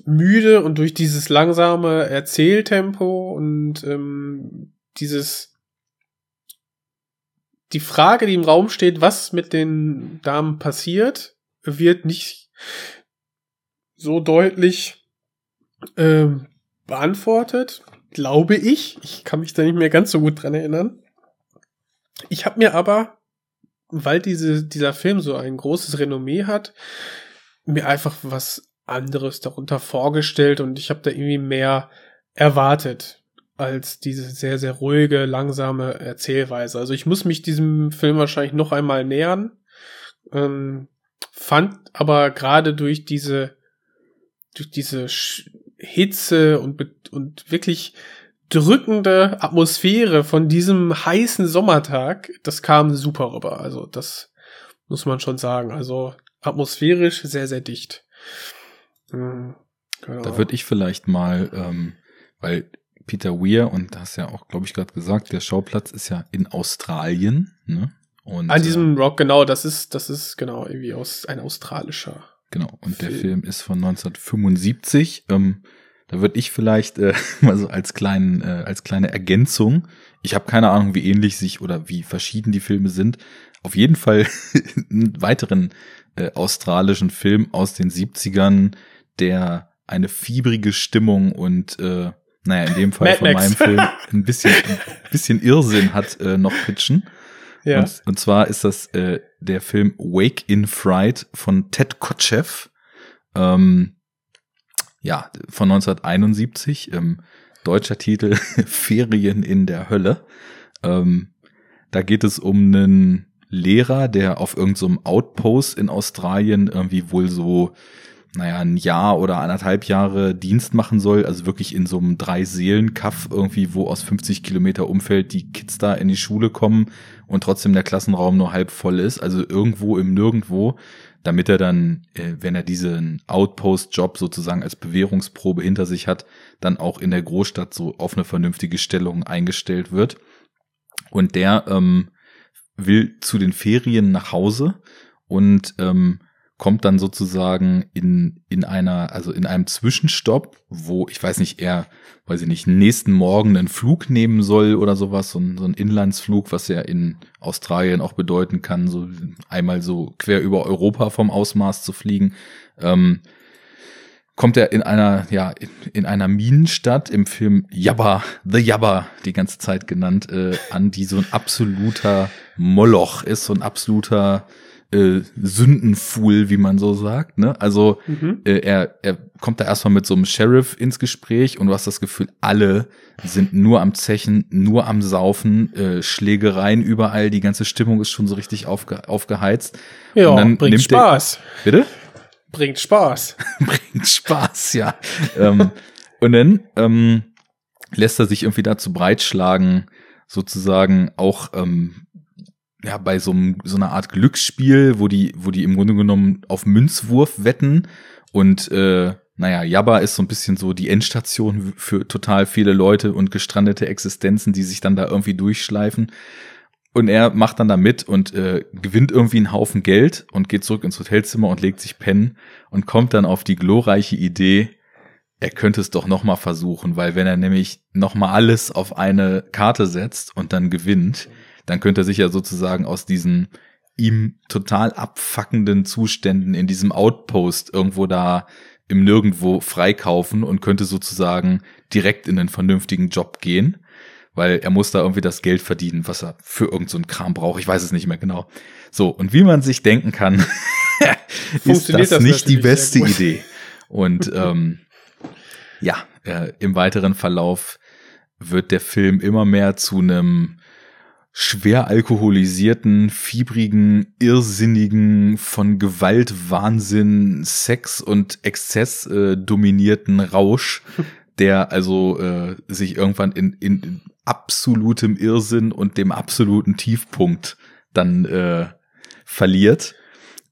müde und durch dieses langsame Erzähltempo und ähm, dieses die Frage, die im Raum steht, was mit den Damen passiert, wird nicht so deutlich ähm, beantwortet, glaube ich. Ich kann mich da nicht mehr ganz so gut dran erinnern. Ich habe mir aber, weil diese, dieser Film so ein großes Renommee hat, mir einfach was anderes darunter vorgestellt und ich habe da irgendwie mehr erwartet als diese sehr, sehr ruhige, langsame Erzählweise. Also ich muss mich diesem Film wahrscheinlich noch einmal nähern. Ähm, fand aber gerade durch diese, durch diese Sch Hitze und, und wirklich drückende Atmosphäre von diesem heißen Sommertag, das kam super rüber. Also das muss man schon sagen. Also atmosphärisch sehr, sehr dicht.
Mhm, genau. Da würde ich vielleicht mal, ähm, weil Peter Weir, und das ja auch, glaube ich, gerade gesagt, der Schauplatz ist ja in Australien. Ne?
Und, An diesem äh, Rock, genau, das ist, das ist genau irgendwie aus, ein australischer.
Genau, und Film. der Film ist von 1975. Ähm, da würde ich vielleicht äh, mal so als kleinen, äh, als kleine Ergänzung, ich habe keine Ahnung, wie ähnlich sich oder wie verschieden die Filme sind, auf jeden Fall einen weiteren äh, australischen Film aus den 70ern, der eine fiebrige Stimmung und äh, naja, in dem Fall von meinem Film ein bisschen, ein bisschen Irrsinn hat äh, noch pitchen. Ja. Und, und zwar ist das äh, der Film Wake in Fright von Ted Kotcheff. Ähm, ja, von 1971. Ähm, deutscher Titel Ferien in der Hölle. Ähm, da geht es um einen Lehrer, der auf irgendeinem so Outpost in Australien irgendwie wohl so naja, ein Jahr oder anderthalb Jahre Dienst machen soll, also wirklich in so einem Drei-Seelen-Kaff irgendwie, wo aus 50 Kilometer Umfeld die Kids da in die Schule kommen und trotzdem der Klassenraum nur halb voll ist, also irgendwo im Nirgendwo, damit er dann, äh, wenn er diesen Outpost-Job sozusagen als Bewährungsprobe hinter sich hat, dann auch in der Großstadt so auf eine vernünftige Stellung eingestellt wird. Und der ähm, will zu den Ferien nach Hause und ähm, kommt dann sozusagen in, in einer, also in einem Zwischenstopp, wo, ich weiß nicht, er, weiß ich nicht, nächsten Morgen einen Flug nehmen soll oder sowas, so ein, so ein Inlandsflug, was ja in Australien auch bedeuten kann, so einmal so quer über Europa vom Ausmaß zu fliegen, ähm, kommt er in einer, ja, in, in einer Minenstadt im Film Jabba, The Jabba, die ganze Zeit genannt, äh, an, die so ein absoluter Moloch ist, so ein absoluter äh, Sündenfuhl, wie man so sagt. Ne? Also mhm. äh, er, er kommt da erstmal mit so einem Sheriff ins Gespräch und du hast das Gefühl, alle sind nur am Zechen, nur am Saufen, äh, Schlägereien überall, die ganze Stimmung ist schon so richtig aufge, aufgeheizt.
Ja, und dann bringt Spaß.
Der, bitte?
Bringt Spaß.
bringt Spaß, ja. ähm, und dann ähm, lässt er sich irgendwie dazu breitschlagen, sozusagen auch ähm, ja, bei so, einem, so einer Art Glücksspiel, wo die, wo die im Grunde genommen auf Münzwurf wetten und äh, naja, Jabba ist so ein bisschen so die Endstation für total viele Leute und gestrandete Existenzen, die sich dann da irgendwie durchschleifen. Und er macht dann da mit und äh, gewinnt irgendwie einen Haufen Geld und geht zurück ins Hotelzimmer und legt sich pennen und kommt dann auf die glorreiche Idee, er könnte es doch noch mal versuchen, weil wenn er nämlich noch mal alles auf eine Karte setzt und dann gewinnt, dann könnte er sich ja sozusagen aus diesen ihm total abfuckenden Zuständen in diesem Outpost irgendwo da im Nirgendwo freikaufen und könnte sozusagen direkt in einen vernünftigen Job gehen, weil er muss da irgendwie das Geld verdienen, was er für irgendeinen so Kram braucht. Ich weiß es nicht mehr genau. So, und wie man sich denken kann, ist das, das nicht die beste Idee. Und ähm, ja, äh, im weiteren Verlauf wird der Film immer mehr zu einem schwer alkoholisierten, fiebrigen, irrsinnigen, von Gewalt, Wahnsinn, Sex und Exzess äh, dominierten Rausch, der also äh, sich irgendwann in, in absolutem Irrsinn und dem absoluten Tiefpunkt dann äh, verliert.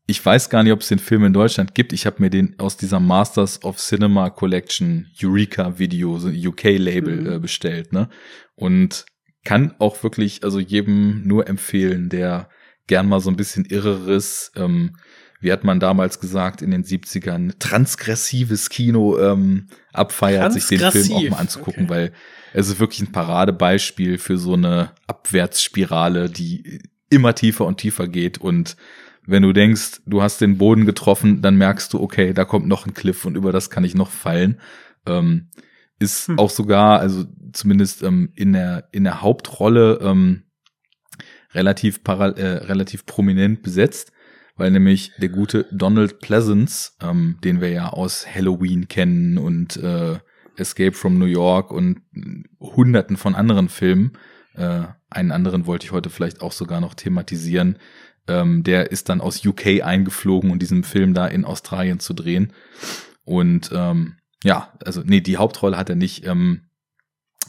Ich weiß gar nicht, ob es den Film in Deutschland gibt. Ich habe mir den aus dieser Masters of Cinema Collection Eureka Video, so UK-Label mhm. äh, bestellt. Ne? Und kann auch wirklich also jedem nur empfehlen, der gern mal so ein bisschen irreres, ähm, wie hat man damals gesagt in den 70ern, transgressives Kino ähm, abfeiert, sich den Film auch mal anzugucken, okay. weil es ist wirklich ein Paradebeispiel für so eine Abwärtsspirale, die immer tiefer und tiefer geht und wenn du denkst, du hast den Boden getroffen, dann merkst du, okay, da kommt noch ein Cliff und über das kann ich noch fallen. Ähm, ist hm. auch sogar, also zumindest ähm, in der in der Hauptrolle ähm, relativ para äh, relativ prominent besetzt, weil nämlich der gute Donald Pleasance, ähm, den wir ja aus Halloween kennen und äh, Escape from New York und hunderten von anderen Filmen, äh, einen anderen wollte ich heute vielleicht auch sogar noch thematisieren, ähm, der ist dann aus UK eingeflogen, um diesen Film da in Australien zu drehen und ähm, ja, also nee, die Hauptrolle hat er nicht. Ähm,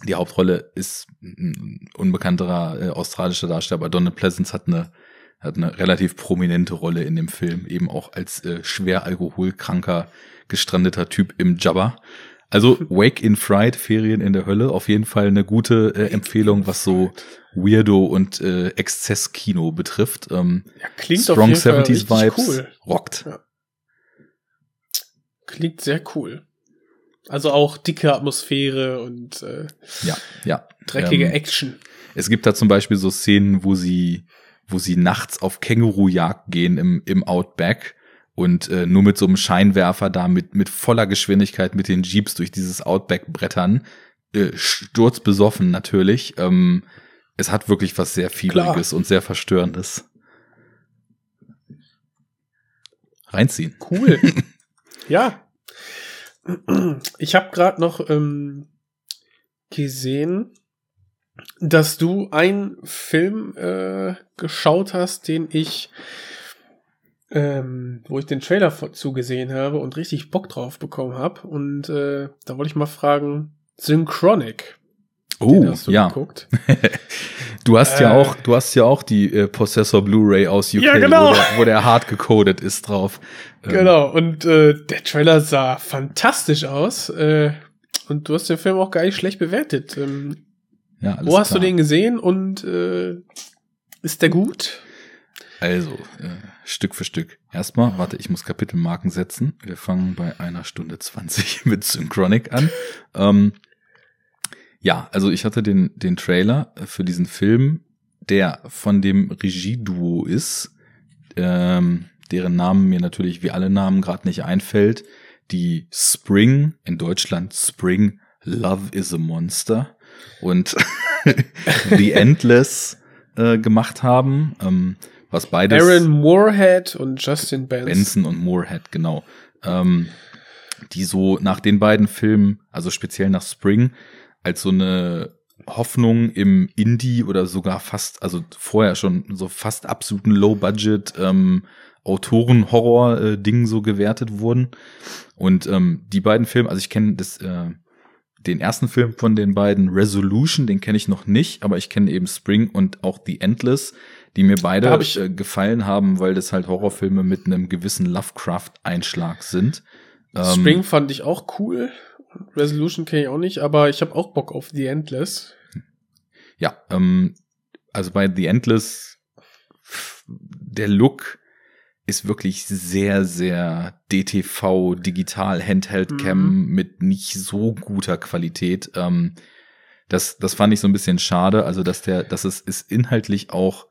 Die Hauptrolle ist ein unbekannterer äh, australischer Darsteller, aber Donald Pleasance hat eine hat eine relativ prominente Rolle in dem Film, eben auch als äh, schwer alkoholkranker, gestrandeter Typ im Jabba. Also Wake in Fright, Ferien in der Hölle, auf jeden Fall eine gute äh, Empfehlung, was so Weirdo und äh, Exzess-Kino betrifft. Ähm,
Ja, klingt
Strong
auf jeden Fall
70s
richtig
Vibes,
cool.
rockt.
Ja. Klingt sehr cool. Also auch dicke Atmosphäre und äh,
Ja, ja.
dreckige
Ähm,
Action.
Es gibt da zum Beispiel so Szenen, wo sie, wo sie nachts auf Kängurujagd gehen im, im Outback und äh, nur mit so einem Scheinwerfer da mit, mit voller Geschwindigkeit mit den Jeeps durch dieses Outback brettern. Äh, sturzbesoffen natürlich. Ähm, es hat wirklich was sehr Fiebriges und sehr Verstörendes. Reinziehen.
Cool. ja. Ich habe gerade noch ähm, gesehen, dass du einen Film äh, geschaut hast, den ich, ähm, wo ich den Trailer zugesehen habe und richtig Bock drauf bekommen habe. Und äh, da wollte ich mal fragen, Synchronic.
Oh,
hast du
ja.
geguckt.
Du hast ja
Äh.
auch, du hast ja auch die äh, Possessor Blu-ray aus UK,
Ja, genau.
wo, der, wo der hart gecodet ist drauf. Ähm,
Genau, und äh, der Trailer sah fantastisch aus. Äh, und du hast den Film auch gar nicht schlecht bewertet. Ähm,
Ja,
wo hast
klar.
du den gesehen und äh, ist der gut?
Also, äh, Stück für Stück. Erstmal, warte, ich muss Kapitelmarken setzen. Wir fangen bei einer Stunde 20 mit Synchronic an. Ähm, ja, also ich hatte den, den Trailer für diesen Film, der von dem Regieduo ist, ähm, deren Namen mir natürlich wie alle Namen gerade nicht einfällt, die Spring, in Deutschland Spring, Love is a Monster und The Endless äh, gemacht haben, ähm, was beides
Aaron Moorhead und Justin Benson.
Benson und Moorhead, genau. Ähm, die so nach den beiden Filmen, also speziell nach Spring, als so eine Hoffnung im Indie oder sogar fast, also vorher schon so fast absoluten Low-Budget ähm, Autoren-Horror-Ding so gewertet wurden. Und ähm, die beiden Filme, also ich kenne das, äh, den ersten Film von den beiden, Resolution, den kenne ich noch nicht, aber ich kenne eben Spring und auch The Endless, die mir beide
hab ich-
äh, gefallen haben, weil das halt Horrorfilme mit einem gewissen Lovecraft-Einschlag sind. Ähm,
Spring fand ich auch cool. Resolution kenne ich auch nicht, aber ich habe auch Bock auf The Endless.
Ja, ähm, also bei The Endless, der Look ist wirklich sehr, sehr DTV, digital, Handheld-Cam mit nicht so guter Qualität. Ähm, das, das fand ich so ein bisschen schade. Also, dass der, dass es ist inhaltlich auch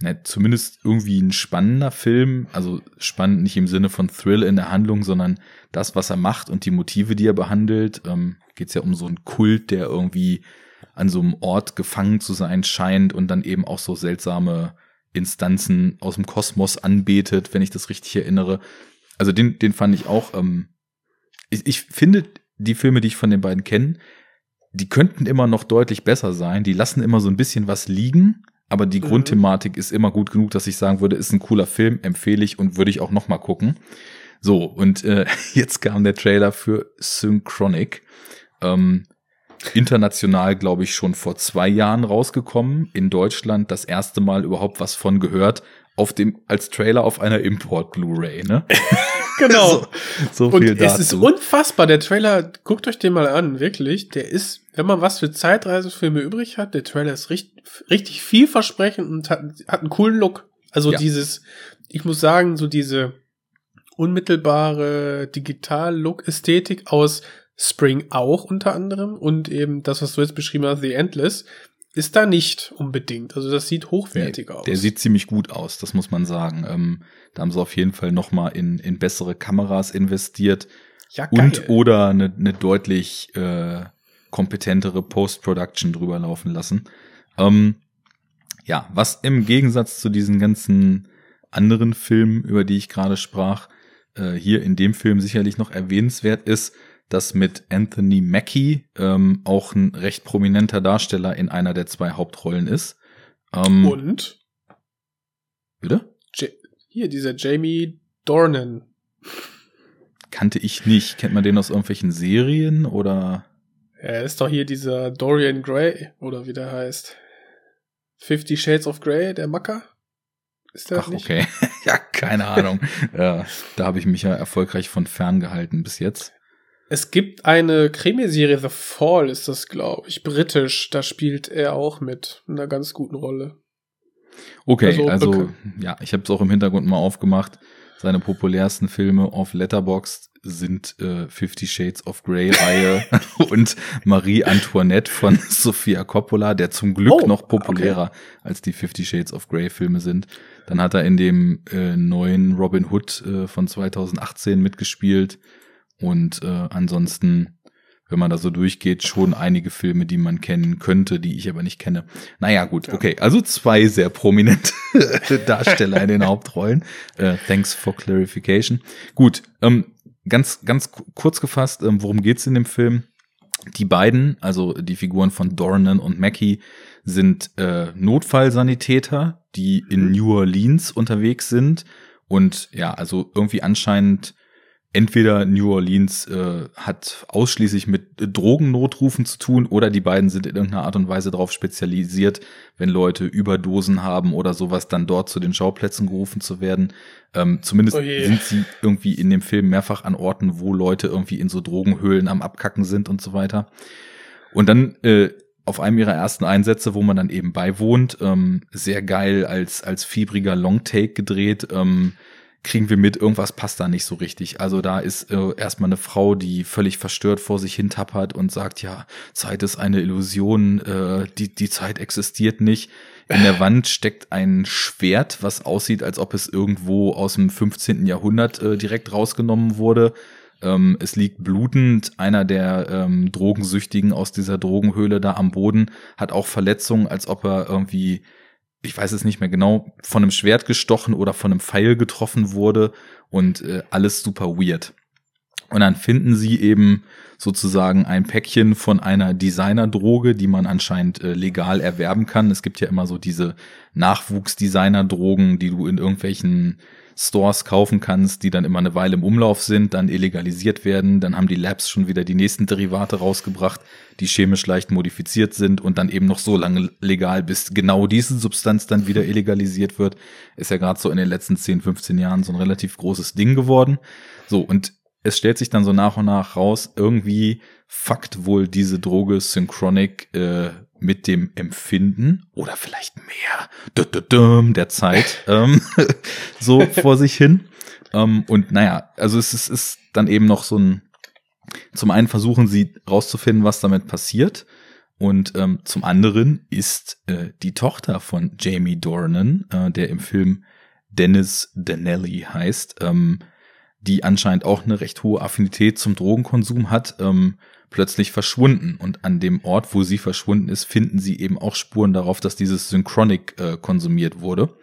ne, zumindest irgendwie ein spannender Film. Also spannend nicht im Sinne von Thrill in der Handlung, sondern das, was er macht und die Motive, die er behandelt. Ähm, Geht es ja um so einen Kult, der irgendwie an so einem Ort gefangen zu sein scheint und dann eben auch so seltsame Instanzen aus dem Kosmos anbetet, wenn ich das richtig erinnere. Also den, den fand ich auch. Ähm, ich, ich finde die Filme, die ich von den beiden kenne, die könnten immer noch deutlich besser sein. Die lassen immer so ein bisschen was liegen, aber die
Mhm.
Grundthematik ist immer gut genug, dass ich sagen würde, ist ein cooler Film, empfehle ich und würde ich auch noch mal gucken. So, und äh, jetzt kam der Trailer für Synchronic. Ähm, international, glaube ich, schon vor zwei Jahren rausgekommen. In Deutschland das erste Mal überhaupt was von gehört. Auf dem, als Trailer auf einer Import-Blu-ray, ne?
Genau.
so, so
Und
viel
es
dazu.
ist unfassbar. Der Trailer, guckt euch den mal an, wirklich. Der ist, wenn man was für Zeitreisefilme übrig hat, der Trailer ist richtig, richtig vielversprechend und hat, hat einen coolen Look. Also
Ja.
dieses, ich muss sagen, so diese unmittelbare Digital-Look-Ästhetik aus Spring auch unter anderem und eben das, was du jetzt beschrieben hast, The Endless, ist da nicht unbedingt. Also das sieht hochwertig aus.
Der sieht ziemlich gut aus, das muss man sagen. Ähm, da haben sie auf jeden Fall noch mal in, in bessere Kameras investiert
ja, geil.
und oder eine, eine deutlich äh, kompetentere Post-Production drüber laufen lassen. Ähm, ja, was im Gegensatz zu diesen ganzen anderen Filmen, über die ich gerade sprach, äh, hier in dem Film sicherlich noch erwähnenswert ist, dass mit Anthony Mackie ähm, auch ein recht prominenter Darsteller in einer der zwei Hauptrollen ist. Ähm,
und
bitte?
Ja hier dieser Jamie Dornan.
Kannte ich nicht. Kennt man den aus irgendwelchen Serien oder?
Er ist doch hier dieser Dorian Gray, oder wie der heißt. Fifty Shades of Grey, der Macker? Ist der
Ach,
nicht?
okay. ja, keine Ahnung. ja, da habe ich mich ja erfolgreich von fern gehalten bis jetzt.
Es gibt eine Krimiserie, The Fall ist das, glaube ich, britisch. Da spielt er auch mit. In einer ganz guten Rolle.
Okay,
Also,
also,
okay.
ja, ich habe es auch im Hintergrund mal aufgemacht. Seine populärsten Filme auf Letterboxd sind äh, Fifty Shades of Grey Reihe und Marie Antoinette von Sofia Coppola, der zum Glück
Oh,
noch populärer als die Fifty Shades of Grey Filme sind. Dann hat er in dem äh, neuen Robin Hood äh, von 2018 mitgespielt und äh, ansonsten, wenn man da so durchgeht, schon einige Filme, die man kennen könnte, die ich aber nicht kenne. Naja, gut, okay. Also zwei sehr prominente Darsteller in den Hauptrollen. Äh, thanks for clarification. Gut, ähm, ganz, ganz ku- kurz gefasst, ähm, worum geht's in dem Film? Die beiden, also die Figuren von Dornan und Mackie, sind äh, Notfallsanitäter, die in New Orleans unterwegs sind und ja, also irgendwie anscheinend entweder New Orleans äh, hat ausschließlich mit Drogennotrufen zu tun oder die beiden sind in irgendeiner Art und Weise darauf spezialisiert, wenn Leute Überdosen haben oder sowas, dann dort zu den Schauplätzen gerufen zu werden. Ähm, zumindest
Oh
sind sie irgendwie in dem Film mehrfach an Orten, wo Leute irgendwie in so Drogenhöhlen am Abkacken sind und so weiter. Und dann äh, auf einem ihrer ersten Einsätze, wo man dann eben beiwohnt, ähm, sehr geil als, als fiebriger Longtake gedreht, ähm, kriegen wir mit, irgendwas passt da nicht so richtig. Also da ist äh, erstmal eine Frau, die völlig verstört vor sich hin tappert und sagt, ja, Zeit ist eine Illusion, äh, die, die Zeit existiert nicht. In der Wand steckt ein Schwert, was aussieht, als ob es irgendwo aus dem 15. Jahrhundert äh, direkt rausgenommen wurde. Ähm, es liegt blutend. Einer der ähm, Drogensüchtigen aus dieser Drogenhöhle da am Boden hat auch Verletzungen, als ob er irgendwie, ich weiß es nicht mehr genau, von einem Schwert gestochen oder von einem Pfeil getroffen wurde und äh, alles super weird. Und dann finden sie eben sozusagen ein Päckchen von einer Designerdroge, die man anscheinend äh, legal erwerben kann. Es gibt ja immer so diese Nachwuchs-Designerdrogen, die du in irgendwelchen Stores kaufen kannst, die dann immer eine Weile im Umlauf sind, dann illegalisiert werden. Dann haben die Labs schon wieder die nächsten Derivate rausgebracht, die chemisch leicht modifiziert sind und dann eben noch so lange legal, bis genau diese Substanz dann wieder illegalisiert wird. Ist ja gerade so in den letzten 10, 15 Jahren so ein relativ großes Ding geworden. So, und es stellt sich dann so nach und nach raus, irgendwie fuckt wohl diese Droge Synchronic äh, mit dem Empfinden oder vielleicht mehr der Zeit ähm, so vor sich hin. Ähm, und naja, also es ist, ist dann eben noch so ein, zum einen versuchen sie rauszufinden, was damit passiert. Und ähm, zum anderen ist äh, die Tochter von Jamie Dornan, äh, der im Film Dennis Danelli heißt, ähm, die anscheinend auch eine recht hohe Affinität zum Drogenkonsum hat, ähm, plötzlich verschwunden. Und an dem Ort, wo sie verschwunden ist, finden sie eben auch Spuren darauf, dass dieses Synchronic äh, konsumiert wurde.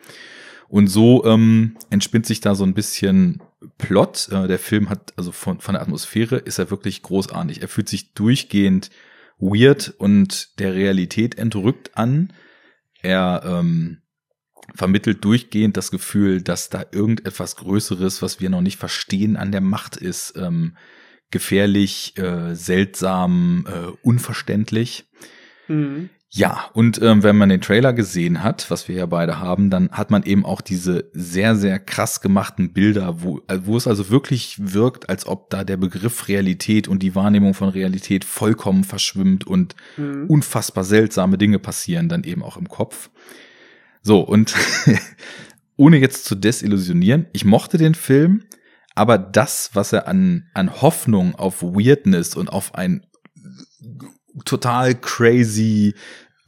Und so ähm, entspinnt sich da so ein bisschen Plot. Äh, der Film hat, also von, von der Atmosphäre ist er wirklich großartig. Er fühlt sich durchgehend weird und der Realität entrückt an. Er ähm, vermittelt durchgehend das Gefühl, dass da irgendetwas Größeres, was wir noch nicht verstehen, an der Macht ist. Ähm, gefährlich, äh, seltsam, äh, unverständlich.
Mhm.
Ja, und ähm, wenn man den Trailer gesehen hat, was wir ja beide haben, dann hat man eben auch diese sehr, sehr krass gemachten Bilder, wo, äh, wo es also wirklich wirkt, als ob da der Begriff Realität und die Wahrnehmung von Realität vollkommen verschwimmt und
Mhm.
unfassbar seltsame Dinge passieren dann eben auch im Kopf. So, und ohne jetzt zu desillusionieren, ich mochte den Film, aber das, was er an, an Hoffnung auf Weirdness und auf ein total crazy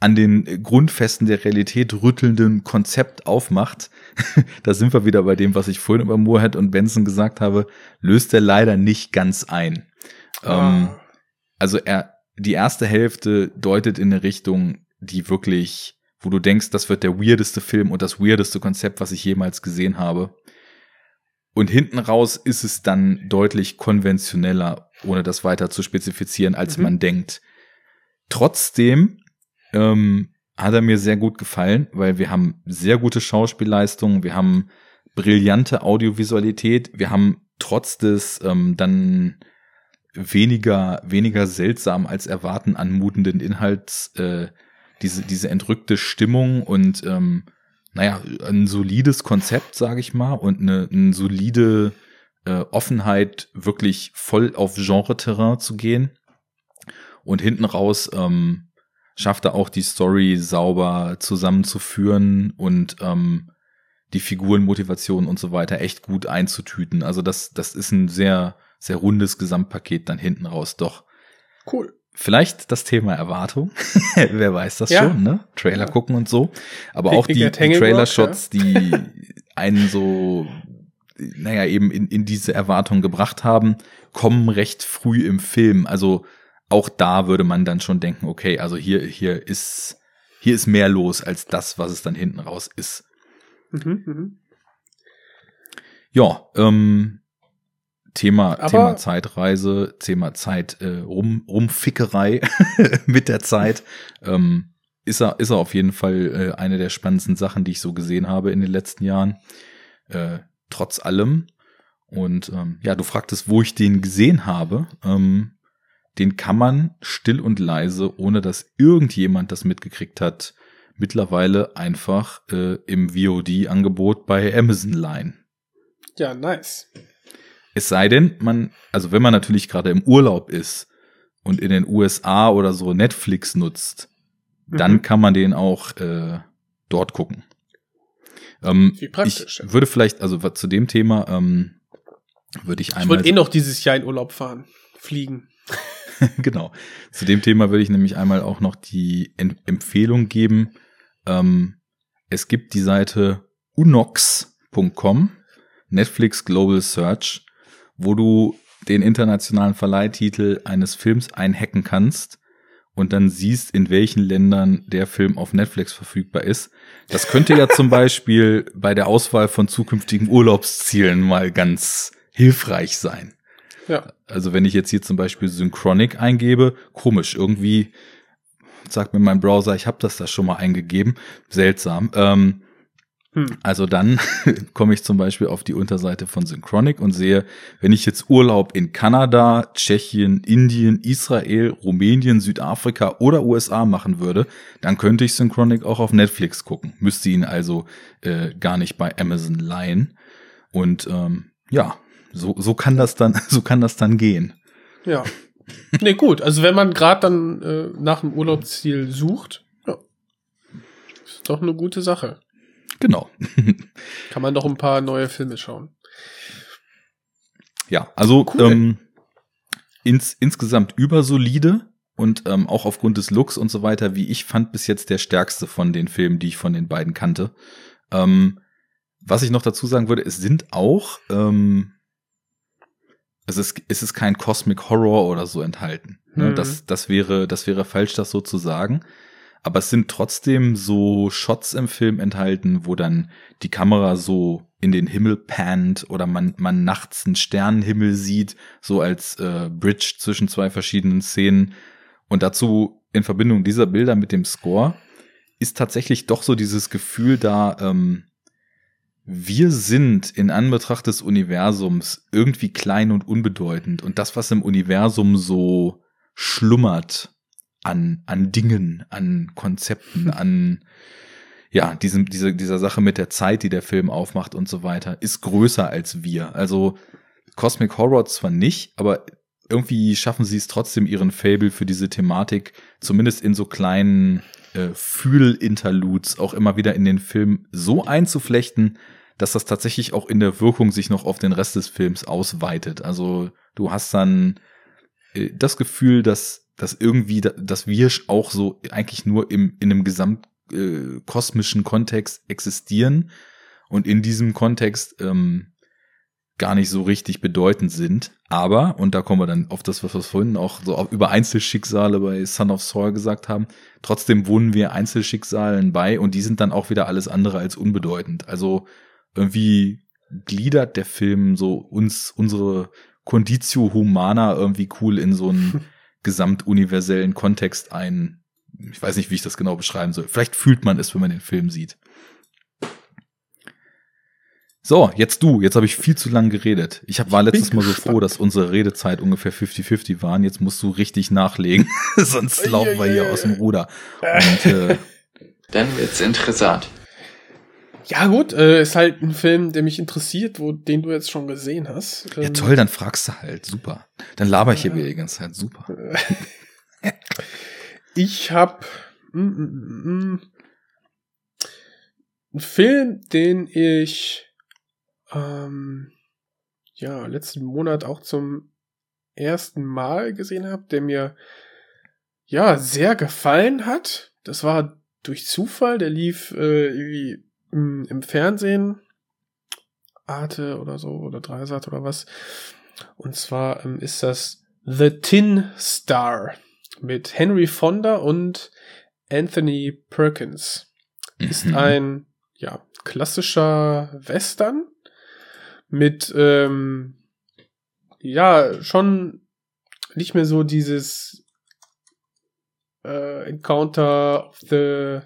an den Grundfesten der Realität rüttelnden Konzept aufmacht, da sind wir wieder bei dem, was ich vorhin über Moorhead und Benson gesagt habe, löst er leider nicht ganz ein. Ähm,
Ah.
also er, die erste Hälfte deutet in eine Richtung, die wirklich, wo du denkst, das wird der weirdeste Film und das weirdeste Konzept, was ich jemals gesehen habe. Und hinten raus ist es dann deutlich konventioneller, ohne das weiter zu spezifizieren, als
Mhm.
man denkt. Trotzdem ähm, hat er mir sehr gut gefallen, weil wir haben sehr gute Schauspielleistungen, wir haben brillante Audiovisualität, wir haben trotz des ähm, dann weniger, weniger seltsam als erwarten anmutenden Inhalts, äh, diese, diese entrückte Stimmung und ähm, naja, ein solides Konzept, sage ich mal, und eine, eine solide äh, Offenheit, wirklich voll auf Genre-Terrain zu gehen. Und hinten raus ähm, schafft er auch die Story sauber zusammenzuführen und ähm, die Figurenmotivation und so weiter echt gut einzutüten. Also das, das ist ein sehr, sehr rundes Gesamtpaket dann hinten raus, doch.
Cool.
Vielleicht das Thema Erwartung. Wer weiß das
Ja.
schon, ne? Trailer
Ja.
gucken und so. Aber auch die, die Trailer-Shots, die einen so, naja, eben in, in diese Erwartung gebracht haben, kommen recht früh im Film. Also auch da würde man dann schon denken, okay, also hier, hier ist, hier ist mehr los als das, was es dann hinten raus ist.
Mhm, mhm.
Ja, ähm, Thema,
Aber-
Thema Zeitreise, Thema Zeit, äh, Rum, Rumfickerei mit der Zeit. Ähm, ist er, ist er auf jeden Fall äh, eine der spannendsten Sachen, die ich so gesehen habe in den letzten Jahren. Äh, trotz allem. Und ähm, ja, du fragtest, wo ich den gesehen habe. Ähm, den kann man still und leise, ohne dass irgendjemand das mitgekriegt hat, mittlerweile einfach äh, im VOD-Angebot bei Amazon leihen.
Ja, nice.
Es sei denn, man, also wenn man natürlich gerade im Urlaub ist und in den USA oder so Netflix nutzt, dann
Mhm.
kann man den auch äh, dort gucken. Ähm,
Wie praktisch,
ich würde vielleicht, also zu dem Thema, ähm, würde ich
Ich
einmal.
wollte eh noch dieses Jahr in Urlaub fahren. Fliegen.
genau. Zu dem Thema würde ich nämlich einmal auch noch die Em- Empfehlung geben. Ähm, es gibt die Seite unox.com, Netflix Global Search, wo du den internationalen Verleihtitel eines Films einhacken kannst und dann siehst, in welchen Ländern der Film auf Netflix verfügbar ist. Das könnte ja zum Beispiel bei der Auswahl von zukünftigen Urlaubszielen mal ganz hilfreich sein.
Ja.
Also wenn ich jetzt hier zum Beispiel Synchronic eingebe, komisch, irgendwie sagt mir mein Browser, ich habe das da schon mal eingegeben, seltsam. Ähm,
Hm.
Also dann komme ich zum Beispiel auf die Unterseite von Synchronic und sehe, wenn ich jetzt Urlaub in Kanada, Tschechien, Indien, Israel, Rumänien, Südafrika oder USA machen würde, dann könnte ich Synchronic auch auf Netflix gucken. Müsste ihn also äh, gar nicht bei Amazon leihen. Und ähm, ja, so, so kann das dann, so kann das dann gehen.
Ja. Nee, gut. Also wenn man gerade dann äh, nach dem Urlaubsziel sucht, ja. Ist doch eine gute Sache.
Genau.
Kann man doch ein paar neue Filme schauen.
Ja, also
Cool.
ähm, ins, insgesamt übersolide und ähm, auch aufgrund des Looks und so weiter, wie ich fand, bis jetzt der stärkste von den Filmen, die ich von den beiden kannte. Ähm, was ich noch dazu sagen würde, es sind auch, ähm, es ist, es ist kein Cosmic Horror oder so enthalten. Ne?
Mhm.
Das, das wäre, das wäre falsch, das so zu sagen. Aber es sind trotzdem so Shots im Film enthalten, wo dann die Kamera so in den Himmel pannt oder man, man nachts einen Sternenhimmel sieht, so als äh, Bridge zwischen zwei verschiedenen Szenen. Und dazu in Verbindung dieser Bilder mit dem Score ist tatsächlich doch so dieses Gefühl da, ähm, wir sind in Anbetracht des Universums irgendwie klein und unbedeutend. Und das, was im Universum so schlummert an, an Dingen, an Konzepten, an ja, diesem, diese, dieser Sache mit der Zeit, die der Film aufmacht und so weiter, ist größer als wir. Also Cosmic Horror zwar nicht, aber irgendwie schaffen sie es trotzdem, ihren Fable für diese Thematik zumindest in so kleinen äh, Fühl-Interludes auch immer wieder in den Film so einzuflechten, dass das tatsächlich auch in der Wirkung sich noch auf den Rest des Films ausweitet. Also du hast dann äh, das Gefühl, dass, dass irgendwie, da- dass wir auch so eigentlich nur im, in einem gesamt äh, kosmischen Kontext existieren und in diesem Kontext ähm, gar nicht so richtig bedeutend sind. Aber, und da kommen wir dann auf das, was wir vorhin auch so über Einzelschicksale bei Son of Saul gesagt haben, trotzdem wohnen wir Einzelschicksalen bei und die sind dann auch wieder alles andere als unbedeutend. Also irgendwie gliedert der Film so uns, unsere Conditio Humana irgendwie cool in so einen gesamtuniversellen Kontext ein. Ich weiß nicht, wie ich das genau beschreiben soll. Vielleicht fühlt man es, wenn man den Film sieht. So, jetzt du. Jetzt habe ich viel zu lang geredet. Ich hab, war letztes Mal so froh, dass unsere Redezeit ungefähr 50-50 waren. Jetzt musst du richtig nachlegen. Sonst laufen wir hier aus dem Ruder. Und äh,
Dann wird's interessant.
Ja, gut, äh, ist halt ein Film, der mich interessiert, wo, den du jetzt schon gesehen hast.
ja
Ähm,
toll, dann fragst du halt. Super. Dann laber ich hier wieder die ganze Zeit. Super.
Ich hab mm, mm, mm, mm, einen Film, den ich ähm, ja letzten Monat auch zum ersten Mal gesehen habe, der mir ja sehr gefallen hat. Das war durch Zufall, der lief äh, irgendwie im, im Fernsehen, Arte oder so oder Dreisat oder was. Und zwar ähm, ist das The Tin Star mit Henry Fonda und Anthony Perkins. Ist
Mhm.
ein ja klassischer Western mit ähm, ja schon nicht mehr so dieses äh, Encounter of the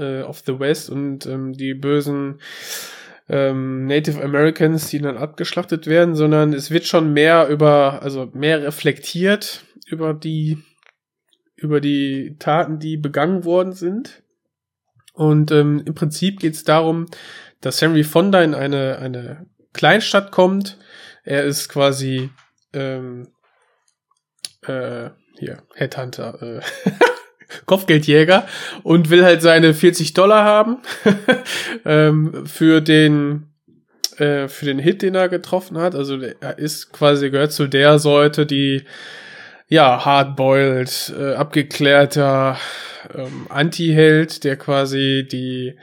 äh, of the West und ähm, die bösen ähm, Native Americans, die dann abgeschlachtet werden, sondern es wird schon mehr über, also mehr reflektiert über die, über die Taten, die begangen worden sind. Und ähm, im Prinzip geht es darum, dass Henry Fonda in eine, eine Kleinstadt kommt. Er ist quasi ähm, äh, hier, Headhunter, äh, Kopfgeldjäger und will halt seine 40 Dollar haben ähm, für den äh, für den Hit, den er getroffen hat. Also er ist quasi gehört zu der Sorte, die ja hardboiled, äh, abgeklärter ähm, Anti-Held, der quasi die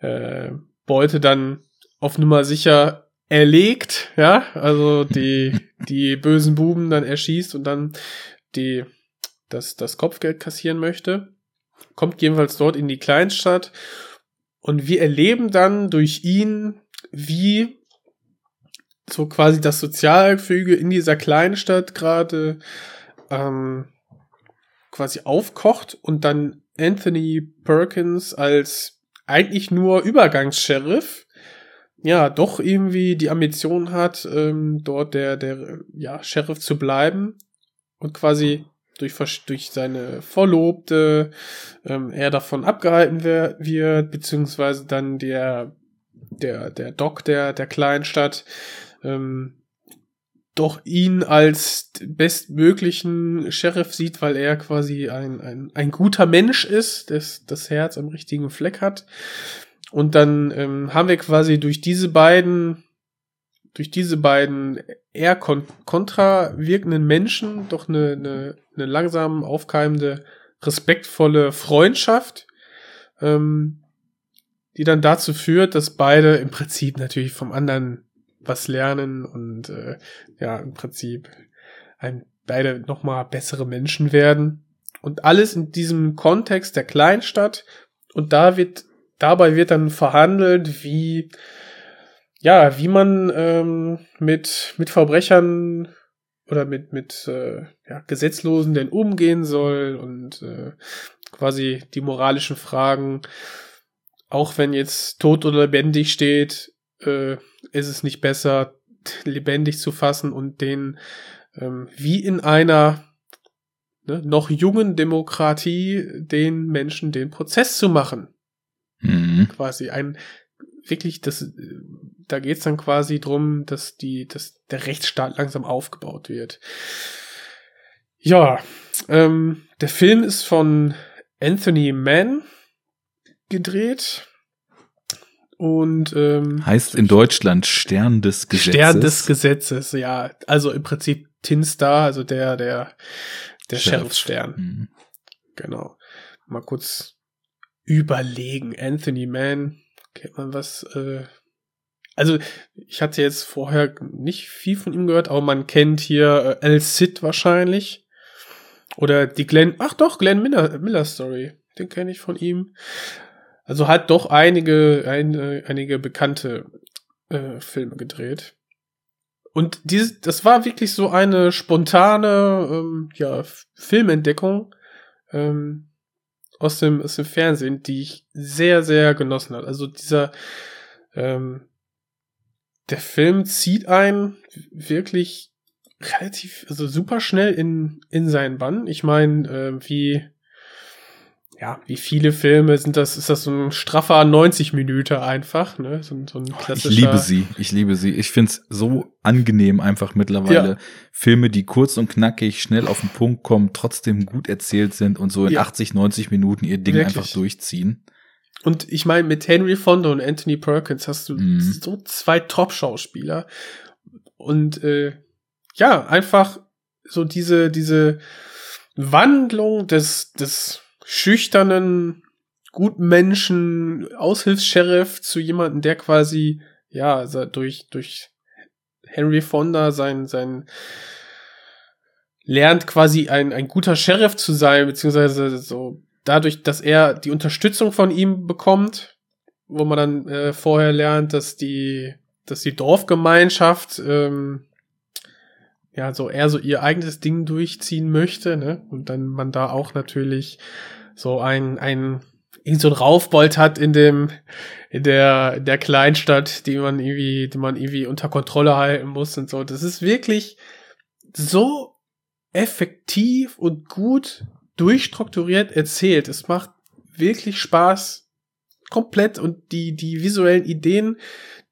äh, Beute dann auf Nummer sicher erlegt, ja, also die die bösen Buben dann erschießt und dann die das, das Kopfgeld kassieren möchte. Kommt jedenfalls dort in die Kleinstadt. Und wir erleben dann durch ihn, wie so quasi das Sozialgefüge in dieser Kleinstadt gerade ähm, quasi aufkocht und dann Anthony Perkins als eigentlich nur Übergangssheriff ja doch irgendwie die Ambition hat, ähm, dort der, der ja, Sheriff zu bleiben und quasi durch, durch seine Verlobte ähm, er davon abgehalten wird, beziehungsweise dann der, der, der Doc der, der Kleinstadt ähm, doch ihn als bestmöglichen Sheriff sieht, weil er quasi ein, ein, ein guter Mensch ist, das das Herz am richtigen Fleck hat. Und dann ähm, haben wir quasi durch diese beiden durch diese beiden eher kon kontra wirkenden Menschen doch eine, eine, eine langsam aufkeimende, respektvolle Freundschaft, ähm, die dann dazu führt, dass beide im Prinzip natürlich vom anderen was lernen und äh, ja, im Prinzip ein, beide nochmal bessere Menschen werden. Und alles in diesem Kontext der Kleinstadt. Und da wird, dabei wird dann verhandelt, wie ja, wie man ähm, mit, mit Verbrechern oder mit, mit äh, ja, Gesetzlosen denn umgehen soll und äh, quasi die moralischen Fragen, auch wenn jetzt tot oder lebendig steht, äh, ist es nicht besser, lebendig zu fassen und den ähm, wie in einer ne, noch jungen Demokratie den Menschen den Prozess zu machen.
Mhm.
Quasi ein wirklich das da geht's dann quasi drum, dass die dass der Rechtsstaat langsam aufgebaut wird. Ja, ähm, der Film ist von Anthony Mann gedreht und ähm,
Heißt in Deutschland Stern des Gesetzes.
Stern des Gesetzes, ja. Also im Prinzip Tin Star, also der, der, der
Sheriff.
Sheriffstern.
Mhm.
Genau. Mal kurz überlegen. Anthony Mann, kennt man was? Äh, also ich hatte jetzt vorher nicht viel von ihm gehört, aber man kennt hier äh, El Cid wahrscheinlich. Oder die Glenn, ach doch, Glenn Miller, Miller Story. Den kenne ich von ihm. Also hat doch einige, ein, einige bekannte äh, Filme gedreht. Und dieses, das war wirklich so eine spontane ähm, ja, Filmentdeckung ähm, aus, dem, aus dem Fernsehen, die ich sehr, sehr genossen habe. Also dieser, ähm, der Film zieht einen wirklich relativ, also super schnell in, in seinen Bann. Ich meine, äh, wie, ja, wie viele Filme sind das, ist das so ein straffer 90 Minuten einfach, ne? So, so ein klassischer.
Ich liebe sie, ich liebe sie. Ich find's so angenehm einfach mittlerweile.
Ja.
Filme, die kurz und knackig, schnell auf den Punkt kommen, trotzdem gut erzählt sind und so in
Ja.
80, 90 Minuten ihr Ding
Wirklich.
einfach durchziehen.
Und ich meine, mit Henry Fonda und Anthony Perkins hast du
Mhm.
so zwei Top-Schauspieler. Und äh, ja, einfach so diese, diese Wandlung des, des schüchternen Gutmenschen, Aushilfs-Sheriff zu jemandem, der quasi, ja, durch, durch Henry Fonda sein, sein lernt quasi ein, ein guter Sheriff zu sein, beziehungsweise so dadurch, dass er die Unterstützung von ihm bekommt, wo man dann äh, vorher lernt, dass die, dass die Dorfgemeinschaft ähm, ja so eher so ihr eigenes Ding durchziehen möchte, ne? Und dann man da auch natürlich so ein, ein irgend so ein Raufbold hat in dem, in der, in der Kleinstadt, die man irgendwie, die man irgendwie unter Kontrolle halten muss und so. Das ist wirklich so effektiv und gut durchstrukturiert erzählt. Es macht wirklich Spaß. Komplett und die, die visuellen Ideen,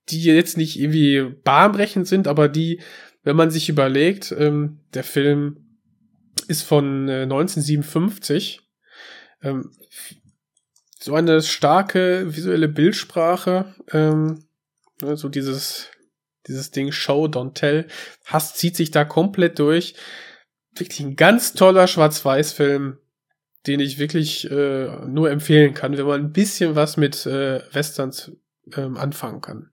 die jetzt nicht irgendwie bahnbrechend sind, aber die, wenn man sich überlegt, ähm, der Film ist von äh, 1957, ähm, so eine starke visuelle Bildsprache, ähm, ne, so dieses, dieses Ding Show, Don't Tell, Hass zieht sich da komplett durch. Wirklich ein ganz toller Schwarz-Weiß-Film, den ich wirklich äh, nur empfehlen kann, wenn man ein bisschen was mit äh, Westerns ähm, anfangen kann.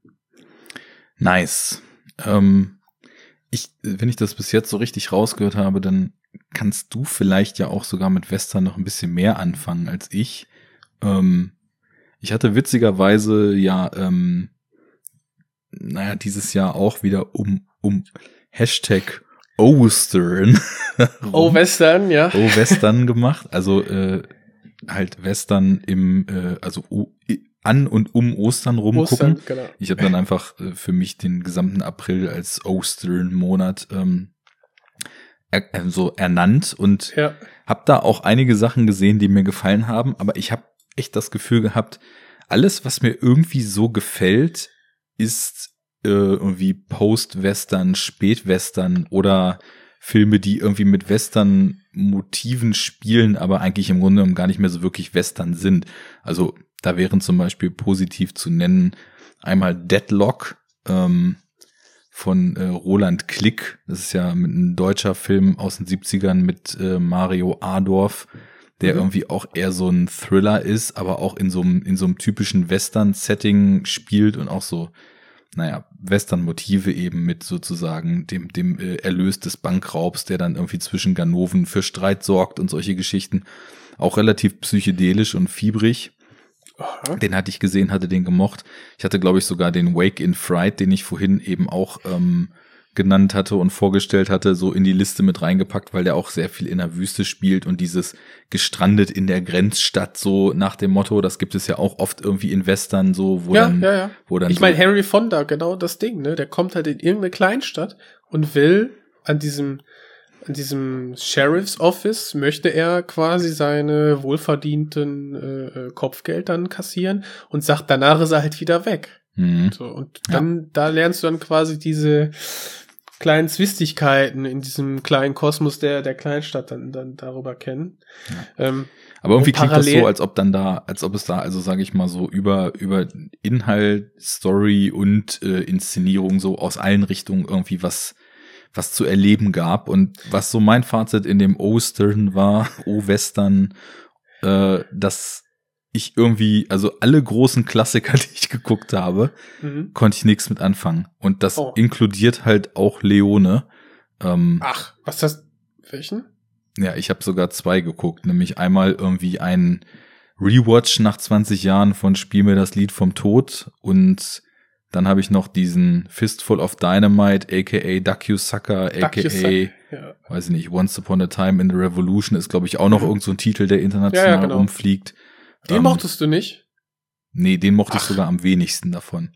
Nice. Ähm, ich, wenn ich das bis jetzt so richtig rausgehört habe, dann kannst du vielleicht ja auch sogar mit Western noch ein bisschen mehr anfangen als ich. Ähm, ich hatte witzigerweise ja, ähm, naja, dieses Jahr auch wieder um, um Hashtag Ostern.
Oh, Western, ja.
Oh, Western gemacht. Also äh, halt Western im, äh, also i- an und um Ostern rumgucken.
Ostern, genau.
Ich habe dann einfach äh, für mich den gesamten April als Ostern-Monat ähm, er, so ernannt und
Ja.
habe da auch einige Sachen gesehen, die mir gefallen haben, aber ich habe echt das Gefühl gehabt, alles, was mir irgendwie so gefällt, ist äh, irgendwie Post-Western, Spät-Western oder Filme, die irgendwie mit Western-Motiven spielen, aber eigentlich im Grunde genommen gar nicht mehr so wirklich Western sind. Also da wären zum Beispiel positiv zu nennen einmal Deadlock ähm, von äh, Roland Klick. Das ist ja ein deutscher Film aus den 70ern mit äh, Mario Adorf, der
Mhm.
irgendwie auch eher so ein Thriller ist, aber auch in so einem in so einem typischen Western-Setting spielt und auch so naja, Western-Motive eben mit sozusagen dem, dem äh, Erlös des Bankraubs, der dann irgendwie zwischen Ganoven für Streit sorgt und solche Geschichten. Auch relativ psychedelisch und fiebrig. Den hatte ich gesehen, hatte den gemocht. Ich hatte, glaube ich, sogar den Wake in Fright, den ich vorhin eben auch ähm, genannt hatte und vorgestellt hatte, so in die Liste mit reingepackt, weil der auch sehr viel in der Wüste spielt und dieses gestrandet in der Grenzstadt so nach dem Motto, das gibt es ja auch oft irgendwie in Western so, wo
ja,
dann,
ja, ja.
wo dann
ich
so-
meine, Henry Fonda, genau das Ding, ne? Der kommt halt in irgendeine Kleinstadt und will an diesem, an diesem Sheriff's Office möchte er quasi seine wohlverdienten äh, äh, Kopfgeld dann kassieren und sagt, danach ist er halt wieder weg.
Mhm.
So, und dann, da lernst du dann quasi diese kleinen Zwistigkeiten in diesem kleinen Kosmos der, der Kleinstadt dann, dann darüber kennen. Ähm,
Aber irgendwie klingt das so, als ob dann da, als ob es da, also sage ich mal so, über, über Inhalt, Story und äh, Inszenierung so aus allen Richtungen irgendwie was, was zu erleben gab. Und was so mein Fazit in dem O-Stern war, O-Western, äh, dass ich irgendwie, also alle großen Klassiker, die ich geguckt habe,
Mhm.
konnte ich nichts mit anfangen. Und das
Oh.
inkludiert halt auch Leone. Ähm,
Ach, was ist das? Welchen?
ja, ich habe sogar zwei geguckt, nämlich einmal irgendwie ein Rewatch nach 20 Jahren von Spiel mir das Lied vom Tod und dann habe ich noch diesen Fistful of Dynamite, aka Duck You Sucker, aka,
ja.
weiß ich nicht, Once Upon a Time in the Revolution ist, glaube ich, auch noch irgend so ein Titel, der international
Ja, ja, genau.
rumfliegt.
Den
Ähm,
mochtest du nicht?
Nee, den mochte ich
Ach.
sogar am wenigsten davon.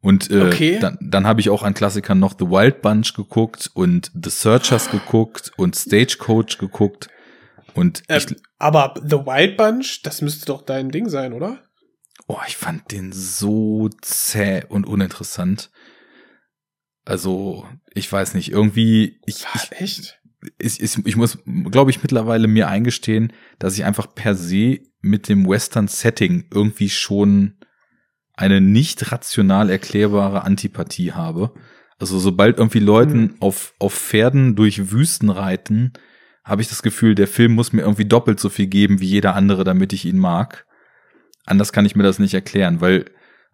Und äh,
Okay.
dann, dann habe ich auch an Klassikern noch The Wild Bunch geguckt und The Searchers geguckt und Stagecoach geguckt. Und
Ähm,
ich,
aber The Wild Bunch, das müsste doch dein Ding sein, oder?
oh, ich fand den so zäh und uninteressant. Also, ich weiß nicht, irgendwie, ich, ich,
Echt?
Ich, ich, ich muss, glaube ich, mittlerweile mir eingestehen, dass ich einfach per se mit dem Western-Setting irgendwie schon eine nicht rational erklärbare Antipathie habe. Also sobald irgendwie Leuten auf, auf Pferden durch Wüsten reiten, habe ich das Gefühl, der Film muss mir irgendwie doppelt so viel geben wie jeder andere, damit ich ihn mag. Anders kann ich mir das nicht erklären, weil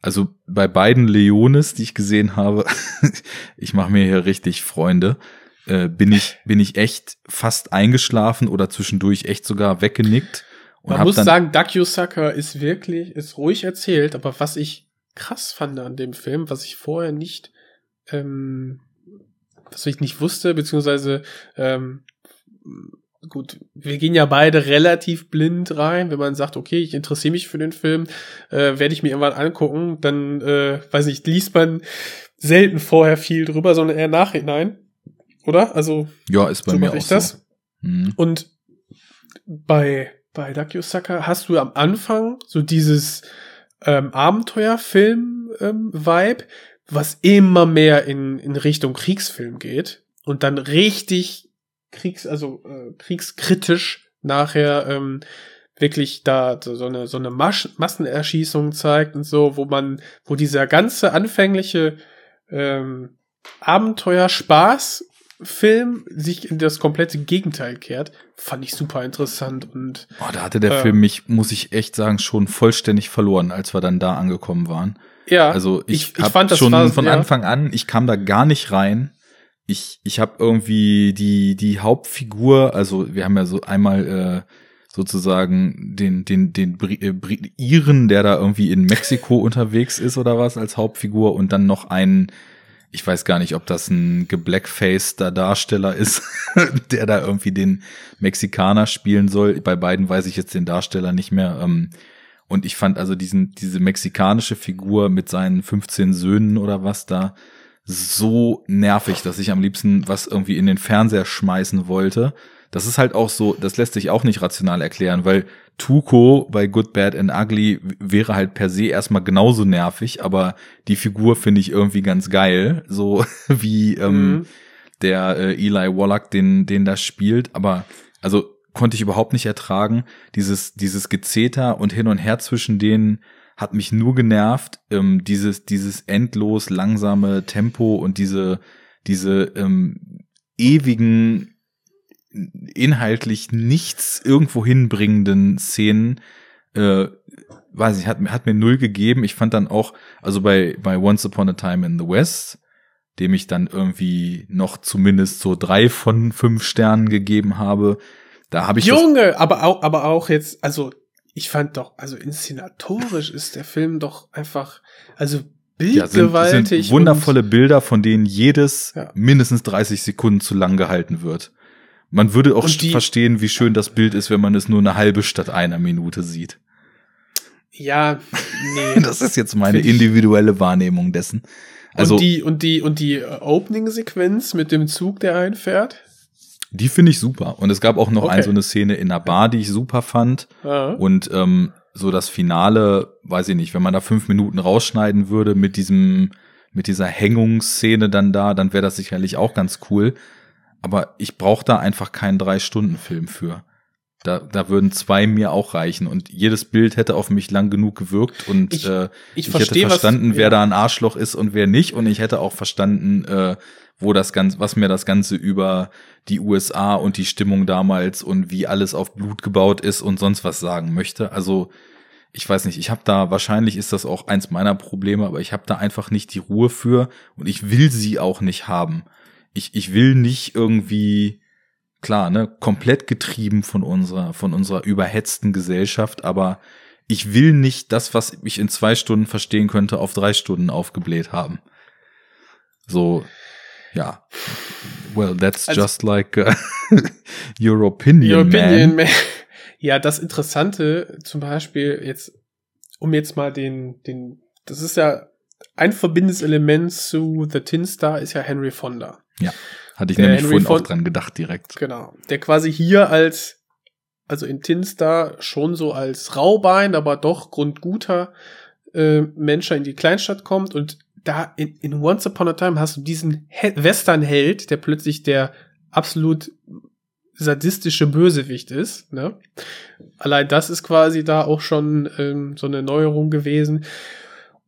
also bei beiden Leones, die ich gesehen habe, ich mache mir hier richtig Freunde, äh, bin ich bin ich echt fast eingeschlafen oder zwischendurch echt sogar weggenickt und
Man muss sagen, Duck Sucker ist wirklich, ist ruhig erzählt, aber was ich krass fand an dem Film, was ich vorher nicht, ähm, was ich nicht wusste, beziehungsweise, ähm, gut, wir gehen ja beide relativ blind rein, wenn man sagt, okay, ich interessiere mich für den Film, äh, werde ich mir irgendwann angucken, dann, äh, weiß ich, liest man selten vorher viel drüber, sondern eher nachhinein, oder? Also,
ja ist bei
so
mir auch
ich das.
so. Mhm.
Und bei, bei Sucker hast du am Anfang so dieses ähm, Abenteuerfilm-Vibe, was immer mehr in, in Richtung Kriegsfilm geht und dann richtig Kriegs, also äh, kriegskritisch nachher ähm, wirklich da so so eine so eine Masch Massenerschießung zeigt und so, wo man, wo dieser ganze anfängliche ähm, Abenteuerspaß Film sich in das komplette Gegenteil kehrt, fand ich super interessant und
Oh, da hatte der
äh,
Film mich, muss ich echt sagen, schon vollständig verloren, als wir dann da angekommen waren.
ja,
Also ich,
ich, ich fand das
schon
war,
von
ja,
Anfang an, ich kam da gar nicht rein. Ich, ich habe irgendwie die, die Hauptfigur, also wir haben ja so einmal äh, sozusagen den, den, den Bri äh, Bri Iren, der da irgendwie in Mexiko unterwegs ist oder was als Hauptfigur und dann noch einen, ich weiß gar nicht, ob das ein geblackfaceder Darsteller ist, der da irgendwie den Mexikaner spielen soll. Bei beiden weiß ich jetzt den Darsteller nicht mehr. Ähm, und ich fand also diesen, diese mexikanische Figur mit seinen 15 Söhnen oder was da so nervig, dass ich am liebsten was irgendwie in den Fernseher schmeißen wollte. Das ist halt auch so, das lässt sich auch nicht rational erklären, weil Tuco bei Good, Bad and Ugly wäre halt per se erstmal genauso nervig, aber die Figur finde ich irgendwie ganz geil, so wie ähm,
Mhm.
der äh, Eli Wallach den, den da spielt, aber also konnte ich überhaupt nicht ertragen. Dieses, dieses Gezeter und hin und her zwischen denen hat mich nur genervt. Ähm, dieses, dieses endlos langsame Tempo und diese, diese ähm, ewigen, inhaltlich nichts irgendwo hinbringenden Szenen, äh, weiß ich, hat, mir- hat mir null gegeben. Ich fand dann auch, also bei, bei Once Upon a Time in the West, dem ich dann irgendwie noch zumindest so drei von fünf Sternen gegeben habe, da habe ich
Junge, aber auch, aber auch jetzt, also ich fand doch, also inszenatorisch ist der Film doch einfach, also
ja, sind,
bildgewaltig.
sind wundervolle Bilder, von denen jedes
Ja.
mindestens 30 Sekunden zu lang gehalten wird. Man würde auch
die-
verstehen, wie schön das Bild ist, wenn man es nur eine halbe statt einer Minute sieht.
Ja, nee.
Das ist jetzt meine individuelle Wahrnehmung dessen. Also
und die, und die, und die äh, Opening-Sequenz mit dem Zug, der einfährt.
die finde ich super. Und es gab auch noch
Okay.
ein, so eine Szene in einer Bar, die ich super fand.
Ja.
Und ähm, so das Finale, weiß ich nicht, wenn man da fünf Minuten rausschneiden würde mit diesem, mit dieser Hängungsszene dann da, dann wäre das sicherlich auch ganz cool. Aber ich brauche da einfach keinen Drei-Stunden-Film für. Da, da würden zwei mir auch reichen und jedes Bild hätte auf mich lang genug gewirkt und
Ich-
äh,
ich
ich,
versteh,
hätte
was-
verstanden, wer
ja.
da ein Arschloch ist und wer nicht und ich hätte auch verstanden, äh, wo das Ganze, was mir das Ganze über die USA und die Stimmung damals und wie alles auf Blut gebaut ist und sonst was sagen möchte. Also ich weiß nicht, ich habe da wahrscheinlich ist das auch eins meiner Probleme, aber ich habe da einfach nicht die Ruhe für und ich will sie auch nicht haben. Ich, ich will nicht irgendwie klar, ne, komplett getrieben von unserer von unserer überhetzten Gesellschaft, aber ich will nicht das, was ich in zwei Stunden verstehen könnte, auf drei Stunden aufgebläht haben. So, ja. Well, that's
Also-
just like uh, your opinion,
Your opinion,
man.
man. Ja, das Interessante, zum Beispiel jetzt, um jetzt mal den, den, das ist ja ein verbindendes Element zu The Tin Star ist ja Henry Fonda.
Ja, hatte ich
Der
nämlich
Henry
vorhin auch
Fon-
dran gedacht direkt.
Genau. Der quasi hier als, also in Tin Star schon so als Raubein, aber doch grundguter äh, Mensch in die Kleinstadt kommt und da in, in Once Upon a Time hast du diesen He Western-Held, der plötzlich der absolut sadistische Bösewicht ist. Ne? Allein das ist quasi da auch schon ähm, so eine Neuerung gewesen.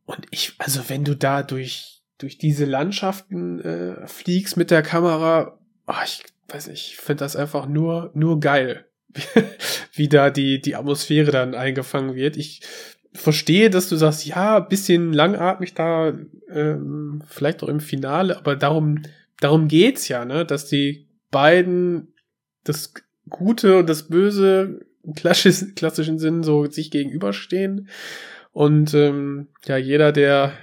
Und ich, also wenn du da durch, durch diese Landschaften äh, fliegst mit der Kamera, ah, ich weiß nicht, ich finde das einfach nur, nur geil, wie da die, die Atmosphäre dann eingefangen wird. Ich verstehe, dass du sagst, ja, bisschen langatmig da, ähm, vielleicht auch im Finale, aber darum, darum geht's ja, ne, dass die beiden das Gute und das Böse im klassisch, klassischen Sinn so sich gegenüberstehen. Und ähm, ja, jeder, der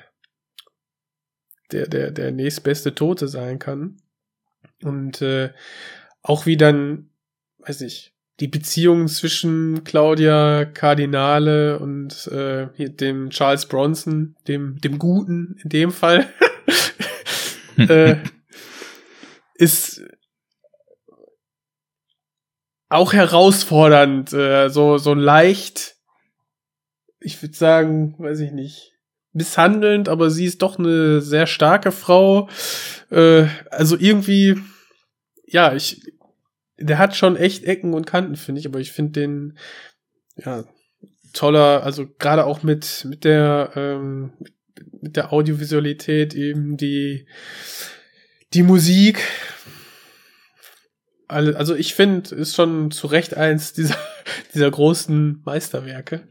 der, der, der nächstbeste Tote sein kann. Und äh, auch wie dann, weiß ich, die Beziehung zwischen Claudia Cardinale und äh, dem Charles Bronson, dem, dem Guten in dem Fall, äh, ist auch herausfordernd, äh, so, so leicht, ich würde sagen, weiß ich nicht, misshandelnd, aber sie ist doch eine sehr starke Frau. Äh, also irgendwie, ja, ich, der hat schon echt Ecken und Kanten, finde ich, aber ich finde den, ja, toller, also gerade auch mit, mit der, ähm, mit der Audiovisualität eben die, die Musik. Also ich finde, ist schon zu Recht eins dieser, dieser großen Meisterwerke.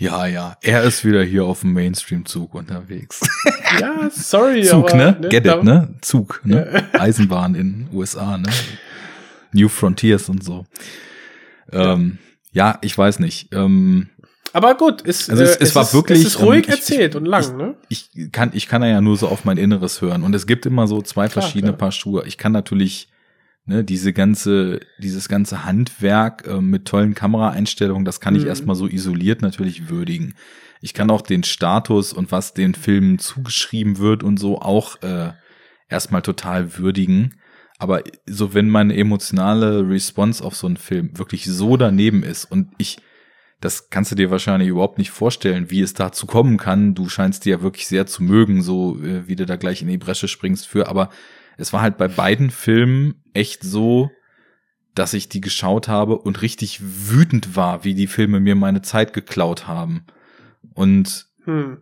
Ja, ja, er ist wieder hier auf dem Mainstream-Zug unterwegs.
Ja, sorry,
Zug,
aber,
ne? Get
da-
it, ne? Zug, ne? Eisenbahn in USA, ne? New Frontiers und so. Ähm, ja, ich weiß nicht. Ähm,
Aber gut, es,
Also es-
äh,
es war
ist,
wirklich,
es ist ruhig
ich-
erzählt und lang, ne?
ich kann, ich kann ja nur so auf mein Inneres hören. Und es gibt immer so zwei
Klar,
verschiedene
klar.
Paar Schuhe. Ich kann natürlich, ne, diese ganze, dieses ganze Handwerk äh, mit tollen Kameraeinstellungen, das kann ich
Mhm.
erstmal so isoliert natürlich würdigen. Ich kann auch den Status und was den Filmen zugeschrieben wird und so auch äh, erstmal total würdigen. Aber so, wenn meine emotionale Response auf so einen Film wirklich so daneben ist und ich das kannst du dir wahrscheinlich überhaupt nicht vorstellen, wie es dazu kommen kann. Du scheinst die ja wirklich sehr zu mögen, so äh, wie du da gleich in die Bresche springst für. Aber es war halt bei beiden Filmen echt so, dass ich die geschaut habe und richtig wütend war, wie die Filme mir meine Zeit geklaut haben. Und
Hm.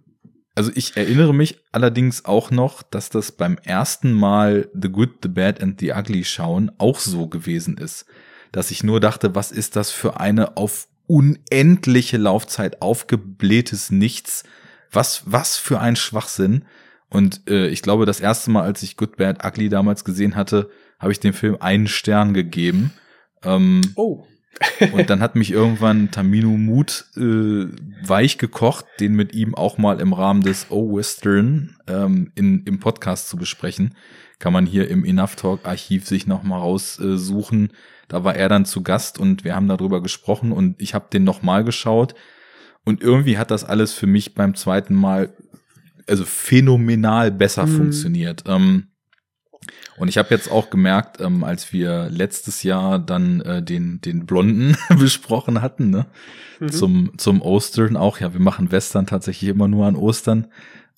also ich erinnere mich allerdings auch noch, dass das beim ersten Mal The Good, The Bad and The Ugly schauen auch so gewesen ist. Dass ich nur dachte, was ist das für eine auf unendliche Laufzeit aufgeblähtes Nichts? Was, was für ein Schwachsinn? Und äh, ich glaube, das erste Mal, als ich Good, Bad, Ugly damals gesehen hatte, habe ich dem Film einen Stern gegeben. Ähm,
Oh.
und dann hat mich irgendwann Tamino Mut äh, weich gekocht, den mit ihm auch mal im Rahmen des O Western ähm, in, im Podcast zu besprechen. Kann man hier im Enough Talk Archiv sich noch mal raussuchen. Äh, da war er dann zu Gast und wir haben darüber gesprochen und ich habe den noch mal geschaut und irgendwie hat das alles für mich beim zweiten Mal also phänomenal besser
Mhm.
funktioniert. Ähm, und ich habe jetzt auch gemerkt, ähm, als wir letztes Jahr dann äh, den den Blonden besprochen hatten, ne,
Mhm.
zum zum Ostern auch. Ja, wir machen Western tatsächlich immer nur an Ostern.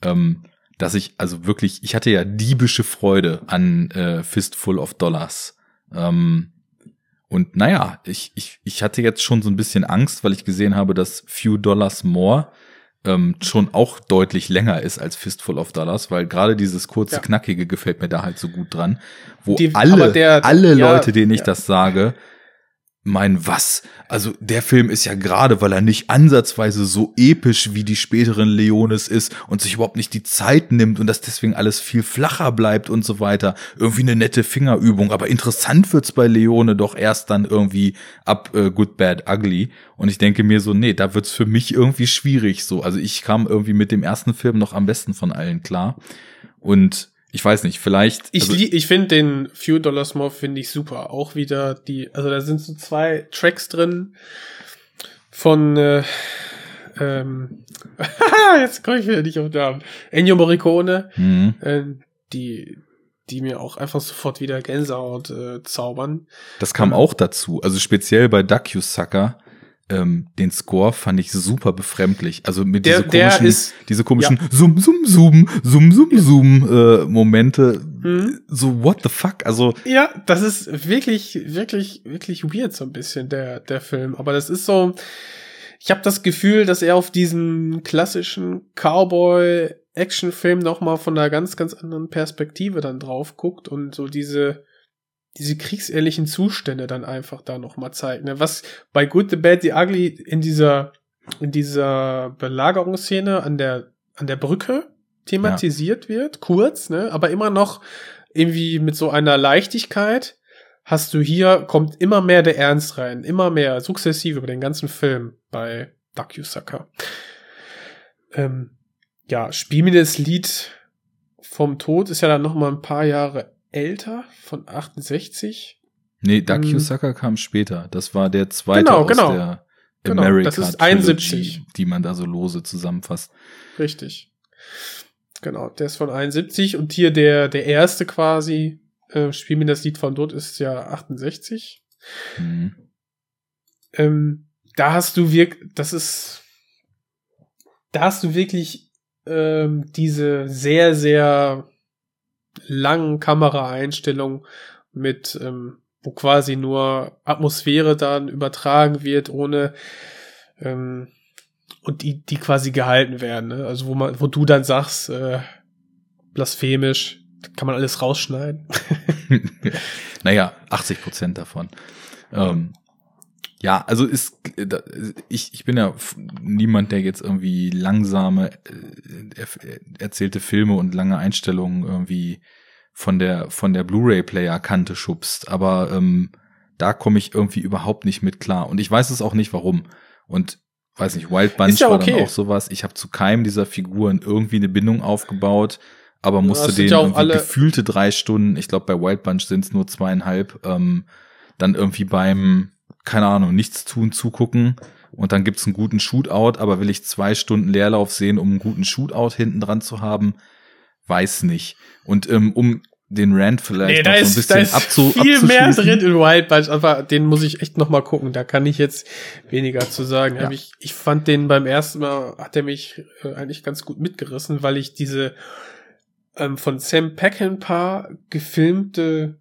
Ähm, dass ich also wirklich, ich hatte ja diebische Freude an äh, Fistful of Dollars. Ähm, und naja, ich, ich, ich hatte jetzt schon so ein bisschen Angst, weil ich gesehen habe, dass Few Dollars More ähm, schon auch deutlich länger ist als Fistful of Dollars, weil gerade dieses kurze,
Ja.
knackige gefällt mir da halt so gut dran. Wo
Die-
alle,
der-
alle
ja,
Leute, denen ich
ja.
das sage, meinen, was? Also der Film ist ja gerade, weil er nicht ansatzweise so episch wie die späteren Leones ist und sich überhaupt nicht die Zeit nimmt und dass deswegen alles viel flacher bleibt und so weiter. Irgendwie eine nette Fingerübung, aber interessant wird's bei Leone doch erst dann irgendwie ab äh, Good, Bad, Ugly. Und ich denke mir so, nee, da wird's für mich irgendwie schwierig so. Also ich kam irgendwie mit dem ersten Film noch am besten von allen klar. Und ich weiß nicht, vielleicht.
Ich,
also,
ich finde den Few Dollars More finde ich super. Auch wieder die, also da sind so zwei Tracks drin von äh, ähm, jetzt komme ich wieder nicht auf den Namen. Ennio Morricone,
Mhm.
äh, die, die mir auch einfach sofort wieder Gänsehaut äh, zaubern.
Das kam auch dazu. Also speziell bei Sucker, ähm, den Score fand ich super befremdlich. Also mit
Der-
diese komischen,
ist-
diese komischen Sum, Sum, Sum, Sum, Sum, Sum äh, Momente.
Mhm.
So what the fuck? Also
Ja, das ist wirklich, wirklich, wirklich weird so ein bisschen der der Film. Aber das ist so. Ich habe das Gefühl, dass er auf diesen klassischen Cowboy-Action-Film noch mal von einer ganz, ganz anderen Perspektive dann drauf guckt und so diese diese kriegsehrlichen Zustände dann einfach da noch mal zeigt. Ne? Was bei Good, the Bad, the Ugly in dieser in dieser Belagerungsszene an der an der Brücke thematisiert wird, kurz, ne, aber immer noch irgendwie mit so einer Leichtigkeit hast du hier, kommt immer mehr der Ernst rein, immer mehr, sukzessive über den ganzen Film bei Sucker. Ähm, ja, Spiel mir das Lied vom Tod ist ja dann noch mal ein paar Jahre älter, von 68.
nee,
Mhm.
Sucker kam später. Das war der zweite
Genau,
aus
genau.
der
Genau,
America
das ist
Trilogy,
71.
die man da so lose zusammenfasst.
Richtig. Genau, der ist von 71 und hier der, der erste quasi, äh, Spiel mir das Lied vom Tod ist ja 68.
Mhm.
ähm, da hast du wirklich, das ist, da hast du wirklich ähm, diese sehr, sehr langen Kameraeinstellungen mit, ähm, wo quasi nur Atmosphäre dann übertragen wird, ohne ähm, und die, die quasi gehalten werden. Ne? Also wo man, wo du dann sagst, äh, blasphemisch, kann man alles rausschneiden.
naja, 80 Prozent davon. Ähm, ja, also ist da- ich, ich bin ja niemand, der jetzt irgendwie langsame äh, er, erzählte Filme und lange Einstellungen irgendwie von der von der Blu-ray-Player Kante schubst, aber ähm, da komme ich irgendwie überhaupt nicht mit klar und ich weiß es auch nicht warum und weiß nicht, Wild Bunch
ja
war dann
okay.
auch sowas. Ich habe zu keinem dieser Figuren irgendwie eine Bindung aufgebaut, aber musste den
ja alle-
gefühlte drei Stunden, ich glaube bei Wild Bunch sind es nur zweieinhalb, ähm, dann irgendwie beim, keine Ahnung, nichts tun, zugucken und dann gibt's einen guten Shootout, aber will ich zwei Stunden Leerlauf sehen, um einen guten Shootout hinten dran zu haben? Weiß nicht. Und ähm, um den Rand vielleicht
Nee,
noch so ein
ist,
bisschen
da ist
abzu
viel mehr drin in Wild Bunch, aber den muss ich echt noch mal gucken. Da kann ich jetzt weniger zu sagen.
Ja.
Ich, ich fand den beim ersten Mal, hat er mich äh, eigentlich ganz gut mitgerissen, weil ich diese ähm, von Sam Peckinpah gefilmte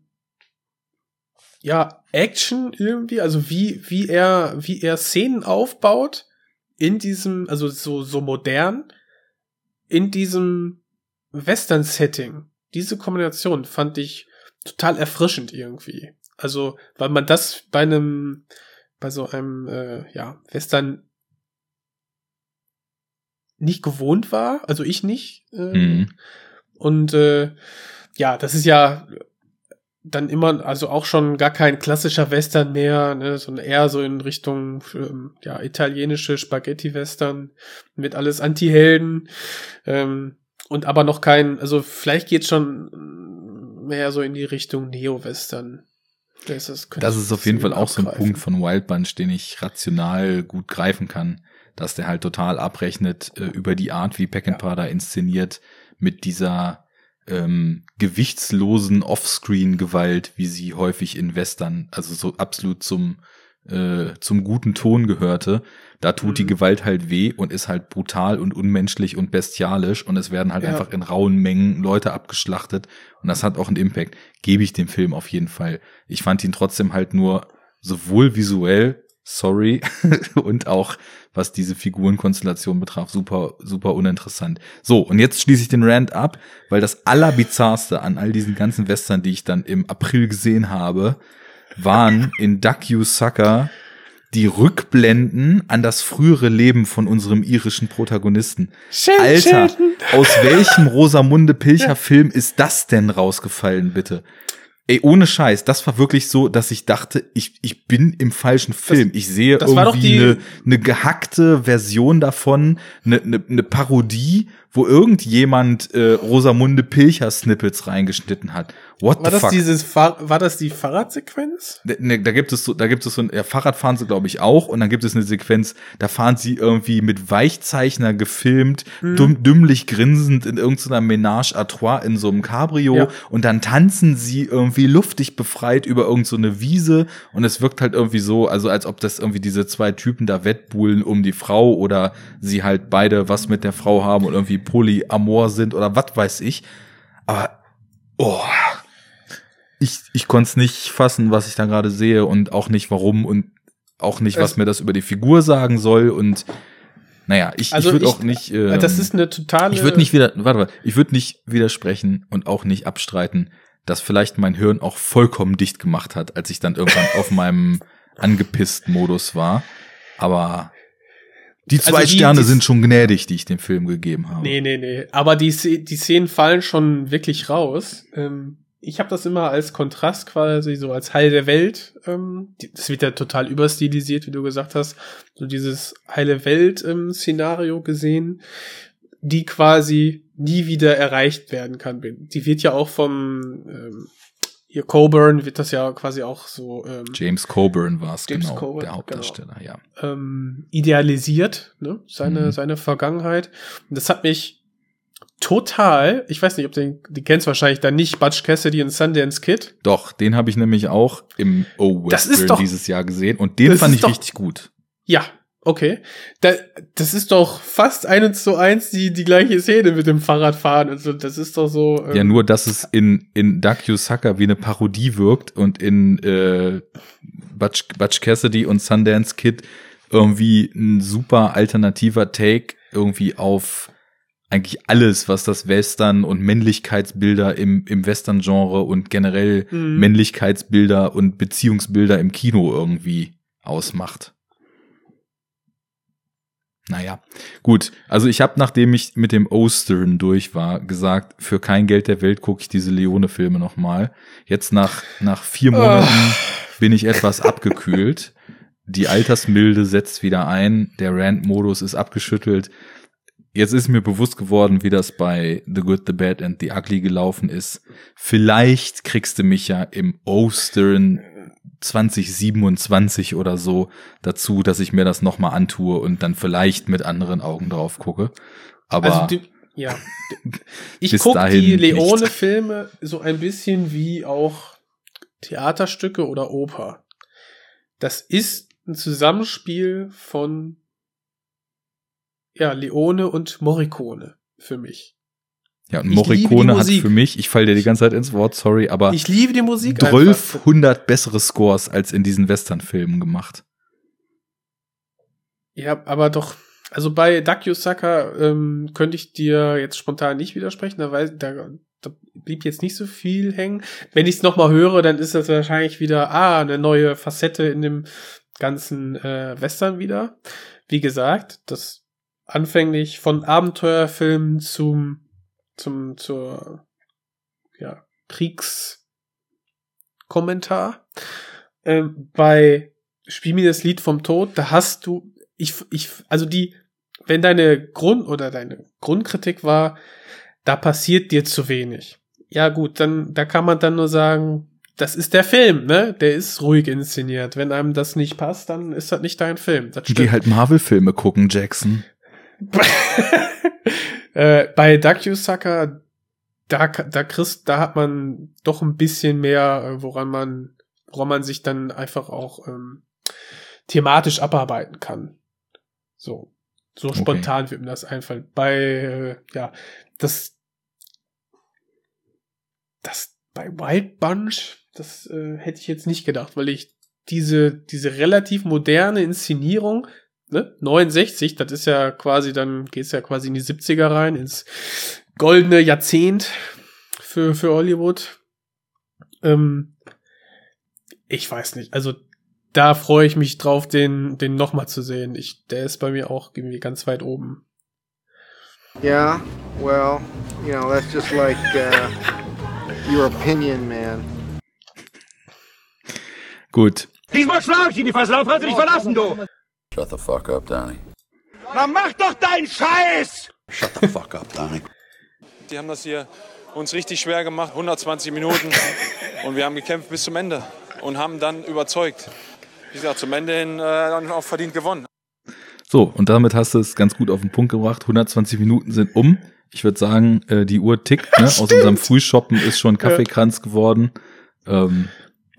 ja, Action irgendwie, also wie, wie er, wie er Szenen aufbaut in diesem, also so, so modern, in diesem Western-Setting. Diese Kombination fand ich total erfrischend irgendwie. Also, weil man das bei einem, bei so einem, äh, ja, Western nicht gewohnt war, also ich nicht. Äh,
Mhm.
Und äh, ja, das ist ja dann immer, also auch schon gar kein klassischer Western mehr, ne, sondern eher so in Richtung ähm, ja, italienische Spaghetti-Western mit alles Anti-Helden. Ähm, und aber noch kein, also vielleicht geht schon mehr so in die Richtung Neo-Western. Das ist,
Das ist auf jeden Fall auch so ein
abgreifen.
Punkt von Wild Bunch, den ich rational gut greifen kann, dass der halt total abrechnet äh, über die Art, wie Peckinpah da inszeniert, mit dieser ähm, gewichtslosen Offscreen-Gewalt, wie sie häufig in Western, also so absolut zum äh, zum guten Ton gehörte. Da tut die
Mhm.
Gewalt halt weh und ist halt brutal und unmenschlich und bestialisch und es werden halt
Ja.
einfach in rauen Mengen Leute abgeschlachtet und das hat auch einen Impact. Gebe ich dem Film auf jeden Fall. Ich fand ihn trotzdem halt nur sowohl visuell, sorry, und auch was diese Figurenkonstellation betraf, super, super uninteressant. So, und jetzt schließe ich den Rant ab, weil das allerbizarrste an all diesen ganzen Western, die ich dann im April gesehen habe, waren in Duck You Sucker die Rückblenden an das frühere Leben von unserem irischen Protagonisten.
Shen,
Alter,
Shen.
aus welchem Rosamunde Pilcher Film ist das denn rausgefallen, bitte? Ey, ohne Scheiß, das war wirklich so, dass ich dachte, ich, ich bin im falschen Film. ich sehe
das war doch
irgendwie eine, eine gehackte Version davon, eine, eine, eine Parodie, wo irgendjemand äh, Rosamunde Pilcher Snippets reingeschnitten hat. What
War das
fuck?
dieses Fahr war das die Fahrradsequenz?
Ne, da gibt es so, da gibt es so ein ja, Fahrrad fahren sie glaube ich auch und dann gibt es eine Sequenz, da fahren sie irgendwie mit Weichzeichner gefilmt,
Mhm.
dumm, dümmlich grinsend in irgendeiner Ménage à trois in so einem Cabrio
Ja.
und dann tanzen sie irgendwie luftig befreit über irgendeine so eine Wiese und es wirkt halt irgendwie so, also als ob das irgendwie diese zwei Typen da wettbuhlen um die Frau oder sie halt beide was mit der Frau haben und irgendwie polyamor sind oder was weiß ich. Aber oh, ich, ich konnte es nicht fassen, was ich da gerade sehe und auch nicht warum und auch nicht, was
Es-
mir das über die Figur sagen soll und naja, ich,
Also
ich würde auch nicht. Ähm,
das ist eine totale.
ich würde nicht wieder, warte, warte, ich würde nicht widersprechen und auch nicht abstreiten, dass vielleicht mein Hirn auch vollkommen dicht gemacht hat, als ich dann irgendwann auf meinem angepisst Modus war. Aber die zwei
Also die-
Sterne
die-
sind schon gnädig, die ich dem Film gegeben habe.
Nee, nee, nee. Aber die, die Szenen fallen schon wirklich raus. Ähm, ich habe das immer als Kontrast quasi, so als Heil der Welt. Ähm, das wird ja total überstilisiert, wie du gesagt hast. So dieses Heile Welt-Szenario gesehen, die quasi nie wieder erreicht werden kann. Die wird ja auch vom ähm, hier Coburn wird das ja quasi auch so ähm,
James Coburn war es
James
genau,
Coburn,
der Hauptdarsteller, ja.
ähm, idealisiert, ne? seine,
Mhm.
seine Vergangenheit. Und das hat mich total, ich weiß nicht, ob du den, die kennst wahrscheinlich dann nicht, Butch Cassidy und Sundance Kid.
Doch, den habe ich nämlich auch im O
Das ist
Western
doch-
dieses Jahr gesehen und den fand ich
doch-
richtig gut.
Ja, okay. Da, das ist doch fast eins zu eins die, die gleiche Szene mit dem Fahrradfahren. Also das ist doch so. ähm,
Ja, nur dass es in, in Sucker wie eine Parodie wirkt und in äh, Butch, Butch Cassidy und Sundance Kid irgendwie ein super alternativer Take irgendwie auf eigentlich alles, was das Western und Männlichkeitsbilder im, im Western-Genre und generell
Mhm.
Männlichkeitsbilder und Beziehungsbilder im Kino irgendwie ausmacht. Naja, gut. Also ich habe, nachdem ich mit dem Ostern durch war, gesagt, für kein Geld der Welt gucke ich diese Leone-Filme nochmal. Jetzt nach, nach vier Monaten bin ich etwas abgekühlt. Die Altersmilde setzt wieder ein. Der Rant-Modus ist abgeschüttelt. Jetzt ist mir bewusst geworden, wie das bei The Good, The Bad and The Ugly gelaufen ist. Vielleicht kriegst du mich ja im Ostern 2027 oder so dazu, dass ich mir das nochmal antue und dann vielleicht mit anderen Augen drauf gucke. Aber
also die, ja. Ich gucke die. Leone-Filme so ein bisschen wie auch Theaterstücke oder Oper. Das ist ein Zusammenspiel von ja, Leone und Morricone für mich.
ja, und Morricone hat
Musik.
für mich, ich falle dir die ganze Zeit ins Wort, sorry, aber
Ich liebe die Musik einfach.
1200 bessere Scores als in diesen Western-Filmen gemacht.
Ja, aber doch, also bei Sucker ähm, könnte ich dir jetzt spontan nicht widersprechen, da, weiß, da, da blieb jetzt nicht so viel hängen. Wenn ich es nochmal höre, dann ist das wahrscheinlich wieder, ah, eine neue Facette in dem ganzen äh, Western wieder. Wie gesagt, das anfänglich von Abenteuerfilmen zum, zum, zur, ja, Kriegskommentar. Ähm, bei Spiel mir das Lied vom Tod, da hast du, ich, ich, also die, wenn deine Grund oder deine Grundkritik war, da passiert dir zu wenig. Ja gut, dann, da kann man dann nur sagen, das ist der Film, ne? Der ist ruhig inszeniert. Wenn einem das nicht passt, dann ist das nicht dein Film. Das
Geh halt Marvel-Filme gucken, Jackson.
äh, bei Sucker, da, da kriegst, da hat man doch ein bisschen mehr, äh, woran man, woran man sich dann einfach auch ähm, thematisch abarbeiten kann. So, so
Okay.
spontan wird mir das einfallen. Bei, äh, ja, das, das bei Wild Bunch, das äh, hätte ich jetzt nicht gedacht, weil ich diese, diese relativ moderne Inszenierung, ne, 69, das ist ja quasi, dann geht's ja quasi in die 70er rein, ins goldene Jahrzehnt für, für Hollywood. Ähm, ich weiß nicht, also da freue ich mich drauf, den, den nochmal zu sehen. Ich, der ist bei mir auch irgendwie ganz weit oben.
Yeah, well, you know, that's just like uh, your opinion, man.
Gut.
Diesmal schlag ich ihn, die Versaufresse dich verlassen, du!
Shut the fuck up, Donnie.
Na mach doch deinen Scheiß!
Shut the fuck up, Donnie.
Die haben das hier uns richtig schwer gemacht, 120 Minuten. Und wir haben gekämpft bis zum Ende und haben dann überzeugt. Wie gesagt, zum Ende hin äh, dann auch verdient gewonnen.
So, und damit hast du es ganz gut auf den Punkt gebracht. 120 Minuten sind um. Ich würde sagen, äh, die Uhr tickt. Ne? Aus unserem Frühshoppen ist schon Kaffeekranz geworden. Ähm,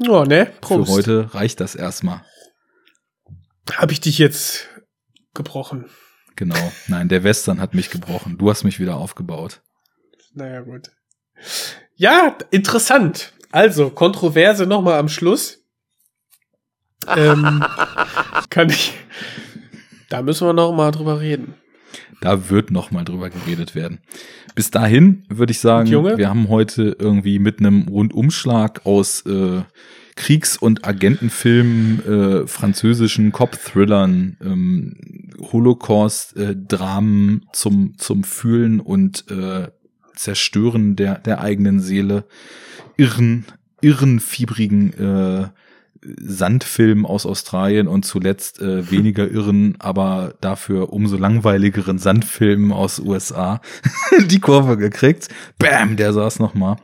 Oh, ne?
für
Prost.
heute reicht das erstmal.
Habe ich dich jetzt gebrochen?
Genau. Nein, der Western hat mich gebrochen. Du hast mich wieder aufgebaut.
Naja, gut. Ja, interessant. Also, Kontroverse nochmal am Schluss. Ähm, kann ich. Da müssen wir noch mal drüber reden.
Da wird noch mal drüber geredet werden. Bis dahin würde ich sagen, wir haben heute irgendwie mit einem Rundumschlag aus äh, Kriegs- und Agentenfilmen, äh, französischen Cop-Thrillern, ähm, Holocaust-Dramen zum, zum Fühlen und äh, Zerstören der, der eigenen Seele, irren, irren, fiebrigen äh, Sandfilm aus Australien und zuletzt äh, weniger irren, aber dafür umso langweiligeren Sandfilmen aus USA die Kurve gekriegt. Bam, der saß noch mal.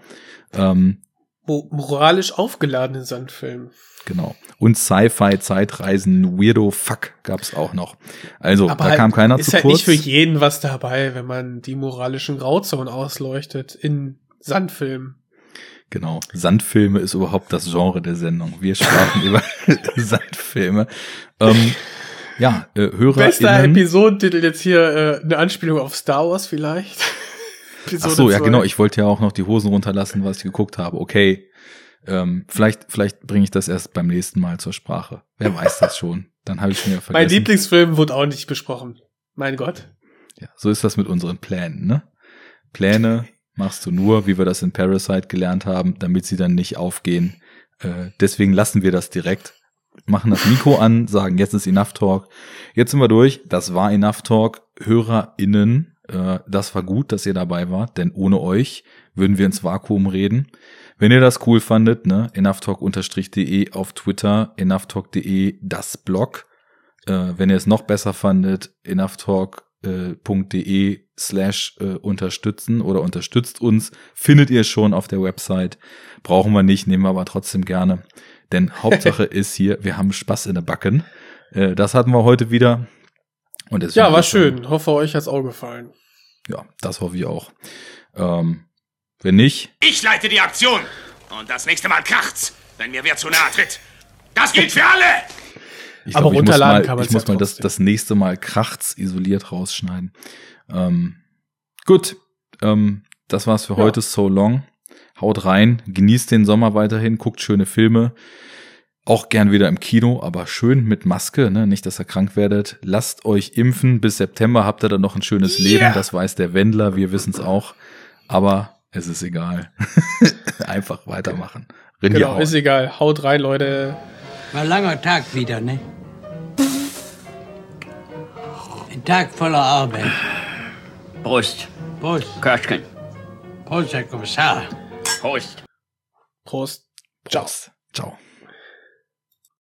Ähm,
Mo moralisch aufgeladenen Sandfilm.
genau. Und Sci-Fi, Zeitreisen, Weirdo Fuck gab's auch noch. Also,
Aber
da
halt,
kam keiner
ist
zu
halt
kurz.
nicht für jeden was dabei, wenn man die moralischen Grauzonen ausleuchtet in Sandfilmen.
Genau. Sandfilme ist überhaupt das Genre der Sendung. Wir sprachen über Sandfilme. Ähm, ja, äh, Hörer.
Bester Episodentitel jetzt hier äh, eine Anspielung auf Star Wars vielleicht.
Ach
Episode
so, ja genau. Ich wollte ja auch noch die Hosen runterlassen, was ich geguckt habe. Okay, ähm, vielleicht, vielleicht bringe ich das erst beim nächsten Mal zur Sprache. Wer weiß das schon? Dann habe ich schon wieder vergessen.
Mein Lieblingsfilm wurde auch nicht besprochen. Mein Gott.
Ja, so ist das mit unseren Plänen, ne? Pläne machst du nur, wie wir das in Parasite gelernt haben, damit sie dann nicht aufgehen. Äh, deswegen lassen wir das direkt. Machen das Mikro an, sagen, jetzt ist Enough Talk. Jetzt sind wir durch. Das war Enough Talk. HörerInnen, äh, das war gut, dass ihr dabei wart, denn ohne euch würden wir ins Vakuum reden. Wenn ihr das cool fandet, ne, enoughtalk-de auf Twitter, enoughtalk.de das Blog. Äh, wenn ihr es noch besser fandet, enoughtalk.de slash äh, unterstützen oder unterstützt uns, findet ihr schon auf der Website. Brauchen wir nicht, nehmen wir aber trotzdem gerne. Denn Hauptsache ist hier, wir haben Spaß in der Backen. Äh, das hatten wir heute wieder.
Ja, war schön. Hoffe, euch hat's auch gefallen.
Ja, das hoffe ich auch. Ähm, wenn nicht,
Ich leite die Aktion. Und das nächste Mal kracht's, wenn mir wer zu nahe tritt. Das gilt für alle!
Ich
Aber
glaub, ich muss
runterladen
mal,
kann
ich muss
ja
mal das, das nächste Mal krachts isoliert rausschneiden. Ähm, gut, ähm, das war's für
Ja.
heute. So long. Haut rein, genießt den Sommer weiterhin, guckt schöne Filme. Auch gern wieder im Kino, aber schön mit Maske, ne? nicht, dass ihr krank werdet. Lasst euch impfen. Bis September habt ihr dann noch ein schönes Leben. Das weiß der Wendler, wir wissen's auch. Aber es ist egal. Einfach weitermachen. Rindy
Genau,
hauen.
ist egal. Haut rein, Leute.
War ein langer Tag wieder, ne? Ein Tag voller Arbeit.
Prost.
Prost.
Köschken.
Prost, Herr Kommissar.
Prost.
Prost.
Ciao. Ciao.